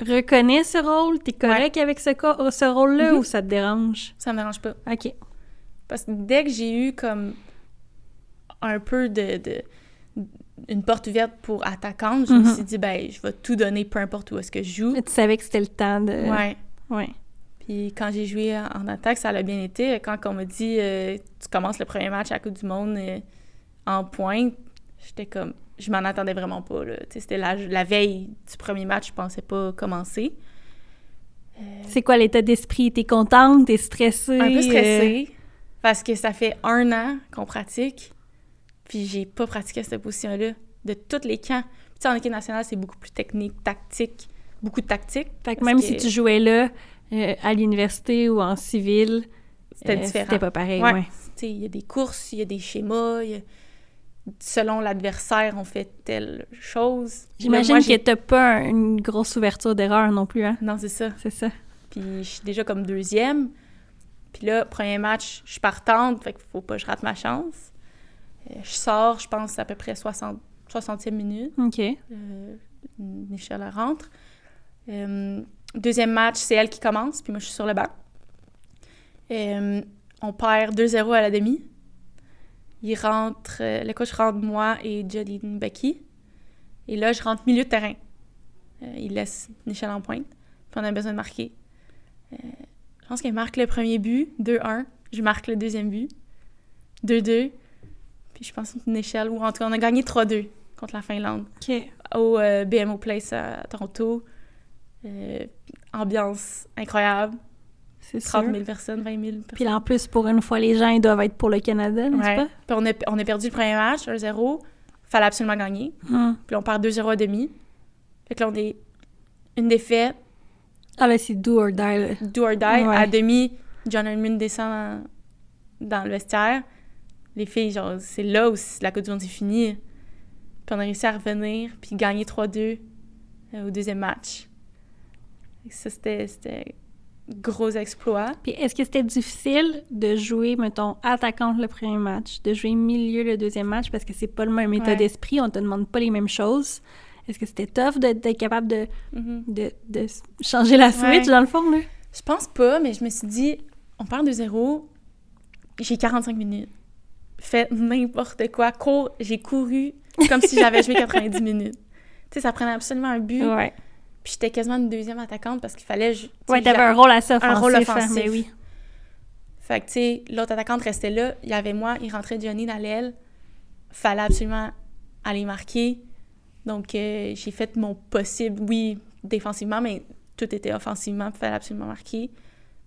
reconnais ce rôle? T'es correct avec ce, co- ce rôle-là Mhm. ou ça te dérange? Ça me dérange pas. OK. Parce que dès que j'ai eu comme un peu de, de- une porte ouverte pour attaquante, je me Mhm. suis dit ben je vais tout donner peu importe où est-ce que je joue. Tu savais que c'était le temps de... Ouais. Ouais. Puis quand j'ai joué en attaque, ça a bien été. Quand on m'a dit euh, tu commences le premier match à la Coupe du Monde euh, en pointe, j'étais comme je m'en attendais vraiment pas c'était la, la veille du premier match, je pensais pas commencer. C'est quoi l'état d'esprit? T'es contente? T'es stressée? Un peu euh, stressée parce que ça fait un an qu'on pratique, puis j'ai pas pratiqué cette position-là de tous les camps. Puis tu sais, en équipe nationale, c'est beaucoup plus technique, tactique, beaucoup de tactique. Fait que parce même que si tu jouais là, euh, à l'université ou en civil, C'était euh, différent. C'était pas pareil, Ouais. ouais. Tu sais, il y a des courses, il y a des schémas, il y a- selon l'adversaire, on fait telle chose. J'imagine que t'as pas un- une grosse ouverture d'erreur non plus, hein? Non, c'est ça. C'est ça. Puis je suis déjà comme deuxième. Puis là, premier match, je suis partante, fait qu'il faut pas que je rate ma chance. Je sors, je pense, à peu près 60, 60e minute. OK. Euh, Michel rentre. Euh, deuxième match, c'est elle qui commence, puis moi, je suis sur le banc. Euh, on perd 2-0 à la demi. il rentre, euh, le coach rentre moi et Jolene Becky. Et là, je rentre milieu de terrain. Il laisse Michel en pointe. Puis on a besoin de marquer. Je pense qu'elle marque le premier but, 2-1. Je marque le deuxième but, 2-2. Je pense que Michel, ou en tout cas, on a gagné 3-2 contre la Finlande. Au euh, BMO Place à Toronto. Euh, ambiance incroyable. C'est 30 sûr. 000 personnes, 20 000 personnes. Puis là, en plus, pour une fois, les gens, ils doivent être pour le Canada, n'est-ce Ouais. pas? Puis on a, on a perdu le premier match, 1-0. Fallait absolument gagner. Hum. Puis on perd 2-0 à demi. Fait que là, on est une défaite, Ah là, c'est do or die, là. do or die. Ouais. À demi, John Edmund descend dans, dans le vestiaire. Les filles, genre, c'est là où la Coupe du Monde est finie. Puis on a réussi à revenir, puis gagner 3-2 euh, au deuxième match. Ça, c'était c'était gros exploit. Puis est-ce que c'était difficile de jouer, mettons, attaquante le premier match, de jouer milieu le deuxième match, parce que c'est pas le même état Ouais. d'esprit, on te demande pas les mêmes choses? Est-ce que c'était tough de- d'être capable de, Mhm. de, de changer la switch, Ouais. dans le fond, là? Je pense pas, mais je me suis dit, on perd 2-0, j'ai 45 minutes. Fais n'importe quoi. Cours, j'ai couru comme si j'avais joué 90 minutes. Tu sais, ça prenait absolument un but. Ouais. Puis j'étais quasiment une deuxième attaquante parce qu'il fallait. Ouais, t'avais un rôle assez offensif. un rôle hein, offensif. mais oui. Fait que, tu sais, l'autre attaquante restait là. Il y avait moi, il rentrait Johnny dans l'aile. Fallait absolument aller marquer. Donc, euh, j'ai fait mon possible, oui, défensivement, mais tout était offensivement. Il fallait absolument marquer.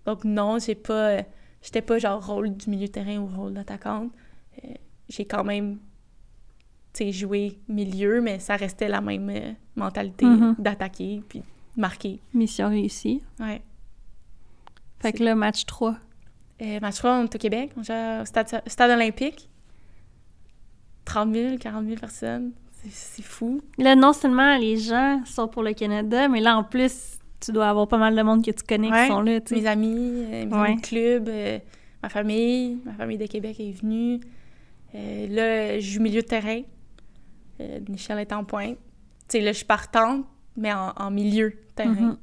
Donc, non, j'ai pas. euh, J'étais pas genre rôle du milieu de terrain ou rôle d'attaquante. Euh, j'ai quand même, joué milieu, mais ça restait la même euh, mentalité Mhm. d'attaquer puis marquer. Mission réussie. Ouais. Fait que là, match 3. Euh, match 3, on est au Québec, on au stade, stade olympique. 30 000, 40 000 personnes. C'est- fou. Là, non seulement les gens sont pour le Canada, mais là, en plus, tu dois avoir pas mal de monde que tu connais Ouais. qui sont là. Mes amis, euh, mes Ouais. amis de club, euh, ma famille, ma famille de Québec est venue. Euh, là, je joue milieu de terrain. Euh, Michel est en pointe. Tu sais, là, je suis partante, mais en, en milieu de terrain. Mhm.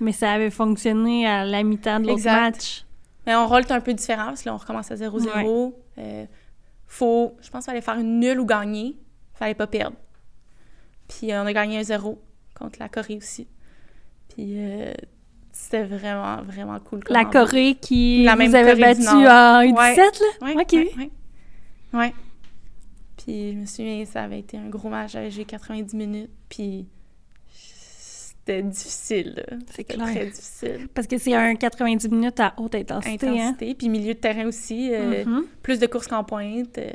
Mais ça avait fonctionné à la mi-temps de l'autre match. Mais on rôle un peu différent parce que là, on recommence à 0-0. Euh, faut, je pense qu'il fallait faire une nulle ou gagner. fallait pas perdre. Puis euh, on a gagné un 0 contre la Corée aussi. Puis euh, c'était vraiment, vraiment cool. La. Corée qui La vous même avait battu en U17, Ouais. là? Ouais, Ok. Ouais. Puis je me souviens, ça avait été un gros match. J'avais joué 90 minutes. Puis c'était difficile. C'est clair. très difficile. Parce que c'est un 90 minutes à haute intensité, hein? Intensité. Puis milieu de terrain aussi. euh, Mhm. plus de courses qu'en pointe. euh,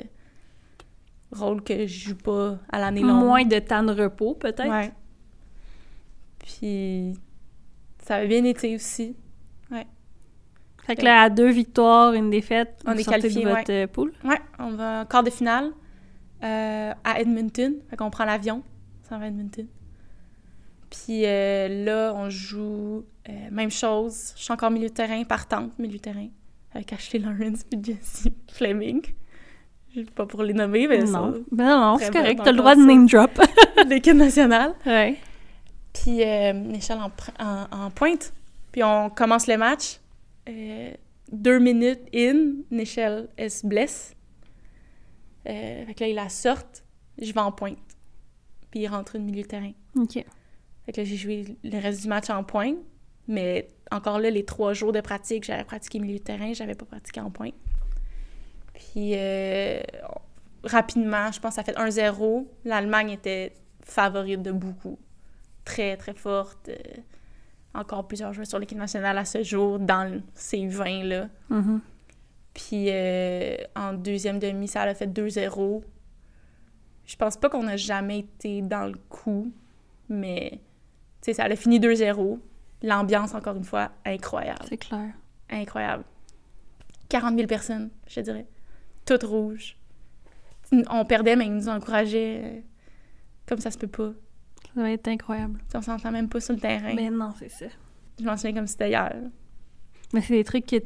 rôle que je joue pas à l'année longue. Moins de temps de repos, peut-être? Ouais. Puis ça avait bien été aussi. Fait que là, à deux victoires, une défaite, On vous est sortez qualifiés, de votre euh, poule. Ouais, on va en quart de finale euh, à Edmonton. Fait qu'on prend l'avion, ça va à Edmonton. Puis euh, là, on joue euh, même chose. Je suis encore milieu de terrain, partante, milieu de terrain, avec Ashley Lawrence et Jessie Fleming. Je pas pour les nommer, mais non. ça, Ben non, c'est correct. T'as le droit de name drop. l'équipe nationale. ouais. Puis Michel en, en, en pointe. Puis on commence le match. Euh, deux minutes in, Michel elle se blesse. Euh, fait que là, il la sorte. Je vais en pointe. Puis il rentre au milieu de terrain. OK. Fait que là, j'ai joué le reste du match en pointe. Mais encore là, les trois jours de pratique, j'avais pratiqué milieu de terrain, j'avais pas pratiqué en pointe. Puis euh, rapidement, je pense que ça fait 1-0. L'Allemagne était favorite de beaucoup. Très, très forte. Encore plusieurs joueurs sur l'équipe nationale à ce jour dans ces 20-là. Mhm. Puis euh, en deuxième demi, ça a fait 2-0. Je pense pas qu'on a jamais été dans le coup, mais ça a fini 2-0. L'ambiance, encore une fois, incroyable. C'est clair. Incroyable. 40 000 personnes, je dirais. Toutes rouges. On perdait, mais ils nous encourageaient comme ça se peut pas. Ça va être incroyable. On s'entend même pas sur le terrain. Mais non, c'est ça. Je m'en souviens comme si c'était hier. Mais c'est des trucs que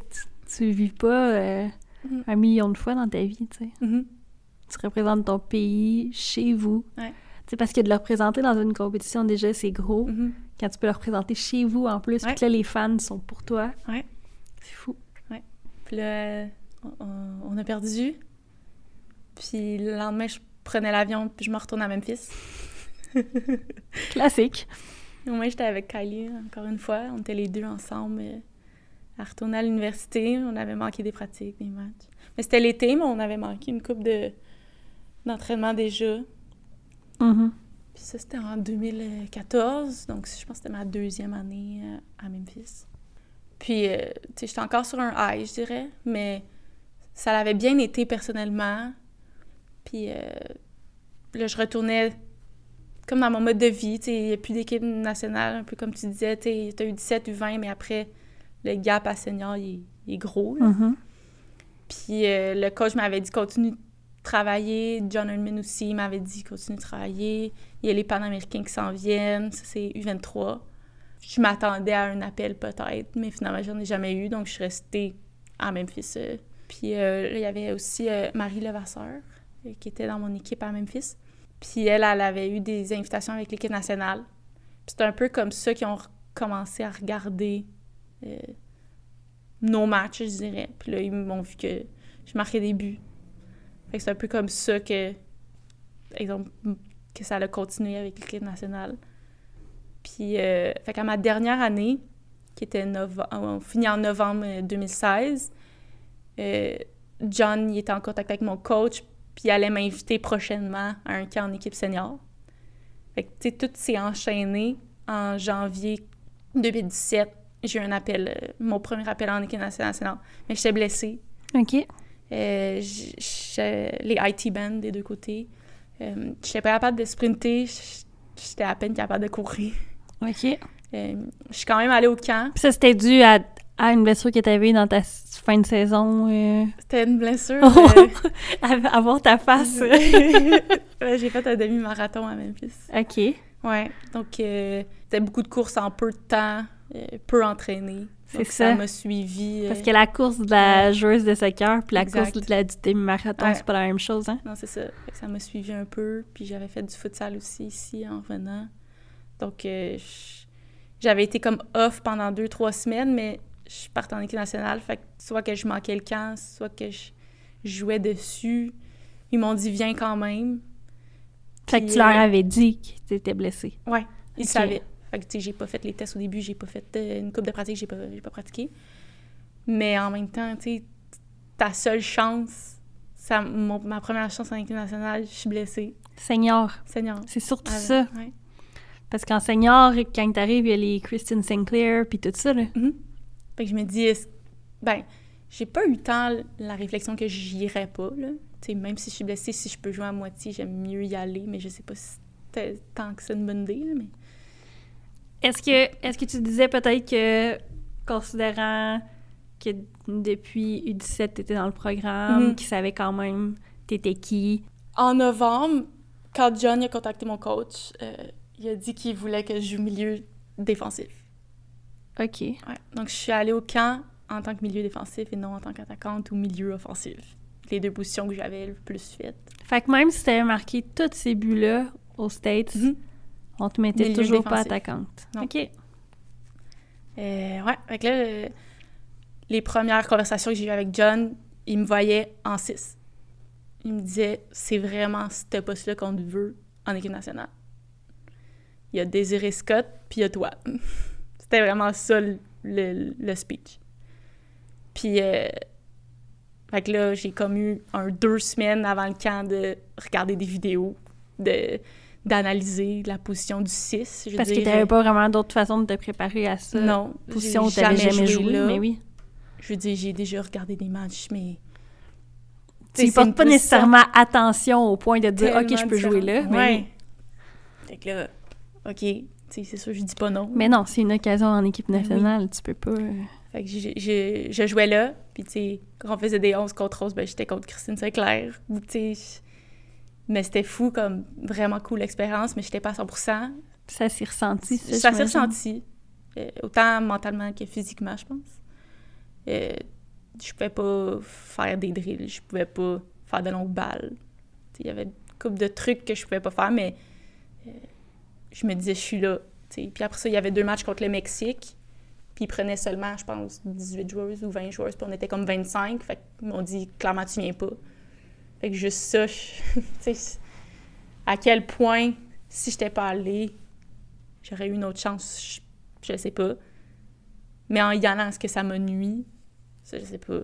tu, vis pas euh, Mhm. un million de fois dans ta vie, tu sais. Mhm. Tu représentes ton pays chez vous. Ouais. Sais, parce que de le représenter dans une compétition, déjà, c'est gros. Mhm. Quand tu peux le représenter chez vous, en plus, Ouais. puis que là, les fans sont pour toi. Ouais. C'est fou. Puis là, on, on a perdu. Puis le lendemain, je prenais l'avion, puis je me retourne à Memphis. Classique. Moi, j'étais avec Kylie, encore une fois. On était les deux ensemble euh, à retourner à l'université. On avait manqué des pratiques, des matchs. Mais c'était l'été, mais on avait manqué une coupe de, d'entraînement déjà. Mhm. Puis ça, c'était en 2014. Donc, je pense que c'était ma deuxième année euh, à Memphis. Puis, euh, tu sais, j'étais encore sur un high, je dirais. Mais ça l'avait bien été personnellement. Puis euh, là, je retournais comme dans mon mode de vie. Il n'y a plus d'équipe nationale, un peu comme tu disais. Tu as eu 17 ou 20, mais après, le gap à senior, il, est- il est gros. Mhm. Puis euh, le coach m'avait dit continue de travailler. John Herdman aussi m'avait dit continue de travailler. Il y a les Panaméricains qui s'en viennent. Ça, c'est U23. Je m'attendais à un appel peut-être, mais finalement, j'en ai jamais eu. Donc, je suis restée à Memphis. euh. Puis euh, là, il y avait aussi euh, Marie Levasseur qui était dans mon équipe à Memphis. Puis elle, elle avait eu des invitations avec l'équipe nationale. Puis c'était un peu comme ça qu'ils ont commencé à regarder euh, nos matchs, je dirais. Puis là, ils m'ont vu que je marquais des buts. Fait que c'est un peu comme ça que, exemple, que ça a continué avec l'équipe nationale. Puis, euh, fait qu'à ma dernière année, qui était nove- on finit en novembre euh, 2016, euh, John, il était en contact avec mon coach, puis il allait m'inviter prochainement à un camp en équipe senior. Fait que, tu sais, tout s'est enchaîné en janvier 2017. J'ai eu un appel, euh, mon premier appel en équipe nationale, mais j'étais blessée. OK. Euh, j- j'ai- les IT bands des deux côtés. Euh, j'étais pas capable de sprinter, j- j'étais à peine capable de courir. OK. Euh, je suis quand même allée au camp. Puis ça, c'était dû à, à une blessure que tu avais dans ta fin de saison. euh, C'était une blessure. Oh! euh, à, à voir ta face. ouais, j'ai fait un demi-marathon à Memphis. OK. Ouais, donc euh, c'était beaucoup de courses en peu de temps, euh, peu entraîné. C'est ça. Ça m'a suivi. euh, Parce que la course de la joueuse de soccer puis la Exact. course de la, du demi-marathon, Ouais. c'est pas la même chose, hein? Non, c'est ça. Fait que ça m'a suivi un peu. Puis j'avais fait du futsal aussi ici en revenant. Donc euh, j'avais été comme off pendant deux, trois semaines, mais je partais en équipe nationale. Fait que soit que je manquais le camp, soit que je jouais dessus. Ils m'ont dit viens quand même. Fait que tu leur euh, avais dit que tu étais blessée. Ouais, ils savaient. Fait que, tu sais, j'ai pas fait les tests au début, j'ai pas fait euh, une coupe de pratique, j'ai pas, j'ai pas pratiqué. Mais en même temps, tu sais, ta seule chance, ça, mon- ma première chance en équipe nationale, je suis blessée. Senior, Seigneur. c'est surtout Ah, ça. ouais. Parce qu'en senior, quand t'arrives, il y a les Christine Sinclair puis tout ça, là. Mhm. Fait que je me dis, ben, j'ai pas eu tant la réflexion que j'irais pas, là. Tu sais, même si je suis blessée, si je peux jouer à moitié, j'aime mieux y aller, mais je sais pas si c'était tant que c'est une bonne idée, là, mais... Est-ce que, est-ce que tu disais peut-être que, considérant que depuis U17, t'étais dans le programme, Mhm. qu'ils savaient quand même t'étais qui, En novembre, quand John a contacté mon coach, euh, il a dit qu'il voulait que je joue milieu défensif. OK. Ouais. Donc, je suis allée au camp en tant que milieu défensif et non en tant qu'attaquante ou milieu offensif. Les deux positions que j'avais le plus faites. Fait que même si t'avais marqué tous ces buts-là aux States, Mhm. on te mettait Milieu toujours pas attaquante. Non. OK. Euh, ouais, fait que là, euh, les premières conversations que j'ai eues avec John, il me voyait en 6. Il me disait, c'est vraiment ce poste-là qu'on veut en équipe nationale. Il y a Désiré Scott, puis il y a toi. C'était vraiment ça le, le- le speech. Puis, euh, fait que là, j'ai comme eu un deux semaines avant le camp de regarder des vidéos, de d'analyser la position du 6. je veux Parce que dire. t'avais pas vraiment d'autre façon de te préparer à ça? Non, Position où t'avais jamais joué, là. mais oui. Je veux dire, j'ai déjà regardé des matchs, mais... Tu c'est portes pas nécessairement attention au point de dire « OK, je peux jouer là mais Ouais. oui. Fait que là, OK, c'est sûr, je dis pas non. Mais non, c'est une occasion en équipe Ben oui. nationale, tu peux pas... euh, Fait que je jouais là, puis tu sais, quand on faisait des 11 contre 11, ben j'étais contre Christine Sinclair. Tu sais, mais c'était fou, comme vraiment cool l'expérience, mais j'étais pas à 100 Ça s'est ressenti, ça, Ça s'est ressenti, euh, autant mentalement que physiquement, je pense. Euh, je pouvais pas faire des drills, je pouvais pas faire de longues balles. Il y avait une couple de trucs que je pouvais pas faire, mais je me disais, je suis là. Puis après ça, il y avait deux matchs contre le Mexique, puis ils prenaient seulement, je pense, 18 joueurs ou 20 joueurs, puis on était comme 25. Fait qu'ils m'ont dit, clairement, tu viens pas. Fait que juste ça, sais, à quel point, si j'étais pas allée, j'aurais eu une autre chance, je, je sais pas. Mais en y allant, est-ce que ça m'a nuit? Ça, je sais pas.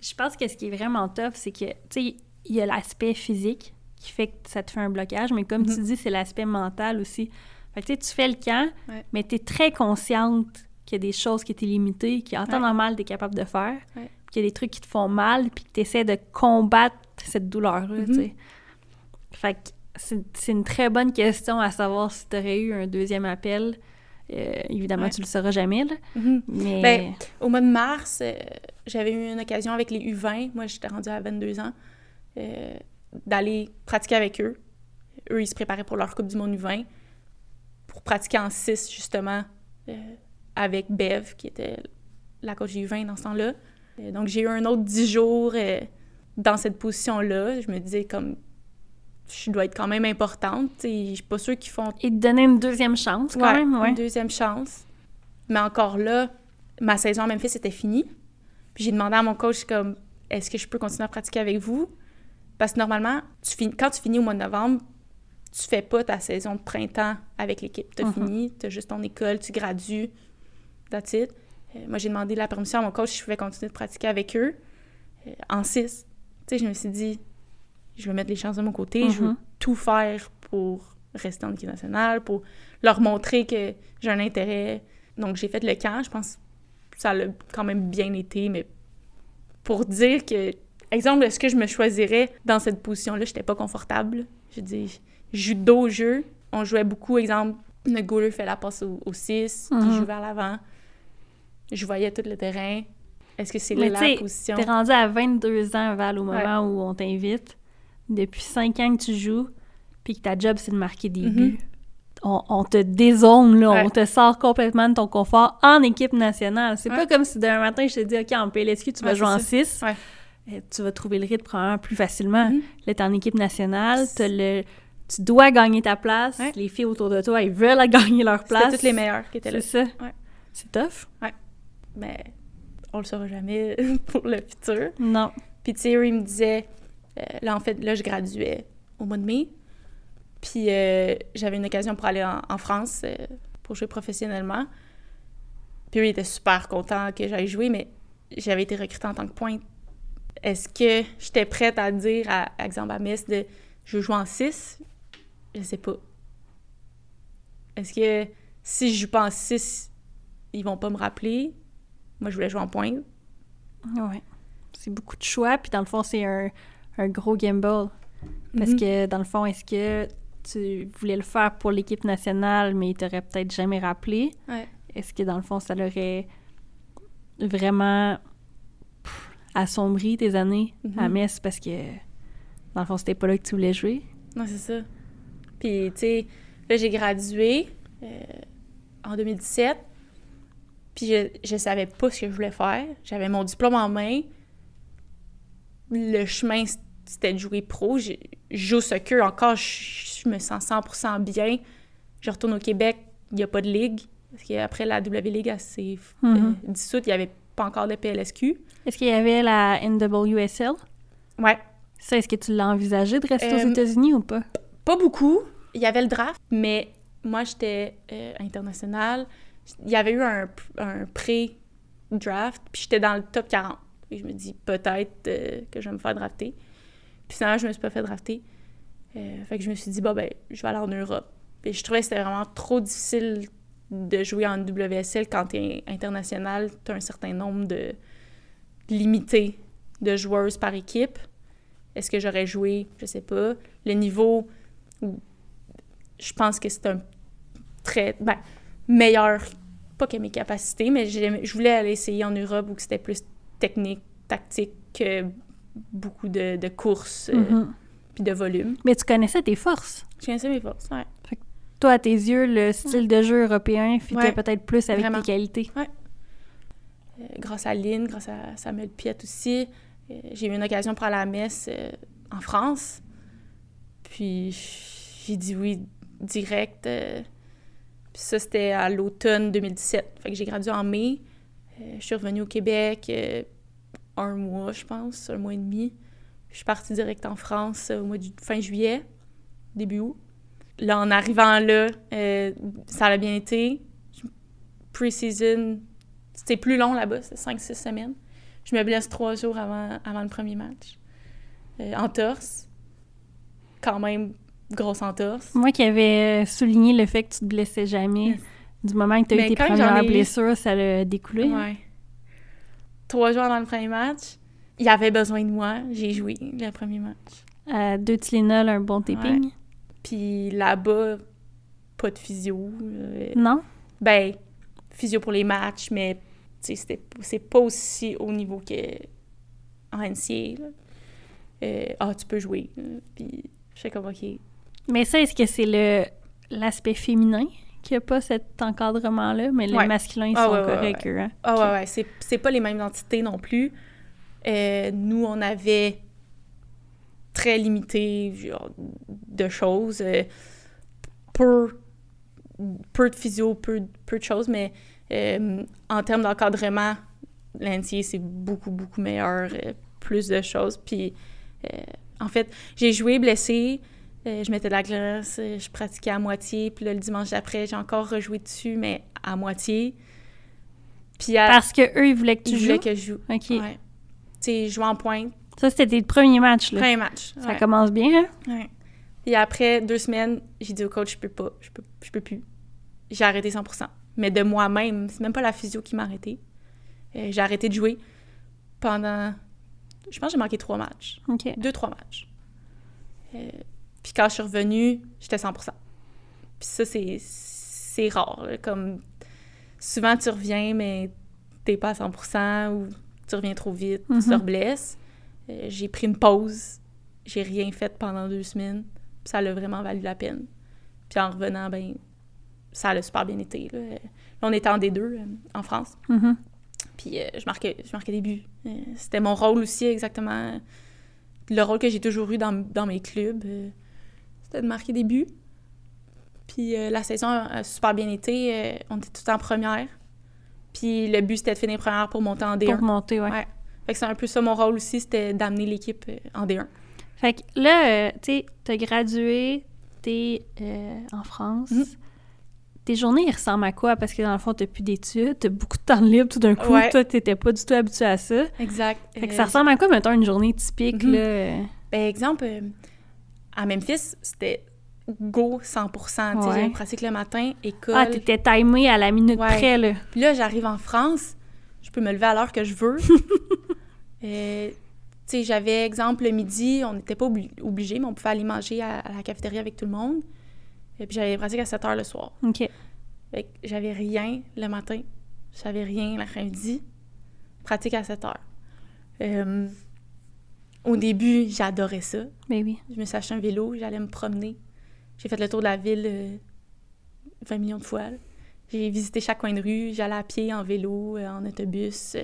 Je pense que ce qui est vraiment tough, c'est que, tu sais, il y a l'aspect physique qui fait que ça te fait un blocage, mais comme tu Mhm. dis, c'est l'aspect mental aussi. Fait que, tu sais, tu fais le camp, Ouais. mais tu es très consciente qu'il y a des choses qui étaient limitées, qu'en temps Ouais. normal, tu es capable de faire, Ouais. qu'il y a des trucs qui te font mal, puis que tu essaies de combattre cette douleur-là, Mhm. Fait que c'est une très bonne question à savoir si tu aurais eu un deuxième appel. Euh, évidemment, Ouais. tu le sauras jamais, là, Mhm. mais... Ben, Au mois de mars, euh, j'avais eu une occasion avec les U20. Moi, j'étais rendue à 22 ans. euh, d'aller pratiquer avec eux. Eux, ils se préparaient pour leur Coupe du Monde U20 pour pratiquer en 6, justement, euh, avec Bev, qui était la coach du U20 dans ce temps-là. Euh, donc, j'ai eu un autre 10 jours euh, dans cette position-là. Je me disais, comme, je dois être quand même importante. sais, Je suis pas sûre qu'ils font Et te donner une deuxième chance, quand Ouais, même, ouais. Une deuxième chance. Mais encore là, ma saison à Memphis était finie. Puis j'ai demandé à mon coach comme est-ce que je peux continuer à pratiquer avec vous? Parce que normalement, tu finis, quand tu finis au mois de novembre, tu fais pas ta saison de printemps avec l'équipe. Tu as Mhm. fini, tu as juste ton école, tu gradues. That's it. Euh, moi, j'ai demandé la permission à mon coach si je pouvais continuer de pratiquer avec eux euh, en 6. Tu sais, je me suis dit, je vais mettre les chances de mon côté, je veux Mhm. tout faire pour rester en équipe nationale, pour leur montrer que j'ai un intérêt. Donc, j'ai fait le camp. Je pense que ça a quand même bien été, mais pour dire que, exemple, est-ce que je me choisirais dans cette position-là, j'étais pas confortable. Je dis, je joue dos au jeu. On jouait beaucoup, exemple, le goaler fait la passe au 6, puis Mhm. il joue vers l'avant. Je voyais tout le terrain. Est-ce que c'est la position? T'es rendu à 22 ans, Val, au moment où on t'invite. Depuis 5 ans que tu joues, puis que ta job, c'est de marquer des Mhm. buts. On, on te dézone, là. Ouais. On te sort complètement de ton confort en équipe nationale. C'est Ouais. pas comme si demain matin, je te dis, OK, en PLSQ, tu vas jouer en ça. 6. Euh, Tu vas trouver le rythme probablement plus facilement. Mhm. Là, t'es en équipe nationale, le... tu dois gagner ta place. Ouais. Les filles autour de toi, elles veulent gagner leur place. C'était toutes les meilleures qui étaient là. C'est ça. Ouais. C'est tough? Mais on le saura jamais pour le futur. Non. Puis Thierry me disait, euh, là en fait, là je graduais au mois de mai. Puis euh, j'avais une occasion pour aller en, en France euh, pour jouer professionnellement. Puis lui, il était super content que j'aille jouer, mais j'avais été recrutée en tant que pointe. Est-ce que j'étais prête à dire, à, exemple à de je jouer en 6? Je sais pas. Est-ce que si je joue pas en 6, ils vont pas me rappeler? Moi, je voulais jouer en pointe. Ouais. C'est beaucoup de choix, puis dans le fond, c'est un, un gros gamble. Parce Mhm. que, dans le fond, est-ce que tu voulais le faire pour l'équipe nationale, mais il t'aurait peut-être jamais rappelé? Ouais. Est-ce que, dans le fond, ça l'aurait vraiment assombri tes années à Mhm. Metz parce que, dans le fond, c'était pas là que tu voulais jouer? Non, c'est ça. Puis, tu sais, là, j'ai gradué euh, en 2017. Puis, je, je savais pas ce que je voulais faire. J'avais mon diplôme en main. Le chemin, c'était de jouer pro. Je, je joue au soccer encore. Je, je me sens 100% bien. Je retourne au Québec. Il n'y a pas de ligue. Parce qu'après, la W League, elle s'est euh, Mhm. dissoute. Il n'y avait pas encore de PLSQ. Est-ce qu'il y avait la NWSL? Ouais. Ça, est-ce que tu l'as envisagé de rester Euh, aux États-Unis ou pas? Pas beaucoup. Il y avait le draft, mais moi, j'étais euh, internationale. Il y avait eu un, un pré-draft, puis j'étais dans le top 40. Et je me dis, peut-être euh, que je vais me faire drafter. Puis finalement, je me suis pas fait drafter. Euh, fait que je me suis dit, bah ben, je vais aller en Europe. Puis je trouvais que c'était vraiment trop difficile de jouer en WSL quand tu es international. Tu as un certain nombre de limité de joueuses par équipe. Est-ce que j'aurais joué? Je sais pas. Le niveau, je pense que c'est un très ben, meilleur, pas que mes capacités, mais je voulais aller essayer en Europe où c'était plus technique, tactique, que beaucoup de, de courses euh, Mhm. puis de volume. Mais tu connaissais tes forces. Je connaissais mes forces, ouais. Toi, à tes yeux, le style de jeu européen fitait Ouais, peut-être plus avec vraiment. tes qualités? Euh, grâce à Lynn, grâce à Samuel Piette aussi. Euh, j'ai eu une occasion pour aller à la messe euh, en France. Puis j'ai dit oui direct. puis ça, c'était à l'automne 2017. Fait que j'ai gradué en mai. Je suis revenue au Québec un mois, je pense, un mois et demi. Je suis partie direct en France au mois de fin juillet, début août. Là, en arrivant là, euh, ça a bien été. Pre-season, c'était plus long là-bas, c'était 5-6 semaines. Je me blesse trois jours avant, avant le premier match. Euh, en torse. Quand même, grosse entorse. Moi qui avais souligné le fait que tu te blessais jamais, du moment que tu as eu tes premières blessures, ça l'a découlé. Ouais. Trois jours avant le premier match, il avait besoin de moi. J'ai joué le premier match. Euh, deux Tylenol, un bon taping. Puis là-bas, pas de physio. Euh, non? Ben, physio pour les matchs, mais c'est pas aussi haut niveau qu'en NCA. Euh, ah, tu peux jouer. Puis je sais comme, OK. Mais ça, est-ce que c'est le l'aspect féminin qui a pas cet encadrement-là, mais les masculins, ils ah, sont corrects, hein? Ah ouais, ouais. C'est pas les mêmes entités non plus. Euh, nous, on avait très limité de choses. Euh, peu, peu de physio, peu, peu de choses, mais euh, en termes d'encadrement, l'NCA, c'est beaucoup, beaucoup meilleur, plus de choses. Puis, en fait, j'ai joué blessé, je mettais de la glace, je pratiquais à moitié, puis le dimanche d'après, j'ai encore rejoué dessus, mais à moitié. Puis Parce que eux, ils voulaient que tu ils joues? voulaient que je joue. OK. Ouais sais, jouer en pointe. Ça, c'était le premier match, là. Premier match. Ça commence bien, hein? Ouais. Et après deux semaines, j'ai dit au coach, je peux pas, je peux, je peux plus. J'ai arrêté 100% Mais de moi-même, c'est même pas la physio qui m'a arrêté. Euh, j'ai arrêté de jouer pendant. Je pense que j'ai manqué trois matchs. OK. Deux, trois matchs. Euh, puis quand je suis revenue, j'étais 100% Puis ça, c'est rare. Comme souvent, tu reviens, mais t'es pas à 100% ou tu reviens trop vite, tu te mhm. blesses. Euh, j'ai pris une pause, j'ai rien fait pendant deux semaines, puis ça a vraiment valu la peine. Puis en revenant, ben ça a super bien été. Là. on était en D2 euh, en France. Mhm. Puis euh, je, marquais, je marquais des buts. C'était mon rôle aussi, exactement. Le rôle que j'ai toujours eu dans, dans mes clubs, c'était de marquer des buts. Puis la saison a super bien été. on était tout en première. Puis le but, c'était de finir première pour monter en D1. Pour monter, ouais. ouais. Fait que c'est un peu ça mon rôle aussi, c'était d'amener l'équipe euh, en D1. Fait que là, euh, tu sais, t'as gradué, t'es euh, en France. Mm. Tes journées, ils ressemblent à quoi? Parce que dans le fond, t'as plus d'études, t'as beaucoup de temps libre tout d'un coup. Toi, t'étais pas du tout habitué à ça. Exact. Fait que ça ressemble à quoi, mettons, une journée typique, mm-hmm. là? Ben, exemple, à Memphis, c'était go 100 ouais. Pratique le matin, école. Ah, t'étais timé à la minute près, là. Puis là, j'arrive en France, je peux me lever à l'heure que je veux. euh, tu sais, j'avais, exemple, le midi, on n'était pas obligé, mais on pouvait aller manger à, la cafétéria avec tout le monde. Et puis j'avais pratique à 7 heures le soir. OK. Fait que j'avais rien le matin, j'avais rien l'après-midi. Pratique à 7 heures. Euh, au début, j'adorais ça. Mais ben oui. Je me suis acheté un vélo, j'allais me promener j'ai fait le tour de la ville 20 euh, millions de fois. J'ai visité chaque coin de rue, j'allais à pied, en vélo, euh, en autobus.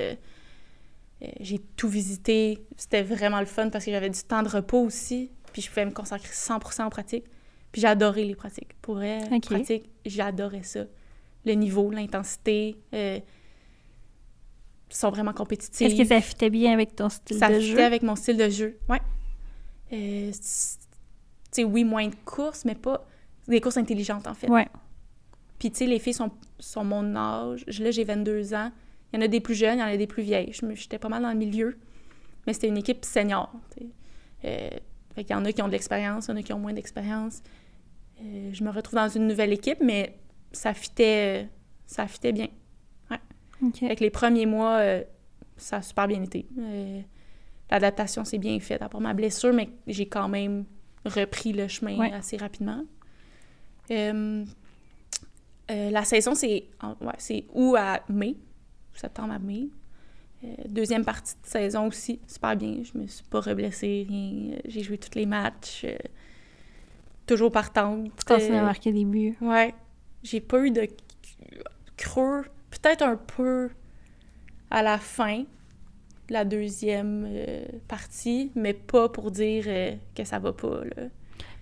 Euh, j'ai tout visité. C'était vraiment le fun parce que j'avais du temps de repos aussi. Puis je pouvais me consacrer 100% en pratique. Puis j'adorais les pratiques. Pour vrai, les pratiques, j'adorais ça. Le niveau, l'intensité, ils sont vraiment compétitifs. Est-ce que ça fitait bien avec ton style de jeu? Ça fitait avec mon style de jeu, oui sais, oui, moins de courses, mais pas des courses intelligentes, en fait. Ouais. Puis, tu sais, les filles sont, sont mon âge. Là, j'ai 22 ans. Il y en a des plus jeunes, il y en a des plus vieilles. J'étais pas mal dans le milieu, mais c'était une équipe senior. Euh, fait qu'il y en a qui ont de l'expérience, il y en a qui ont moins d'expérience. Euh, je me retrouve dans une nouvelle équipe, mais ça fitait, ça fitait bien. Ouais. Avec les premiers mois, euh, ça a super bien été. L'adaptation s'est bien faite, à part ma blessure, mais j'ai quand même repris le chemin assez rapidement. Euh, euh, la saison, c'est ouais, août à mai, septembre à mai. Euh, deuxième partie de saison aussi, super bien. Je me suis pas reblessée, rien. J'ai joué tous les matchs. toujours partante. Tu continues à marquer des buts? Ouais. J'ai pas eu de creux. Peut-être un peu à la fin, la deuxième euh, partie, mais pas pour dire euh, que ça va pas. Là.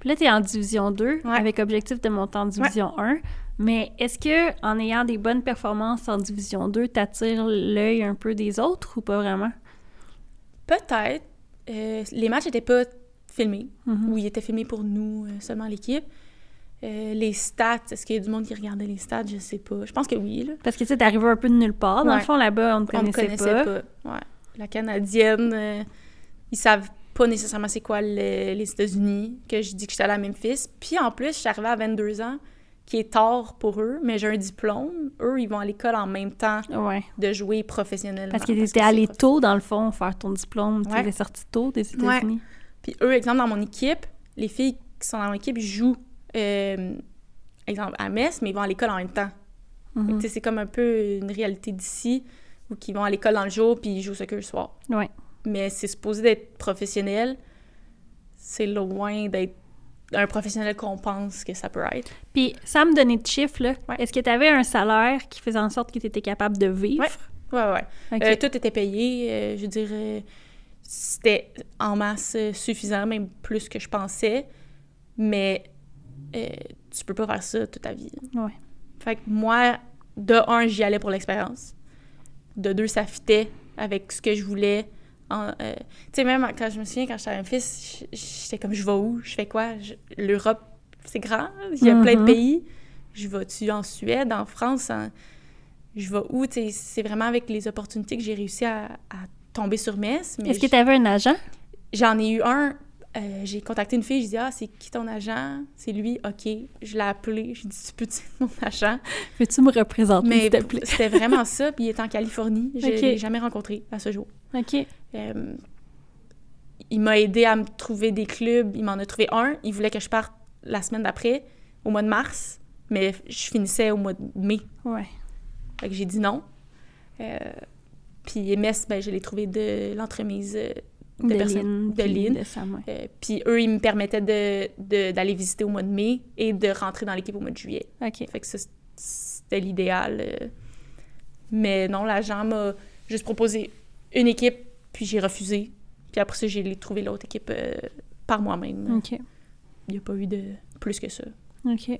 Puis là, tu es en division 2 avec objectif de monter en division 1. Mais est-ce que en ayant des bonnes performances en division 2, t'attires l'œil un peu des autres ou pas vraiment? Peut-être. euh, les matchs n'étaient pas filmés, Mhm. ou ils étaient filmés pour nous, euh, seulement l'équipe. Euh, les stats, est-ce qu'il y a du monde qui regardait les stats? Je sais pas. Je pense que oui, là. Parce que tu sais, arrivé un peu de nulle part. Dans Ouais. le fond, là-bas, on me connaissait, connaissait pas. pas. Ouais. La Canadienne, ils savent pas nécessairement c'est quoi le- les États-Unis, que je dis que j'étais allée à Memphis. Puis en plus, je suis arrivée à 22 ans, qui est tard pour eux, mais j'ai un diplôme. Eux, ils vont à l'école en même temps Ouais. de jouer professionnellement. Parce que parce t'étais c'est allé prof- tôt, dans le fond, faire ton diplôme. Tu es sorti tôt des États-Unis. Puis eux, exemple, dans mon équipe, les filles qui sont dans mon équipe jouent, euh, exemple, à Metz, mais ils vont à l'école en même temps. Mhm. C'est comme un peu une réalité d'ici, où ils vont à l'école dans le jour, puis ils jouent soccer le soir. Mais c'est supposé d'être professionnel. C'est loin d'être un professionnel qu'on pense que ça peut être. Puis, sans me donner de chiffres, là, Ouais. est-ce que tu avais un salaire qui faisait en sorte que tu étais capable de vivre? Ouais, ouais. Ok. Euh, tout était payé. euh, je dirais, c'était en masse suffisant, même plus que je pensais. Mais euh, tu peux pas faire ça toute ta vie. Ouais. Fait que moi, de un, j'y allais pour l'expérience. De deux, ça fitait avec ce que je voulais. En, euh, tu sais, même quand je me souviens, quand j'étais Memphis, j- j'étais comme, je vais où? Je fais quoi? L'Europe, c'est grand. Il y a plein de Mhm. pays. Je vais-tu en Suède, en France? en- Je vais où? Tu sais, c'est vraiment avec les opportunités que j'ai réussi à, à tomber sur Metz. Est-ce que tu avais un agent? J'en ai eu un. euh, j'ai contacté une fille, je dis Ah, c'est qui ton agent? C'est lui, ok. Je l'ai appelé, je dit Tu peux dire mon agent? Peux-tu me représenter, Mais s'il te plaît? c'était vraiment ça, puis il est en Californie. Je Ok. l'ai jamais rencontré à ce jour. OK. Euh, il m'a aidé à me trouver des clubs. Il m'en a trouvé un. Il voulait que je parte la semaine d'après, au mois de mars, mais je finissais au mois de mai. Ouais. Fait que j'ai dit non. Euh, puis MS, ben, je l'ai trouvé de l'entremise euh, de, De personnes. De Lynn. Euh, puis eux, ils me permettaient de- de- d'aller visiter au mois de mai et de rentrer dans l'équipe au mois de juillet. OK. Fait que ça, c'était l'idéal. Mais non, l'agent m'a juste proposé une équipe, puis j'ai refusé. Puis après ça, j'ai trouvé l'autre équipe euh, par moi-même. OK. Il n'y a pas eu de plus que ça. OK.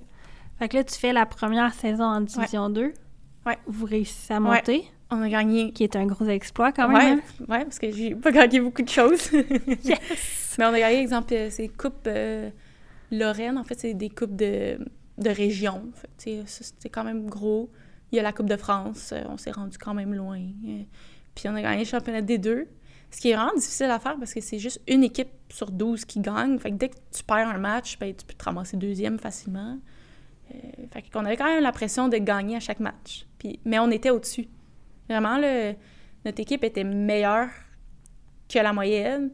Fait que là, tu fais la première saison en Division 2. Ouais. Vous réussissez à Ouais. monter, On a gagné. qui est un gros exploit quand ouais, même. hein? ouais, parce que j'ai pas gagné beaucoup de choses. Yes! Mais on a gagné, exemple, euh, c'est Coupe euh, Lorraine. En fait, c'est des coupes de, de région. C'était quand même gros. Il y a la Coupe de France. on s'est rendu quand même loin. puis on a gagné le championnat des deux. Ce qui est vraiment difficile à faire parce que c'est juste une équipe sur 12 qui gagne. Fait que dès que tu perds un match, ben, tu peux te ramasser deuxième facilement. Euh, fait qu'on avait quand même l'impression de gagner à chaque match. Puis, mais on était au-dessus. Vraiment, le, notre équipe était meilleure que la moyenne.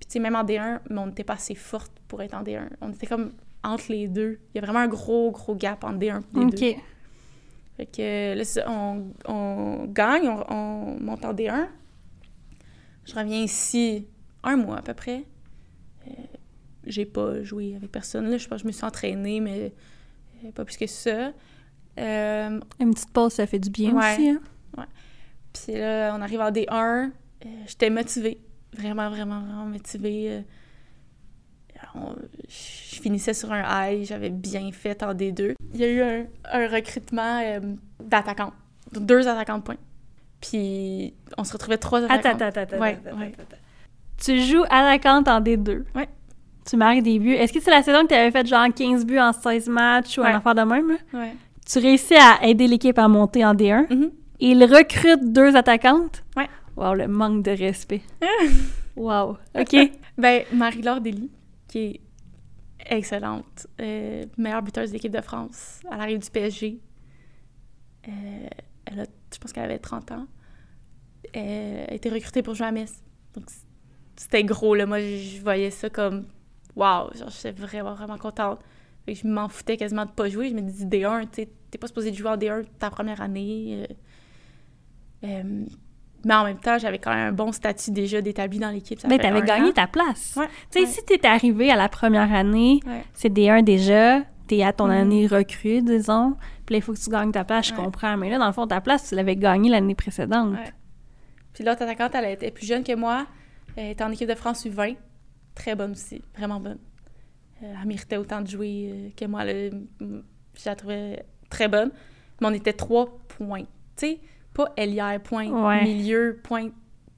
Puis, tu sais, même en D1, mais on n'était pas assez forte pour être en D1. On était comme entre les deux. Il y a vraiment un gros, gros gap entre D1 et D2. OK. Fait que là, on, on gagne, on, on monte en D1. Je reviens ici un mois à peu près. Euh, j'ai pas joué avec personne. Là, je pense que je me suis entraînée, mais euh, pas plus que ça. Euh, Une petite pause, ça fait du bien Ouais. aussi. Hein? puis là, on arrive en D1. euh, J'étais motivée. Vraiment, vraiment, vraiment motivée. On- je finissais sur un high. J'avais bien fait en D2. Il y a eu un, un recrutement d'attaquants. Deux attaquants de points. Puis on se retrouvait trois attaquants. Attends, attends, attends. Ouais, attends, ouais. attends, attends. Tu joues à la cante en D2. Ouais. Tu marques des buts. Est-ce que c'est la saison que tu avais fait genre 15 buts en 16 matchs ou Ouais. un affaire de même? Tu réussis à aider l'équipe à monter en D1. Mhm. Il recrute deux attaquantes. Ouais. Wow, le manque de respect. wow. OK. Ben, Marie-Laure Dely, qui est excellente, euh, meilleure buteuse de l'équipe de France. Elle arrive du PSG. Euh, elle a, je pense qu'elle avait 30 ans. Elle a été recrutée pour jouer à Metz. Donc, c'était gros, là. Moi, je voyais ça comme... Wow! Genre, j'étais vraiment, vraiment contente. Fait que je m'en foutais quasiment de pas jouer. Je me disais, D1, tu sais, t'es pas supposé de jouer en D1 ta première année. euh. Euh, mais en même temps, j'avais quand même un bon statut déjà d'établi dans l'équipe. Mais t'avais gagné an. ta place. Ouais. Tu sais, Ouais. si t'es arrivé à la première année, Ouais. c'est D1 déjà, t'es à ton Mhm. année recrue, disons, puis là, il faut que tu gagnes ta place, je Ouais. comprends. Mais là, dans le fond, ta place, tu l'avais gagnée l'année précédente. Ouais. Puis l'autre attaquante, elle était plus jeune que moi. Elle était en équipe de France U20. Très bonne aussi, vraiment bonne. Euh, Elle méritait autant de jouer euh, que moi. là. Mm, Je la trouvais très bonne. Mais on était trois points. Tu sais, pas ailière, point, Ouais. milieu, point,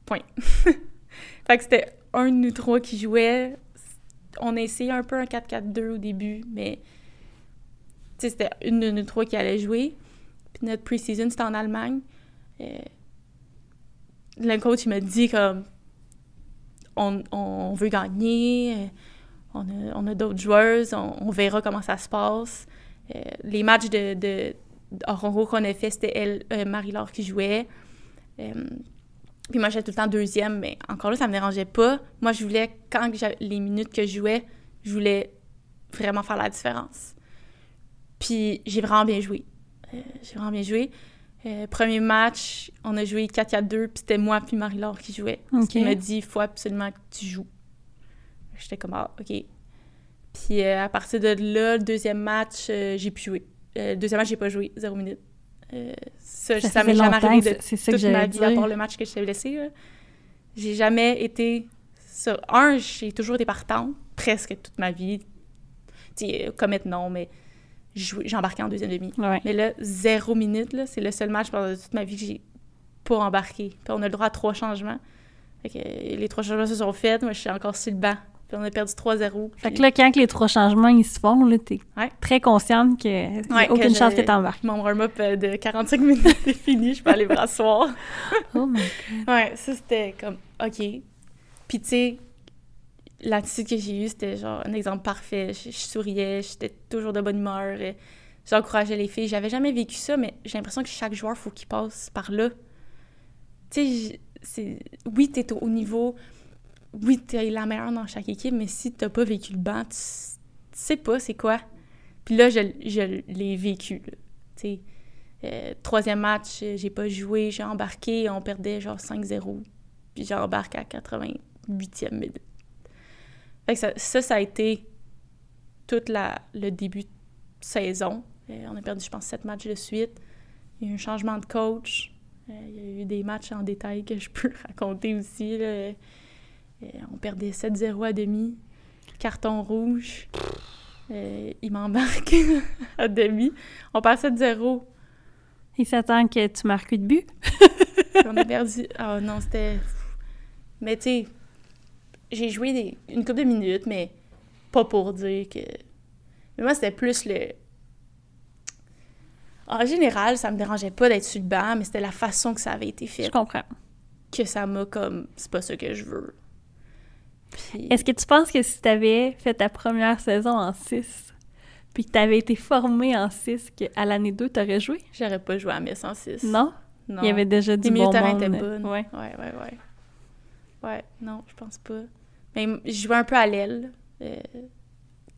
point. fait que c'était un de nous trois qui jouait. On a essayé un peu un 4-4-2 au début, mais c'était une de nous trois qui allait jouer. Puis notre pre-season, c'était en Allemagne. Euh, le coach, il m'a dit comme on, veut gagner, euh, on a, d'autres joueurs, on, verra comment ça se passe. Euh, les matchs de, de, qu'on a fait, c'était elle, euh, Marie-Laure qui jouait. Puis moi, j'étais tout le temps deuxième, mais encore là, ça me dérangeait pas. Moi, je voulais, quand les minutes que je jouais, je voulais vraiment faire la différence. Puis j'ai vraiment bien joué. Euh, j'ai vraiment bien joué. Euh, premier match, on a joué 4 à 2, puis c'était moi puis Marie-Laure qui jouait. Ok. Il m'a dit, il faut absolument que tu joues. J'étais comme, ah, OK. Puis euh, à partir de là, le deuxième match, j'ai pu jouer. Le deuxième match, j'ai pas joué, zéro minute. Ça, Ça ça, m'est jamais arrivé de c'est toute ma vie, à dire. part le match que j'étais blessée. là. J'ai jamais été... Sur... Un, j'ai toujours été partante, presque toute ma vie. Tu sais, euh, commettre non, mais embarqué en deuxième demi. Ouais. Mais là, zéro minute, là, c'est le seul match pendant toute ma vie que j'ai pas embarqué. Puis on a le droit à trois changements. Fait que euh, les trois changements se sont faits. Moi, je suis encore sur le banc. Puis on a perdu 3-0. Fait que là, quand que les trois changements ils se font, là, t'es Ouais. très consciente que Ouais, que aucune chance je- que t'embarques. Mon warm-up euh, de 45 minutes est fini. Je peux aller m'asseoir. Oh my god. Ouais, ça, c'était comme, OK. Puis, tu sais, l'attitude que j'ai eue, c'était genre un exemple parfait. Je, souriais, j'étais toujours de bonne humeur. J'encourageais les filles. J'avais jamais vécu ça, mais j'ai l'impression que chaque joueur, faut qu'il passe par là. Tu sais. Oui, t'es au haut niveau. Oui, t'es la meilleure dans chaque équipe, mais si t'as pas vécu le banc, tu, sais pas c'est quoi. Puis là, je, je l'ai vécu. Tu sais, euh, troisième match, j'ai pas joué, j'ai embarqué, on perdait genre 5-0. Puis j'embarque à 88e minute. Fait que ça, ça, ça a été tout la, le début de saison. Euh, on a perdu, je pense, sept matchs de suite. Il y a eu un changement de coach. Euh, il y a eu des matchs en détail que je peux raconter aussi. là. Euh, on perdait 7-0 à demi. Carton rouge. Il m'embarque à demi. On perd 7-0. Il s'attend que tu marques de but. Puis on a perdu. Ah non, c'était. Mais tu sais, j'ai joué des- une couple de minutes, mais pas pour dire que. Mais moi, c'était plus le. En général, ça me dérangeait pas d'être sur le banc, mais c'était la façon que ça avait été Je fait comprends. que ça m'a comme. C'est pas ça que je veux. Puis. Est-ce que tu penses que si t'avais fait ta première saison en 6, puis que t'avais été formé en 6, qu'à l'année 2, t'aurais joué? J'aurais pas joué à mes 106. Non? Non. Il y avait déjà du Les bon monde. étaient bonnes. Ouais. Ouais, ouais, ouais. Ouais, non, je pense pas. Mais je jouais un peu à l'aile. Euh,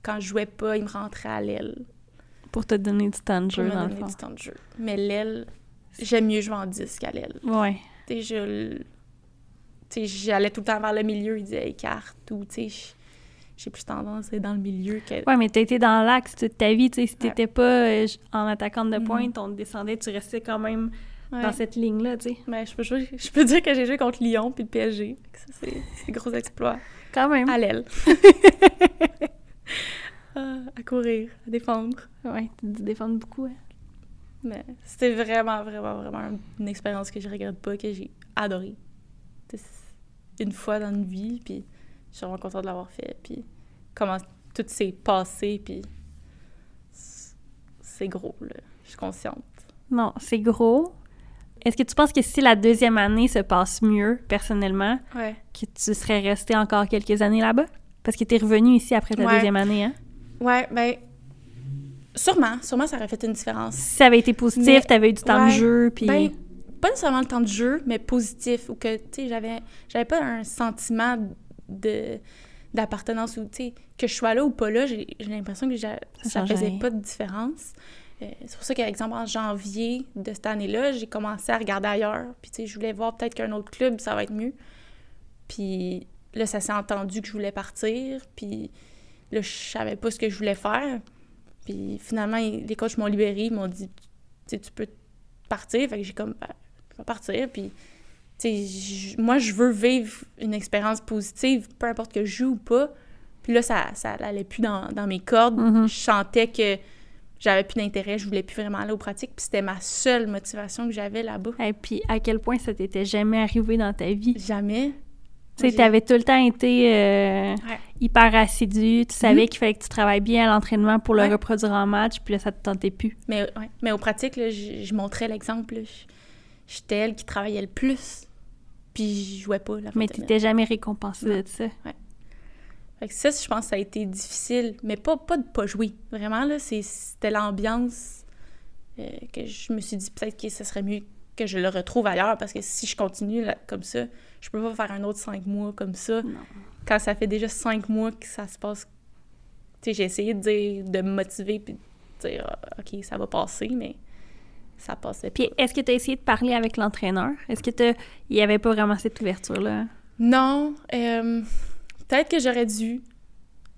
quand je jouais pas, il me rentrait à l'aile Pour te donner du temps de pour jeu, me dans le donner fond. du temps de jeu. Mais l'aile, j'aime mieux jouer en 10 qu'à l'aile. Ouais. Tu je... j'allais tout le temps vers le milieu, il disait écarte ou, tu sais, j- j'ai plus tendance à être dans le milieu que... Ouais, mais t'as été dans l'axe toute ta vie, tu sais, si Ouais. t'étais pas euh, en attaquante de Mhm. pointe, on te descendait, tu restais quand même Ouais. dans cette ligne-là, tu sais. Mais je peux, jouer- je peux dire que j'ai joué contre Lyon puis le PSG. Ça, c'est c'est gros exploit. Quand même. À l'aile. Ah, à courir, à défendre. Ouais, tu te défends beaucoup, hein. Mais c'était vraiment, vraiment, vraiment une expérience que je regrette pas, que j'ai adorée. Une fois dans une vie, puis je suis vraiment contente de l'avoir fait. Puis comment tout s'est passé, puis c'est gros, là. Je suis consciente. Non, c'est gros. Est-ce que tu penses que si la deuxième année se passe mieux, personnellement, Ouais. que tu serais resté encore quelques années là-bas? Parce que t'es revenu ici après ta Ouais. deuxième année, hein? Ouais, ben, sûrement, sûrement ça aurait fait une différence. Si ça avait été positif, Mais- t'avais eu du temps de jeu, puis... Ben, pas nécessairement le temps de jeu, mais positif, ou que, tu sais, j'avais, j'avais pas un sentiment de d'appartenance ou, tu sais, que je sois là ou pas là, j'ai, l'impression que Ça ça, faisait rien. pas de différence. Euh, c'est pour ça qu'à exemple, en janvier de cette année-là, j'ai commencé à regarder ailleurs. Puis, tu sais, je voulais voir peut-être qu'un autre club, ça va être mieux. Puis là, ça s'est entendu que je voulais partir. Puis là, je savais pas ce que je voulais faire. Puis finalement, les coachs m'ont libéré. Ils m'ont dit, tu peux partir. Fait que j'ai comme, ben, je vais partir. Puis, tu sais, j- moi, je veux vivre une expérience positive, peu importe que je joue ou pas. Puis là, ça, ça allait plus dans, dans mes cordes. Mhm. Je sentais que j'avais plus d'intérêt, je voulais plus vraiment aller aux pratiques. Puis c'était ma seule motivation que j'avais là-bas. Et puis, à quel point ça t'était jamais arrivé dans ta vie? Jamais. Tu sais, avais tout le temps été euh, hyper assidu, tu savais mhm. qu'il fallait que tu travailles bien à l'entraînement pour le reproduire en match, puis là, ça te tentait plus. Mais, ouais. Mais au pratique, là, je, montrais l'exemple. J'étais elle qui travaillait le plus, puis je jouais pas. La mais tu n'étais jamais récompensée de ça. Ouais. Fait que ça, je pense que ça a été difficile, mais pas, pas de pas jouer. Vraiment, là, c'était l'ambiance euh, que je me suis dit peut-être que ce serait mieux que je le retrouve ailleurs, parce que si je continue comme ça, je peux pas faire un autre cinq mois comme ça. Quand ça fait déjà cinq mois que ça se passe, tu sais, j'ai essayé de dire, de me motiver puis de dire, ah, OK, ça va passer, mais ça passait Puis est-ce que tu as essayé de parler avec l'entraîneur? Est-ce que il y avait pas vraiment cette ouverture-là? Non. Euh, peut-être que j'aurais dû.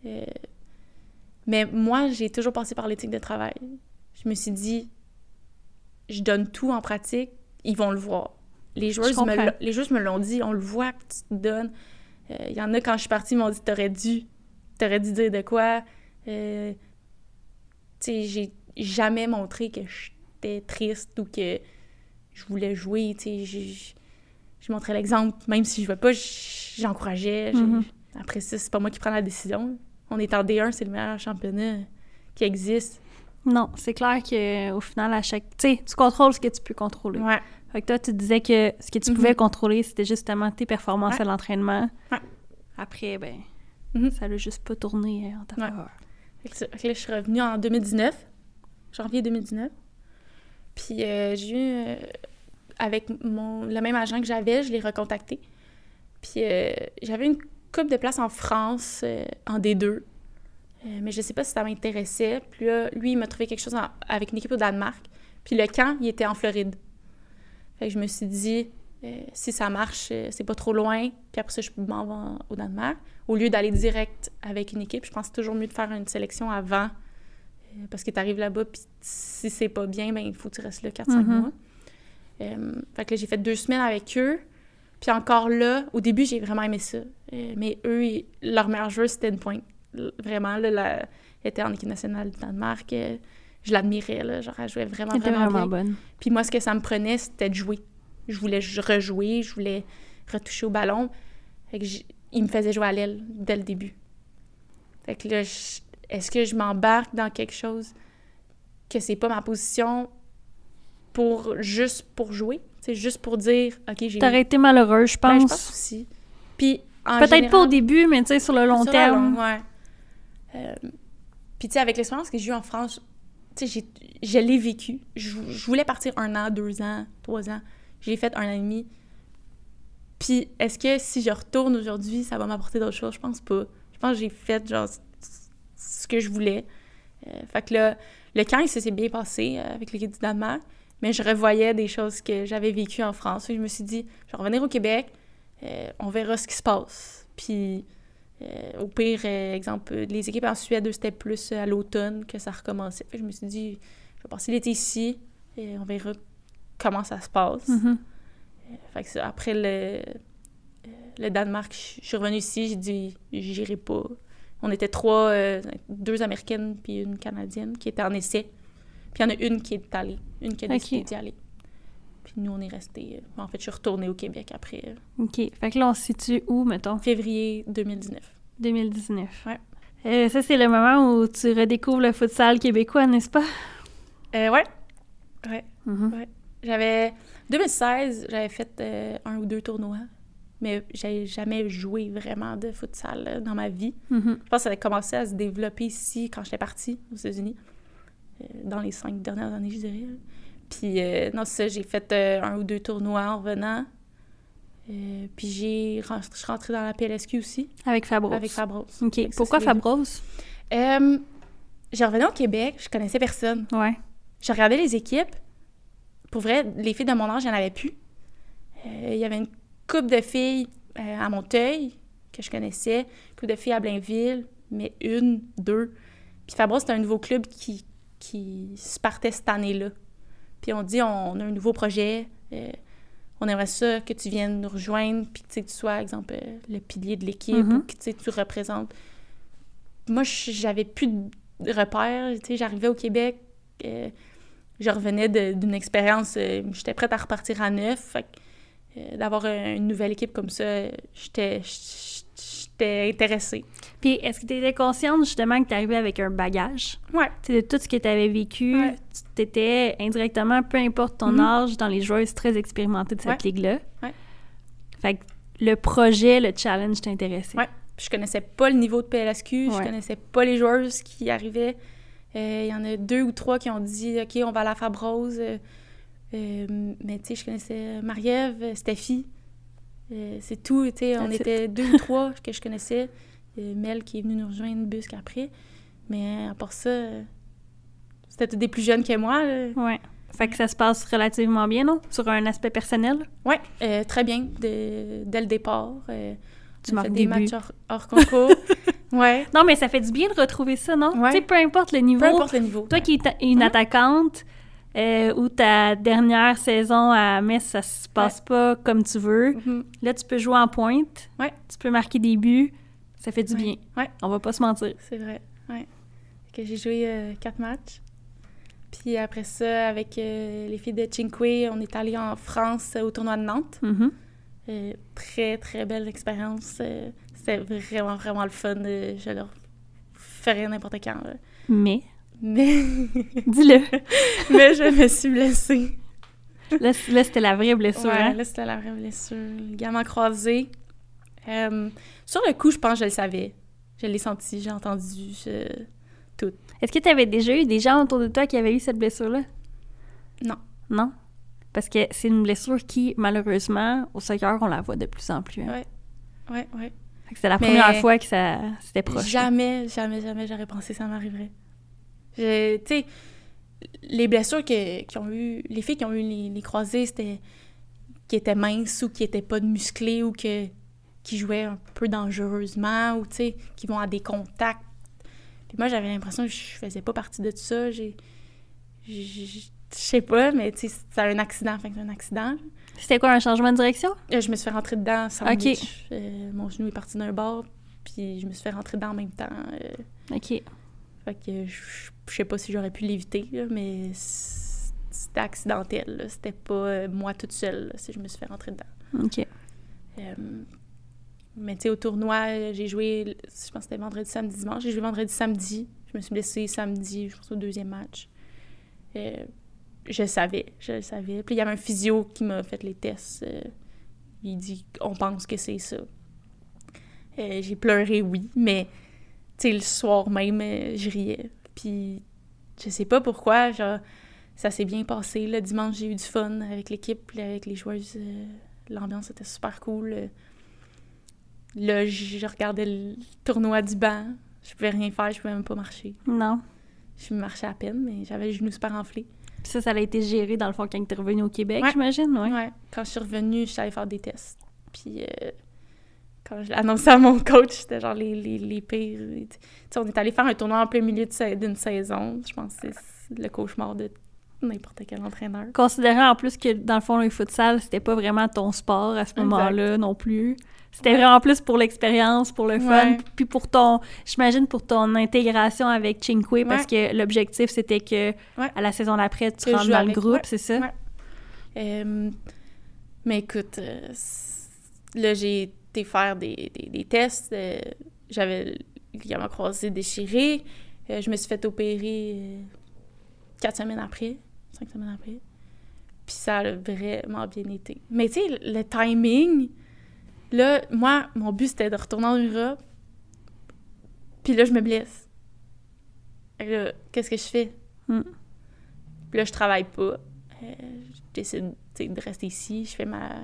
Euh, mais moi, j'ai toujours passé par l'éthique de travail. Je me suis dit, je donne tout en pratique, ils vont le voir. Les joueuses, me, les joueuses me l'ont dit, on le voit que tu te donnes. Il euh, y en a, quand je suis partie, m'ont dit T'aurais dû, t'aurais dû dire de quoi. Euh, tu sais, j'ai jamais montré que j'étais triste ou que je voulais jouer. Tu sais, je montrais l'exemple. Même si je ne veux pas, j'encourageais. Mm-hmm. Après ça, c'est pas moi qui prends la décision. On est en D1, c'est le meilleur championnat qui existe. Non, c'est clair qu'au final, à chaque. Tu sais, tu contrôles ce que tu peux contrôler. Ouais. Fait que toi, tu disais que ce que tu pouvais mhm. contrôler, c'était justement tes performances à l'entraînement. Après, ben, mhm. ça l'a juste pas tourné euh, en ta faveur. Fait que, là, je suis revenue en 2019, janvier 2019. Puis euh, j'ai eu, euh, avec mon, le même agent que j'avais, je l'ai recontacté. Puis j'avais une coupe de place en France, en D2. mais je sais pas si ça m'intéressait. Puis là, lui, il m'a trouvé quelque chose avec une équipe au Danemark. Puis le camp, il était en Floride. Fait que je me suis dit, euh, si ça marche, euh, c'est pas trop loin, puis après ça, je m'en vais au Danemark. Au lieu d'aller direct avec une équipe, je pense que c'est toujours mieux de faire une sélection avant, euh, parce que tu arrives là-bas, puis si c'est pas bien, ben il faut que tu restes là 4-5 mm-hmm. mois. fait que là, j'ai fait deux semaines avec eux. Puis encore là, au début, j'ai vraiment aimé ça. Mais eux, leur meilleur jeu, c'était une pointe. Vraiment, là, la, était en équipe nationale du Danemark je l'admirais, là. Genre, elle jouait vraiment, vraiment, vraiment bonne. Puis moi, ce que ça me prenait, c'était de jouer. Je voulais rejouer, je voulais retoucher au ballon. Fait que il me faisait jouer à l'aile dès le début. Fait que là, est-ce que je m'embarque dans quelque chose que c'est pas ma position pour juste pour jouer? C'est juste pour dire, OK, j'ai... T'aurais été malheureux, je pense. je pense aussi. Puis, Peut-être pas au début, mais tu sais, sur le long terme. ouais. Euh, puis, tu sais, avec l'expérience que j'ai eue en France, tu sais, je l'ai vécu. Je, voulais partir un an, deux ans, trois ans. J'ai fait un an et demi. Puis, est-ce que si je retourne aujourd'hui, ça va m'apporter d'autres choses? Je pense pas. Je pense que j'ai fait, genre, ce que je voulais. Euh, fait que là, le camp, ça s'est bien passé euh, avec l'équipe du Danemark, mais je revoyais des choses que j'avais vécues en France. je me suis dit, je vais revenir au Québec, euh, on verra ce qui se passe. Puis, euh, au pire, euh, exemple, les équipes en Suède, c'était plus à l'automne que ça recommençait. je me suis dit, je vais passer l'été ici et on verra comment ça se passe. Mm-hmm. Euh, après le, le Danemark, je suis revenue ici, j'ai dit, j'irai pas. On était trois, deux Américaines puis une Canadienne qui étaient en essai. Puis il y en a une qui est allée, une qui a décidé d'y aller. Puis nous, on est restés. Euh, en fait, je suis retournée au Québec après. Euh, OK. Fait que là, on se situe où, mettons? Février 2019. 2019. Ouais. Euh, ça, c'est le moment où tu redécouvres le futsal québécois, n'est-ce pas? Euh, ouais. Ouais. Mm-hmm. ouais. J'avais... 2016, j'avais fait un ou deux tournois, mais j'avais jamais joué vraiment de futsal dans ma vie. Mm-hmm. Je pense que ça a commencé à se développer ici quand j'étais partie aux États-Unis, dans les cinq dernières années, je dirais. Puis, euh, non, c'est ça, j'ai fait euh, un ou deux tournois en revenant. Euh, puis, j'ai, je suis rentrée dans la PLSQ aussi. Avec Fabros. Avec Fabros. OK. Pourquoi Fabros? Euh, j'ai revenu au Québec, je connaissais personne. Ouais. J'ai regardé les équipes. Pour vrai, les filles de mon âge, il n'y en avait plus. Il y avait une couple de filles à Monteuil que je connaissais, une couple de filles à Blainville, mais une, deux. Puis Fabros, c'était un nouveau club qui, qui se partait cette année-là. Puis on dit, on, a un nouveau projet, euh, on aimerait ça que tu viennes nous rejoindre, puis que tu sois, exemple, euh, le pilier de l'équipe, mm-hmm. ou que tu représentes. Moi, j'avais plus de repères. J'arrivais au Québec, euh, je revenais d'une expérience, j'étais prête à repartir à neuf. d'avoir une nouvelle équipe comme ça, j'étais j'étais intéressée. Puis, est-ce que tu étais consciente justement que tu arrivais avec un bagage? Ouais. Tu de tout ce que tu avais vécu, Ouais. tu étais indirectement, peu importe ton Mhm. âge, dans les joueuses très expérimentées de cette Ouais. ligue-là. Ouais. Fait que le projet, le challenge t'intéressait. Ouais. Je connaissais pas le niveau de PLSQ, je connaissais pas les joueuses qui arrivaient. Euh, Il y en a deux ou trois qui ont dit OK, on va à la Fabrose. Euh, mais tu sais, je connaissais Marie-Ève, Steffi. Euh, c'est tout, tu sais. On était deux ou trois que je connaissais. Euh, Mel qui est venue nous rejoindre busque après. Mais à part ça, euh, c'était des plus jeunes que moi. là. Ouais. Fait que ça se passe relativement bien, non? Sur un aspect personnel? Ouais, euh, très bien de- dès le départ. Euh, Tu on a fait des matchs hors, hors concours. ouais, Non, mais ça fait du bien de retrouver ça, non? Ouais. Tu sais, peu importe le niveau. peu importe le niveau. Toi qui es une Mhm. attaquante, euh, ou ta dernière saison à Metz, ça se passe pas comme tu veux. Mhm. Là, tu peux jouer en pointe. Ouais. Tu peux marquer des buts. Ça fait du Ouais. bien. Ouais. On va pas se mentir. C'est vrai, ouais. Que j'ai joué euh, quatre matchs. Puis après ça, avec euh, les filles de Cinque, on est allé en France euh, au tournoi de Nantes. Mhm. Euh, très, très belle expérience. Euh, C'était vraiment, vraiment le fun. Euh, je leur ferais n'importe quand. là. Mais, Mais... dis-le. Mais je me suis blessée. Là, c'était la vraie blessure. Ouais, hein? là, c'était la vraie blessure. Le gamin croisé. Euh, sur le coup, je pense que je le savais. Je l'ai senti, j'ai entendu. je- Est-ce que tu avais déjà eu des gens autour de toi qui avaient eu cette blessure-là? Non. Non? Parce que c'est une blessure qui, malheureusement, au soccer, on la voit de plus en plus. hein? Ouais. Fait que c'est la Mais- première fois que ça c'était proche. Jamais, jamais, jamais j'aurais pensé que ça m'arriverait. Je- Tu sais, les blessures que, qui ont eu, les filles qui ont eu les, les croisés, c'était qui étaient minces ou qui étaient pas musclées ou que, qui jouaient un peu dangereusement ou, tu sais, qui vont à des contacts. Puis moi, j'avais l'impression que je faisais pas partie de tout ça. J'ai... Je sais pas, mais tu sais, c'est un accident. Fait que c'est un accident. C'était quoi, un changement de direction? Euh, Je me suis fait rentrer dedans sans Ok. Euh, mon genou est parti d'un bord, puis je me suis fait rentrer dedans en même temps. euh, OK. Fait que je, sais pas si j'aurais pu l'éviter, mais c'était accidentel. C'était pas euh, moi toute seule là, si je me suis fait rentrer dedans. OK. Euh, mais tu sais, au tournoi, j'ai joué, je pense que c'était vendredi, samedi, dimanche. J'ai joué vendredi, samedi. Je me suis blessée samedi, je pense au deuxième match. Euh, je le savais, je le savais. Puis il y avait un physio qui m'a fait les tests. euh, il dit on pense que c'est ça. J'ai pleuré, oui, mais tu sais, le soir même, euh, je riais. Puis je sais pas pourquoi, genre, ça s'est bien passé. Le dimanche, j'ai eu du fun avec l'équipe, avec les joueuses. euh, L'ambiance était super cool. Là, je regardais le tournoi du banc. Je pouvais rien faire, je pouvais même pas marcher. Non. Je marchais à peine, mais j'avais les genoux super enflés. Puis ça, ça a été géré, dans le fond, quand tu es revenu au Québec, Ouais. j'imagine, ouais. Ouais. Quand je suis revenue, je suis allée faire des tests. Puis euh, quand je annoncé à mon coach, c'était genre les, les, les pires. Tu sais, on est allé faire un tournoi en plein milieu d'une saison. Je pense que c'est le cauchemar de n'importe quel entraîneur. Considérant en plus que, dans le fond, le futsal, c'était pas vraiment ton sport à ce moment-là non plus. C'était vraiment plus pour l'expérience, pour le fun, Ouais. puis pour ton, j'imagine, pour ton intégration avec Cinque, parce que l'objectif, c'était que Ouais. à la saison d'après, tu rentres dans le groupe, c'est ça? Ouais. Euh, mais écoute, euh, là, j'ai été faire des, des, des tests. euh, J'avais le ligament croisé déchiré. Euh, je me suis fait opérer euh, quatre semaines après, cinq semaines après. Puis ça a vraiment bien été. Mais tu sais, le, timing, là, moi, mon but, c'était de retourner en Europe. Puis là, je me blesse. Là, Qu'est-ce que je fais? Mm. Puis là, je travaille pas. Euh, je décide de rester ici. Je fais ma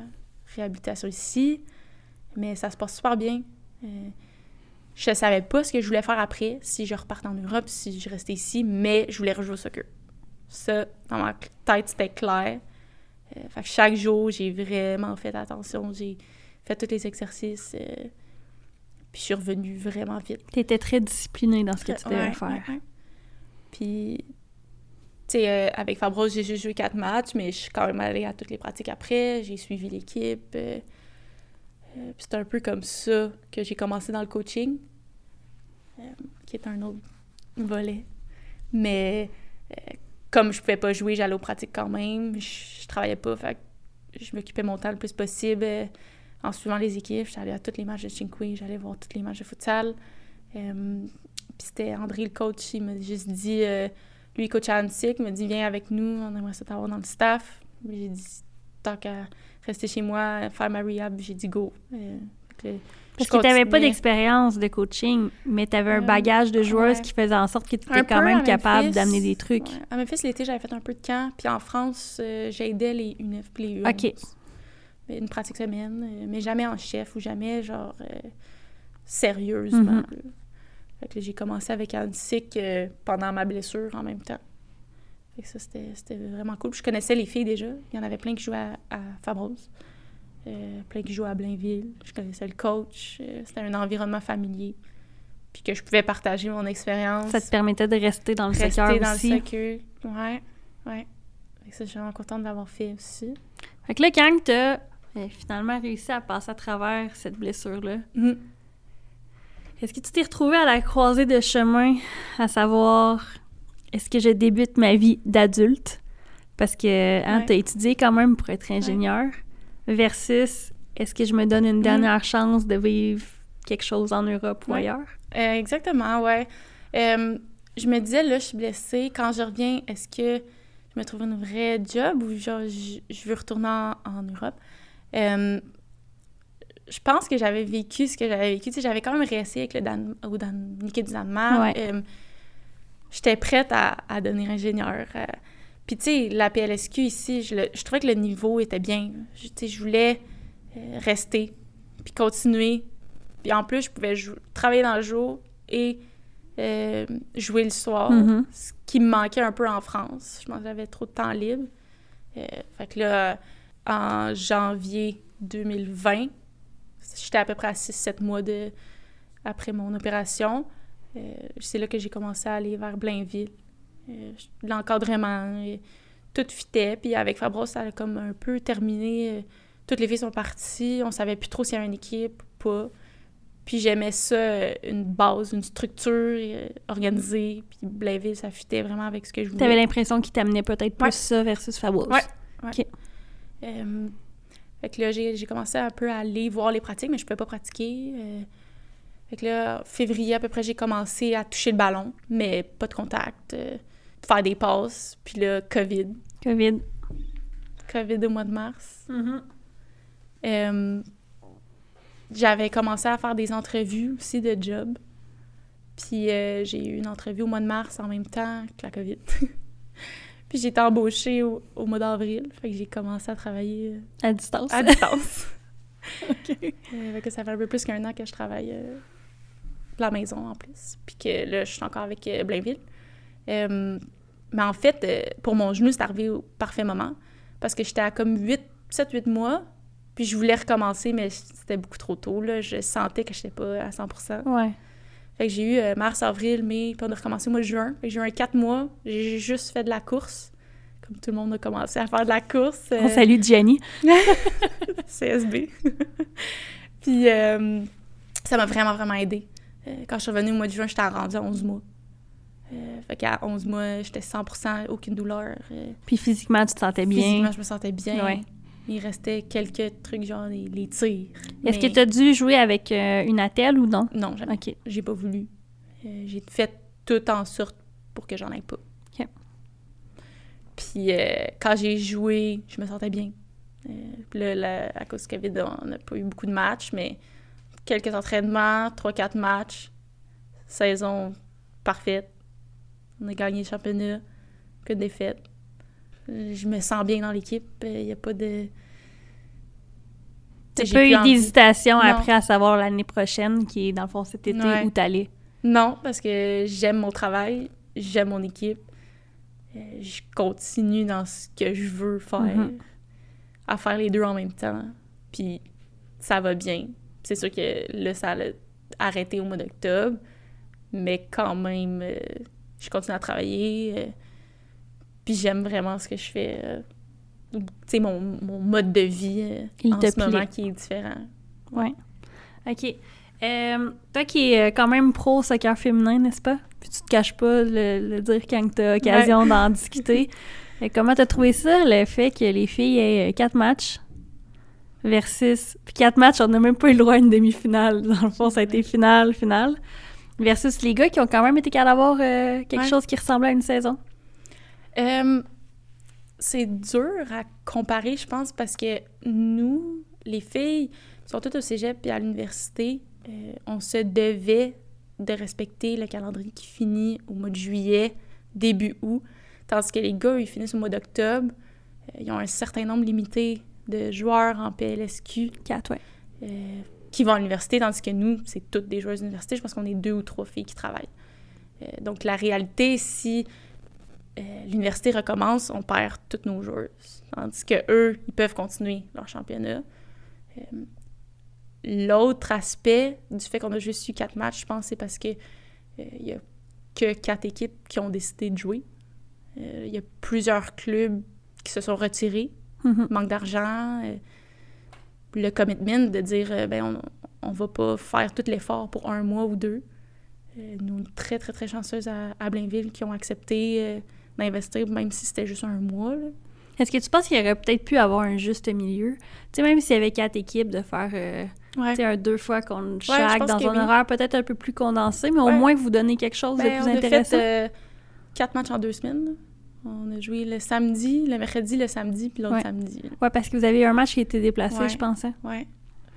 réhabilitation ici. Mais ça se passe super bien. Euh, je savais pas ce que je voulais faire après, si je repartais en Europe, si je restais ici, mais je voulais rejouer au soccer. Ça, dans ma tête, c'était clair. Euh, fait que chaque jour, j'ai vraiment fait attention. J'ai fait tous les exercices. euh, puis je suis revenue vraiment vite. T'étais très disciplinée dans ce que tu devais Ouais, faire. ouais, ouais. Puis, tu sais, euh, avec Fabros, j'ai juste joué quatre matchs, mais je suis quand même allée à toutes les pratiques après. J'ai suivi l'équipe. Euh, c'est un peu comme ça que j'ai commencé dans le coaching, euh, qui est un autre volet. Mais euh, comme je pouvais pas jouer, j'allais aux pratiques quand même. Je, je travaillais pas, je m'occupais mon temps le plus possible en suivant les équipes. J'allais à tous les matchs de Chinqui, j'allais voir tous les matchs de futsal. Puis c'était André, le coach, il m'a juste dit, lui, coach à Antique, il m'a dit, viens avec nous, on aimerait ça t'avoir dans le staff. J'ai dit, tant qu'à rester chez moi, faire ma rehab, j'ai dit go. Euh, Parce que tu n'avais pas d'expérience de coaching, mais tu avais un Euh, bagage de joueuse ouais. qui faisait en sorte que tu étais quand même capable d'amener des trucs. Ouais. À Memphis, l'été, j'avais fait un peu de camp. Puis en France, euh, j'aidais les UNEF puis les U11. OK. Une pratique semaine, euh, mais jamais en chef ou jamais, genre, sérieusement. Mhm. Fait que j'ai commencé avec Antic pendant ma blessure en même temps. Fait que ça, c'était vraiment cool. Puis Je connaissais les filles déjà. Il y en avait plein qui jouaient à, à Fabrose. Euh, plein qui jouaient à Blainville. Je connaissais le coach. Euh, c'était un environnement familier. Puis que je pouvais partager mon expérience Ça te permettait de rester dans le rester secteur dans aussi. le soccer. Ouais, ouais. Fait que ça, je suis vraiment contente d'avoir fait aussi. Fait que là, quand tu as finalement réussi à passer à travers cette blessure-là, Mhm. est-ce que tu t'es retrouvé à la croisée de chemin, à savoir, est-ce que je débute ma vie d'adulte? Parce que hein, Ouais. tu as étudié quand même pour être ingénieur, versus est-ce que je me donne une dernière chance de vivre quelque chose en Europe ou Ouais. ailleurs? Euh, exactement, ouais. Euh, je me disais, là, je suis blessée. Quand je reviens, est-ce que je me trouve une vraie job ou genre, je, je veux retourner en, en Europe? Euh, je pense que j'avais vécu ce que j'avais vécu. Tu sais, j'avais quand même resté avec le Dan au Dan du Danemark. Ouais. J'étais prête à, à devenir ingénieure. Euh, Puis, tu sais, la PLSQ ici, je, le- je trouvais que le niveau était bien. Je, tu sais, je voulais euh, rester, puis continuer. Puis en plus, je pouvais jou- travailler dans le jour et euh, jouer le soir, Mhm. ce qui me manquait un peu en France. Je pense que j'avais trop de temps libre. Fait que là, en janvier 2020, j'étais à peu près à 6-7 mois de, après mon opération. Euh, c'est là que j'ai commencé à aller vers Blainville. Euh, L'encadrement, tout fitait. Puis avec Fabros, ça a comme un peu terminé. euh, toutes les filles sont parties. On savait plus trop s'il y avait une équipe ou pas. Puis j'aimais ça, une base, une structure euh, organisée. Puis Blainville, ça fitait vraiment avec ce que je voulais. Tu avais l'impression qu'il t'amenait peut-être plus Ouais. ça versus Fabulous. Ouais. Ouais. OK. Euh, fait que là, j'ai j'ai commencé un peu à aller voir les pratiques, mais je pouvais pas pratiquer. euh. Fait que là, février à peu près, j'ai commencé à toucher le ballon, mais pas de contact, euh, faire des passes. Puis là, COVID. COVID. COVID au mois de mars. Euh, J'avais commencé à faire des entrevues aussi de job. Puis euh, j'ai eu une entrevue au mois de mars en même temps que la COVID. Puis j'ai été embauchée au, au mois d'avril. Fait que j'ai commencé à travailler euh, À distance. à distance. OK. Euh, fait que ça fait un peu plus qu'un an que je travaille euh, la maison en plus. Puis que là, je suis encore avec euh, Blainville. Euh, mais en fait, euh, pour mon genou, c'est arrivé au parfait moment. Parce que j'étais à comme 7-8 mois. Puis je voulais recommencer, mais c'était beaucoup trop tôt. Là. Je sentais que je n'étais pas à 100 Ouais. Fait que j'ai eu euh, mars, avril, mai, puis on a recommencé au mois de juin. Fait que j'ai eu un 4 mois. J'ai juste fait de la course. Comme tout le monde a commencé à faire de la course. On euh, salue Jenny. CSB. Puis ça m'a vraiment, vraiment aidé. Euh, quand je suis revenue au mois de juin, j'étais rendue à 11 mois. Euh, fait qu'à 11 mois, j'étais 100% aucune douleur. Euh, Puis physiquement, tu te sentais bien? Physiquement, je me sentais bien. Ouais. Il restait quelques trucs, genre les, les tirs. Est-ce mais que tu as dû jouer avec euh, une attelle ou non? Non, jamais. J'ai pas voulu. J'ai fait tout en sorte pour que j'en aille pas. OK. Puis quand j'ai joué, je me sentais bien. Puis là, la- à cause du COVID, on n'a pas eu beaucoup de matchs, mais quelques entraînements, 3-4 matchs, saison parfaite. On a gagné le championnat, que de défaites. Je me sens bien dans l'équipe. Il n'y a pas de. Tu J'ai pas eu d'hésitation après à savoir l'année prochaine, qui est dans le fond cet été, Ouais. où t'allais? Non, parce que j'aime mon travail, j'aime mon équipe. Euh, je continue dans ce que je veux faire, Mhm. à faire les deux en même temps. Puis ça va bien. C'est sûr que là, ça a arrêté au mois d'octobre, mais quand même, euh, je continue à travailler. euh, puis j'aime vraiment ce que je fais. euh, tu sais, mon, mon mode de vie en ce moment qui est différent. Ouais. OK. Toi qui es quand même pro soccer féminin, n'est-ce pas? Puis tu te caches pas le, le dire quand tu as occasion d'en discuter. Comment t'as trouvé ça, le fait que les filles aient quatre matchs? Versus... Puis quatre matchs, on n'a même pas eu le droit à une demi-finale. Dans le fond, ça a été finale, finale. Versus les gars qui ont quand même été capables d'avoir euh, quelque Ouais. chose qui ressemblait à une saison. Euh, c'est dur à comparer, je pense, parce que nous, les filles, toutes au cégep et à l'université, euh, on se devait de respecter le calendrier qui finit au mois de juillet, début août, tandis que les gars, ils finissent au mois d'octobre. Ils ont un certain nombre limité de joueurs en PLSQ Quatre, ouais. euh, qui vont à l'université, tandis que nous, c'est toutes des joueuses d'université. Je pense qu'on est deux ou trois filles qui travaillent. Euh, donc, la réalité, si euh, l'université recommence, on perd toutes nos joueuses. Tandis que eux, ils peuvent continuer leur championnat. L'autre aspect du fait qu'on a juste eu quatre matchs, je pense, c'est parce que il y a que quatre équipes qui ont décidé de jouer. Il y a plusieurs clubs qui se sont retirés Mhm. manque d'argent, euh, le commitment de dire euh, ben on, on va pas faire tout l'effort pour un mois ou deux. Euh, nous, très, très, très chanceuses à, à Blainville qui ont accepté d'investir, même si c'était juste un mois. là. Est-ce que tu penses qu'il aurait peut-être pu avoir un juste milieu? Tu sais, même s'il y avait quatre équipes, de faire euh, un deux fois contre chaque dans un oui. horaire peut-être un peu plus condensé, mais au moins vous donner quelque chose Ben, de plus on a intéressant. fait euh, quatre matchs en deux semaines. On a joué le samedi, le mercredi, le samedi, puis l'autre Ouais. samedi. Ouais, parce que vous avez eu un match qui a été déplacé, Ouais. je pensais. Fait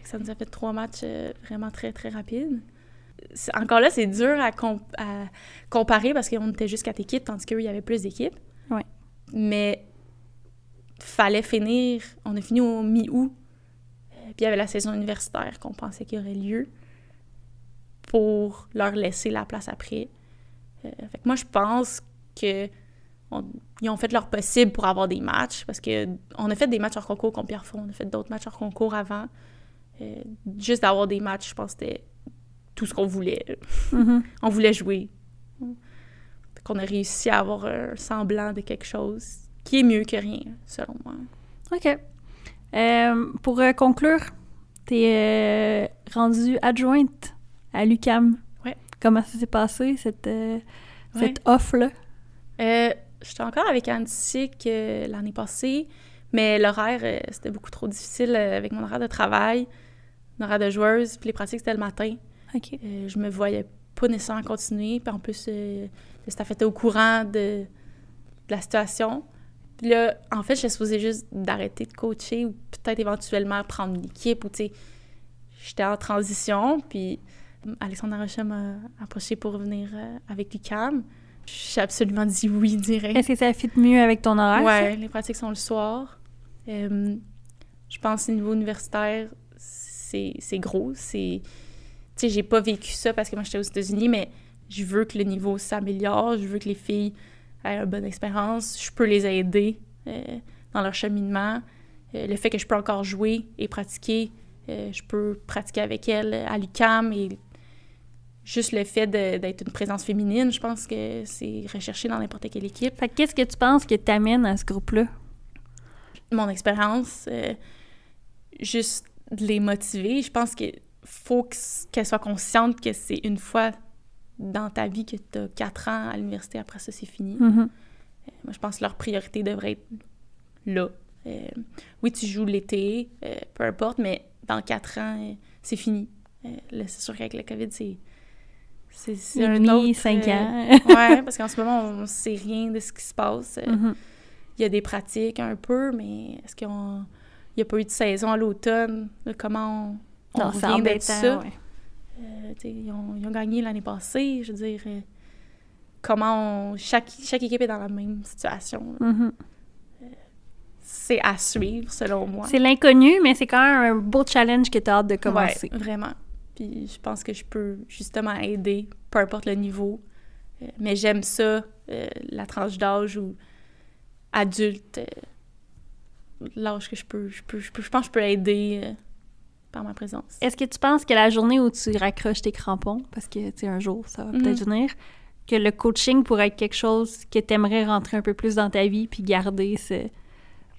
que Ça nous a fait trois matchs euh, vraiment très, très rapides. Encore là, c'est dur à, com- à comparer parce qu'on était juste quatre équipes, tandis qu'eux, il y avait plus d'équipes. Ouais. Mais fallait finir. On a fini au mi-août. Euh, Puis il y avait la saison universitaire qu'on pensait qu'il y aurait lieu pour leur laisser la place après. Euh, fait que moi, je pense que on- ils ont fait leur possible pour avoir des matchs parce que on a fait des matchs hors concours contre Pierrefonds, on a fait d'autres matchs hors concours avant. Euh, juste d'avoir des matchs, je pense que c'était tout ce qu'on voulait. Mhm. On voulait jouer. Qu'on a réussi à avoir un semblant de quelque chose qui est mieux que rien, selon moi. OK. Euh, pour euh, conclure, t'es euh, rendue adjointe à l'UCAM. Ouais. Comment ça s'est passé, cette, Ouais. cette offre-là? J'étais encore avec Antique euh, l'année passée, mais l'horaire, euh, c'était beaucoup trop difficile euh, avec mon horaire de travail, mon horaire de joueuse, puis les pratiques, c'était le matin. OK. Je me voyais pas nécessairement continuer. Puis en plus, le staff était au courant de, de la situation. Puis là, en fait, j'étais supposée juste d'arrêter de coacher ou peut-être éventuellement prendre une équipe ou, tu sais, j'étais en transition. Puis Alexandre Rocha m'a approché pour venir avec l'UQAM. J'ai absolument dit oui direct. Est-ce que ça fit mieux avec ton horaire? Ouais, les pratiques sont le soir. Euh, je pense au niveau universitaire, c'est c'est gros. C'est, tu sais, j'ai pas vécu ça parce que moi j'étais aux États-Unis, mais je veux que le niveau s'améliore. Je veux que les filles aient une bonne expérience. Je peux les aider euh, dans leur cheminement. Euh, le fait que je peux encore jouer et pratiquer, je peux pratiquer avec elles à l'UCAM et juste le fait d'être une présence féminine, je pense que c'est recherché dans n'importe quelle équipe. Fait que qu'est-ce que tu penses que t'amènes à ce groupe-là? mon expérience, euh, juste de les motiver. Je pense qu'il faut que- qu'elles soient conscientes que c'est une fois dans ta vie que tu as quatre ans à l'université, après ça, c'est fini. Mhm. Moi, je pense que leur priorité devrait être là. Euh, oui, tu joues l'été, euh, peu importe, mais dans quatre ans, euh, c'est fini. Euh, là, c'est sûr qu'avec la COVID, c'est... C'est un demi, autre... cinq euh, ans. ouais, parce qu'en ce moment, on ne sait rien de ce qui se passe. Euh, Mhm. il y a des pratiques un peu, mais est-ce qu'il n'y a pas eu de saison à l'automne? Comment on, on Non, de embêtant, ça? ouais. Euh, ils, ont, ils ont gagné l'année passée, je veux dire. euh, comment on- chaque, chaque équipe est dans la même situation. Mhm. C'est à suivre, selon moi. C'est l'inconnu, mais c'est quand même un beau challenge que tu as hâte de commencer. Ouais, vraiment. Puis je pense que je peux justement aider, peu importe le niveau. Euh, mais j'aime ça, euh, la tranche d'âge ou adulte, euh, l'âge que je peux, je peux, je peux, je pense que je peux aider par ma présence. Est-ce que tu penses que la journée où tu raccroches tes crampons, parce que, tu sais, un jour, ça va Mhm. peut-être venir, que le coaching pourrait être quelque chose que tu aimerais rentrer un peu plus dans ta vie puis garder ce...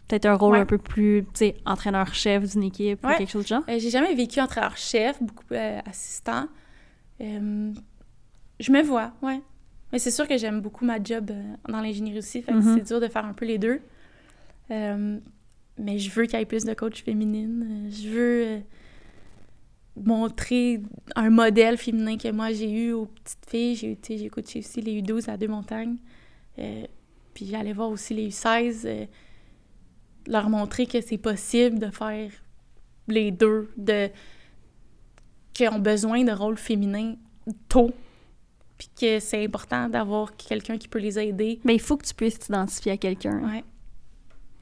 Peut-être un rôle Ouais. un peu plus, tu sais, entraîneur-chef d'une équipe ou quelque chose de genre? Euh, J'ai jamais vécu entraîneur-chef, beaucoup euh, assistant. Euh, je me vois, ouais. Mais c'est sûr que j'aime beaucoup ma job dans l'ingénierie aussi, fait que Mhm. c'est dur de faire un peu les deux. Mais je veux qu'il y ait plus de coachs féminines. Je veux montrer un modèle féminin que moi j'ai eu aux petites filles. J'ai j'ai coaché aussi les U12 à deux montagnes. Euh, puis j'allais voir aussi les U16. Leur montrer que c'est possible de faire les deux, de qui ont besoin de rôle féminin tôt, puis que c'est important d'avoir quelqu'un qui peut les aider Mais il faut que tu puisses t'identifier à quelqu'un. ouais,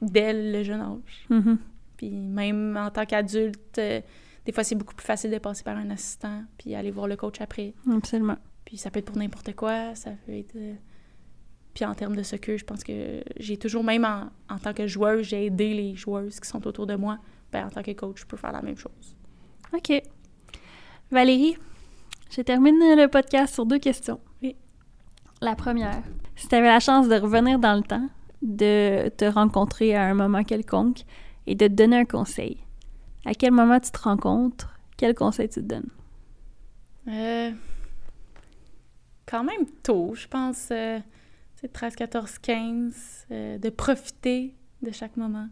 dès le jeune âge. Mhm. Puis même en tant qu'adulte, euh, des fois c'est beaucoup plus facile de passer par un assistant, puis aller voir le coach après. Absolument. Puis ça peut être pour n'importe quoi, ça peut être... euh, Puis en termes de soccer, je pense que j'ai toujours, même en, en tant que joueuse, j'ai aidé les joueuses qui sont autour de moi. Ben, en tant que coach, je peux faire la même chose. OK. Valérie, je termine le podcast sur deux questions. Oui. La première, si tu avais la chance de revenir dans le temps, de te rencontrer à un moment quelconque et de te donner un conseil, à quel moment tu te rencontres, quel conseil tu te donnes? Euh, quand même tôt, je pense, euh, c'est 13, 14, 15, euh, de profiter de chaque moment.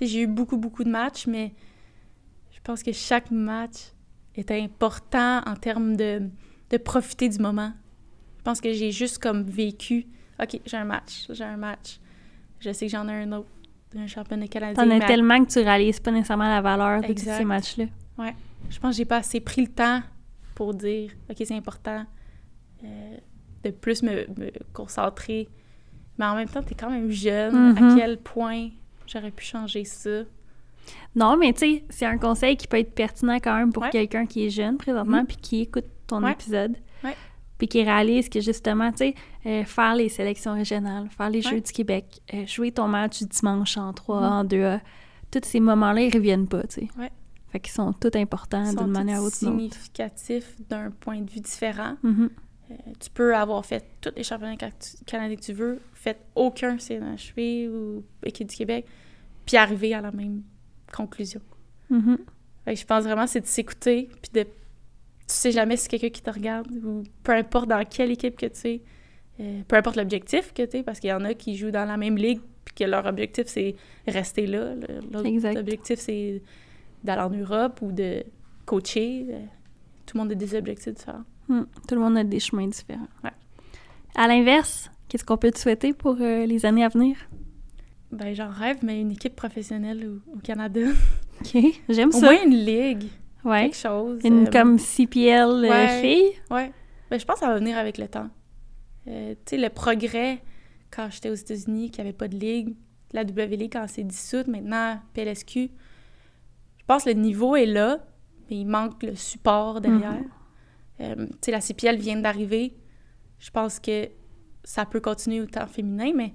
J'ai eu beaucoup, beaucoup de matchs, mais je pense que chaque match était important en termes de, de profiter du moment. Je pense que j'ai juste comme vécu, OK, j'ai un match, j'ai un match, je sais que j'en ai un autre, un championnat canadien. T'en as mais tellement que tu réalises pas nécessairement la valeur de Exact. ces matchs-là. Je pense que j'ai pas assez pris le temps pour dire OK, c'est important euh, de plus me, me concentrer. Mais en même temps, t'es quand même jeune. À quel point j'aurais pu changer ça? Non, mais tu sais, c'est un conseil qui peut être pertinent quand même pour Ouais. quelqu'un qui est jeune présentement Mhm. puis qui écoute ton Ouais. épisode. Ouais. Puis qui réalise que justement, tu sais, euh, faire les sélections régionales, faire les. Jeux du Québec, euh, jouer ton match du dimanche en 3, Mhm. en 2A, tous ces moments-là, ils reviennent pas, tu sais. Ouais. Fait qu'ils sont tous importants d'une manière ou d'une autre. significatifs d'un point de vue différent. Euh, tu peux avoir fait tous les championnats ca- canadiens que tu veux, fait aucun CNHP ou équipe du Québec, puis arriver à la même conclusion. Mhm. Fait que je pense vraiment c'est de s'écouter puis de tu sais jamais si c'est quelqu'un qui te regarde ou peu importe dans quelle équipe que tu es, euh, peu importe l'objectif que tu es parce qu'il y en a qui jouent dans la même ligue puis que leur objectif c'est rester là, l'autre objectif c'est d'aller en Europe ou de coacher, Euh, tout le monde a des objectifs différents. Mm. Tout le monde a des chemins différents. Ouais. À l'inverse, qu'est-ce qu'on peut te souhaiter pour euh, les années à venir? Ben j'en rêve mais une équipe professionnelle au, au Canada, OK, j'aime au ça. moins une ligue, ouais. quelque chose. Une euh, comme CPL euh, ouais. fille? Ouais. Ben, je pense que ça va venir avec le temps. Euh, tu sais, le progrès, quand j'étais aux États-Unis, qu'il n'y avait pas de ligue, la W League, quand c'est dissoute, maintenant, PLSQ, je pense que le niveau est là, mais il manque le support derrière. Euh, tu sais, la CPL vient d'arriver. Je pense que ça peut continuer au temps féminin, mais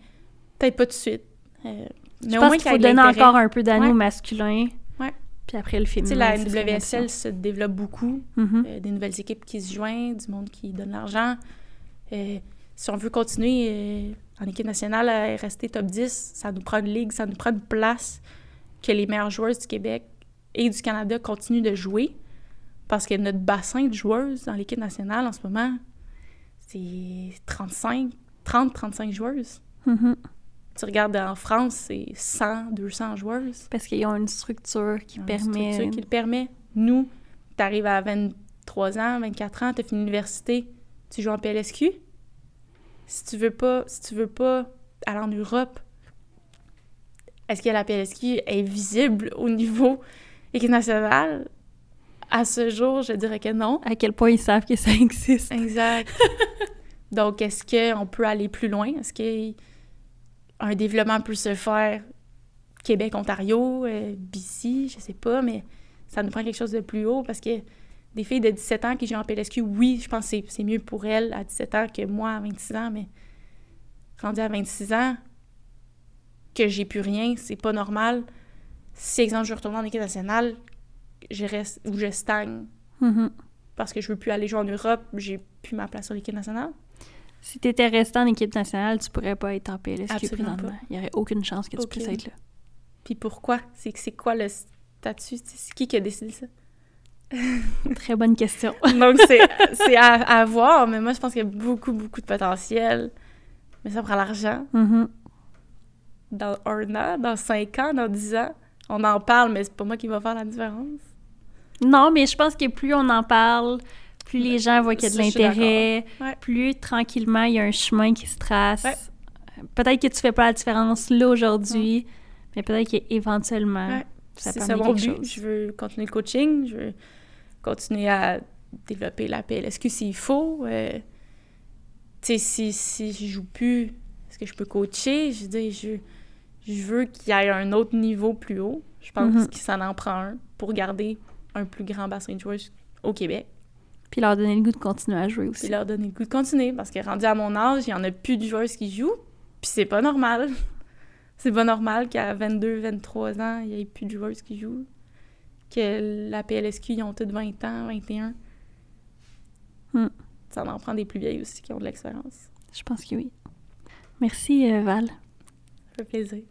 peut-être pas tout de suite. Euh, mais Je au pense moins qu'il faut donner encore un peu d'années Ouais. au masculin. Ouais. Puis après le Tu féminin. sais, la NWSL se développe beaucoup. Mhm. euh, des nouvelles équipes qui se joignent, du monde qui donne l'argent. Euh, si on veut continuer en équipe nationale à rester top 10, ça nous prend une ligue, ça nous prend une place que les meilleures joueuses du Québec et du Canada continuent de jouer. Parce que notre bassin de joueuses dans l'équipe nationale en ce moment, c'est 35, 30-35 joueuses. Mhm. Tu regardes en France, c'est 100, 200 joueuses. Parce qu'ils ont une structure qui Une permet. structure qui le permet. Nous, tu arrives à 23 ans, 24 ans, tu as fini l'université, tu joues en PLSQ. Si tu veux pas, si tu veux pas aller en Europe, est-ce que la PLSQ est visible au niveau équipe nationale? À ce jour, je dirais que non. À quel point ils savent que ça existe. Exact. Donc, est-ce qu'on peut aller plus loin? Est-ce qu'un développement peut se faire Québec, Ontario, euh, BC, je sais pas, mais ça nous prend quelque chose de plus haut parce que des filles de 17 ans qui jouent en PLSQ, oui, je pense que c'est- c'est mieux pour elles à 17 ans que moi à 26 ans, mais rendu à 26 ans, que j'ai plus rien, c'est pas normal. Si, exemple, je retourne en équipe nationale, je reste ou je stagne Mhm. parce que je veux plus aller jouer en Europe, j'ai plus ma place sur l'équipe nationale. Si tu étais resté en équipe nationale, tu pourrais pas être en PLSQ Absolument présentement. Il n'y aurait aucune chance que tu puisses être là. Puis pourquoi? C'est quoi le statut? C'est qui qui a décidé ça? Très bonne question. Donc, c'est à, à voir, mais moi, je pense qu'il y a beaucoup, beaucoup de potentiel. Mais ça prend l'argent. Mhm. Dans un an, dans cinq ans, dans dix ans, on en parle, mais c'est pas moi qui va faire la différence. Non, mais je pense que plus on en parle, plus les gens voient qu'il y a de l'intérêt. Ouais. plus tranquillement il y a un chemin qui se trace. Ouais. Peut-être que tu fais pas la différence là aujourd'hui, mais peut-être qu'éventuellement, ça C'est peut ça mon but. chose. Je veux continuer le coaching, je veux continuer à développer la PLSQ s'il faut. Euh, tu sais, si, si je joue plus, est-ce que je peux coacher? Je dis, je, je veux qu'il y ait un autre niveau plus haut. Je pense Mhm. que ça en prend un pour garder un plus grand bassin de joueurs au Québec. Puis leur donner le goût de continuer à jouer aussi. Puis leur donner le goût de continuer. Parce que rendu à mon âge, il y en a plus de joueurs qui jouent. Puis c'est pas normal. c'est pas normal qu'à 22, 23 ans, il y ait plus de joueurs qui jouent. Que la PLSQ, ils ont tous 20 ans, 21. Hmm. Ça en prend des plus vieilles aussi qui ont de l'expérience. Je pense que oui. Merci, euh, Val. Ça fait plaisir.